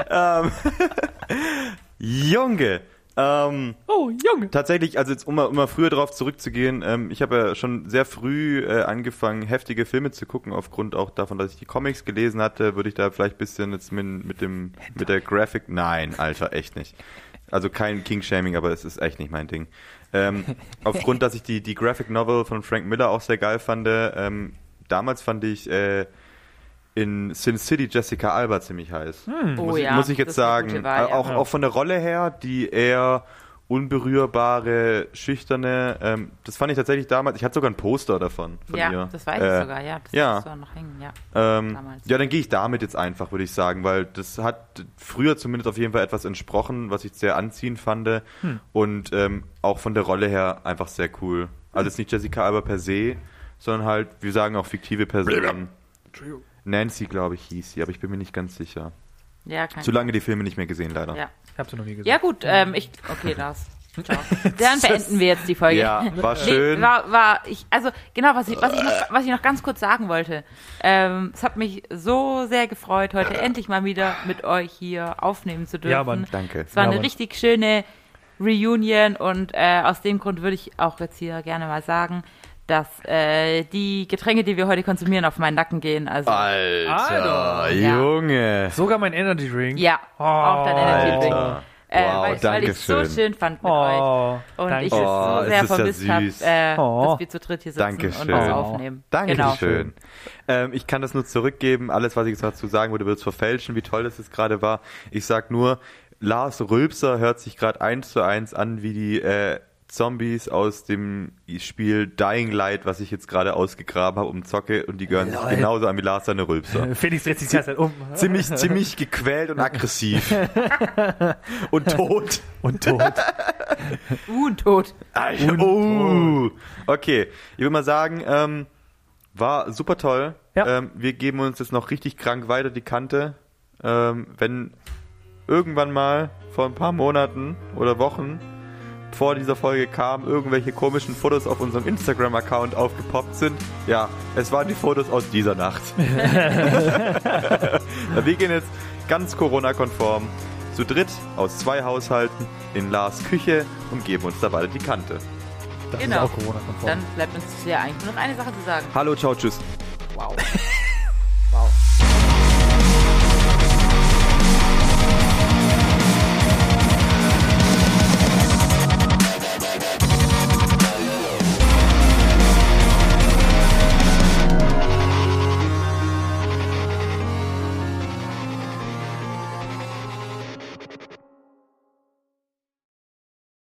er. <laughs> <laughs> ähm, Junge. Ähm, Oh, Junge. Tatsächlich, also jetzt um mal, um mal früher darauf zurückzugehen, ähm, ich habe ja schon sehr früh äh, angefangen, heftige Filme zu gucken, aufgrund auch davon, dass ich die Comics gelesen hatte, würde ich da vielleicht ein bisschen jetzt mit, mit dem mit der Graphic. Nein, Alter, echt nicht. Also kein King-Shaming, aber es ist echt nicht mein Ding. Ähm, <laughs> aufgrund, dass ich die, die Graphic Novel von Frank Miller auch sehr geil fand, ähm, damals fand ich äh, in Sin City Jessica Alba ziemlich heiß Oh muss, ich, ja, muss ich das jetzt ist eine sagen. Wahl, ja. auch, auch von der Rolle her, die eher unberührbare, schüchterne, ähm, das fand ich tatsächlich damals, ich hatte sogar ein Poster davon von ja, ihr. das weiß Äh, ich sogar, ja. Das ja. auch noch hängen, ja. Ähm, ja, dann gehe ich damit jetzt einfach, würde ich sagen, weil das hat früher zumindest auf jeden Fall etwas entsprochen, was ich sehr anziehend fand Hm. und ähm, auch von der Rolle her einfach sehr cool. Also jetzt nicht Jessica Alba per se, sondern halt, wir sagen auch fiktive Personen. Nancy, glaube ich, hieß sie, aber ich bin mir nicht ganz sicher. Ja, Zu lange die Filme nicht mehr gesehen, leider. Ja. Ich hab sie noch nie gesehen. Ja gut, ähm, ich okay, das. Ciao. <laughs> Dann beenden wir jetzt die Folge. Ja, war schön. Nee, war, war ich, also genau, was ich, was, ich noch, was ich noch ganz kurz sagen wollte. Ähm, es hat mich so sehr gefreut, heute endlich mal wieder mit euch hier aufnehmen zu dürfen. Ja, Mann. Danke. Es war Ja, eine Mann. richtig schöne Reunion und äh, aus dem Grund würde ich auch jetzt hier gerne mal sagen, dass äh, die Getränke, die wir heute konsumieren, auf meinen Nacken gehen. Also Alter, Alter. Ja. Junge. Sogar mein Energy Drink. ja, auch dein Energy Drink. Alter. Äh, Wow, weil, weil ich es so schön. fand mit euch. Oh, Und danke. ich es Oh, so es sehr ja vermisst habe, süß. äh, Oh. dass wir zu dritt hier sitzen Dankeschön. und was Oh. aufnehmen. Dankeschön. Genau. Ähm, ich kann das nur zurückgeben. Alles, was ich jetzt dazu sagen würde, wird es verfälschen, wie toll das jetzt gerade war. Ich sag nur, Lars Rülpser hört sich gerade eins zu eins an wie die äh, Zombies aus dem Spiel Dying Light, was ich jetzt gerade ausgegraben habe, um Zocke, und die gehören sich genauso an wie Lars seine Rülpser. <laughs> Felix dreht sich die ganze Zeit um. ziemlich, ziemlich gequält und aggressiv. <laughs> und tot. Und tot. Uh, tot. Alter, oh. Okay, ich würde mal sagen, ähm, war super toll. Ja. Ähm, wir geben uns jetzt noch richtig krank weiter die Kante. Ähm, wenn irgendwann mal vor ein paar Monaten oder Wochen vor dieser Folge kam, irgendwelche komischen Fotos auf unserem Instagram-Account aufgepoppt sind. Ja, es waren die Fotos aus dieser Nacht. <laughs> <laughs> wir gehen jetzt ganz Corona-konform zu dritt aus zwei Haushalten in Lars Küche und geben uns da weiter die Kante. Das Genau. ist auch Corona-konform. Dann bleibt uns ja eigentlich nur noch eine Sache zu sagen. Hallo, ciao, tschüss. Wow. <laughs>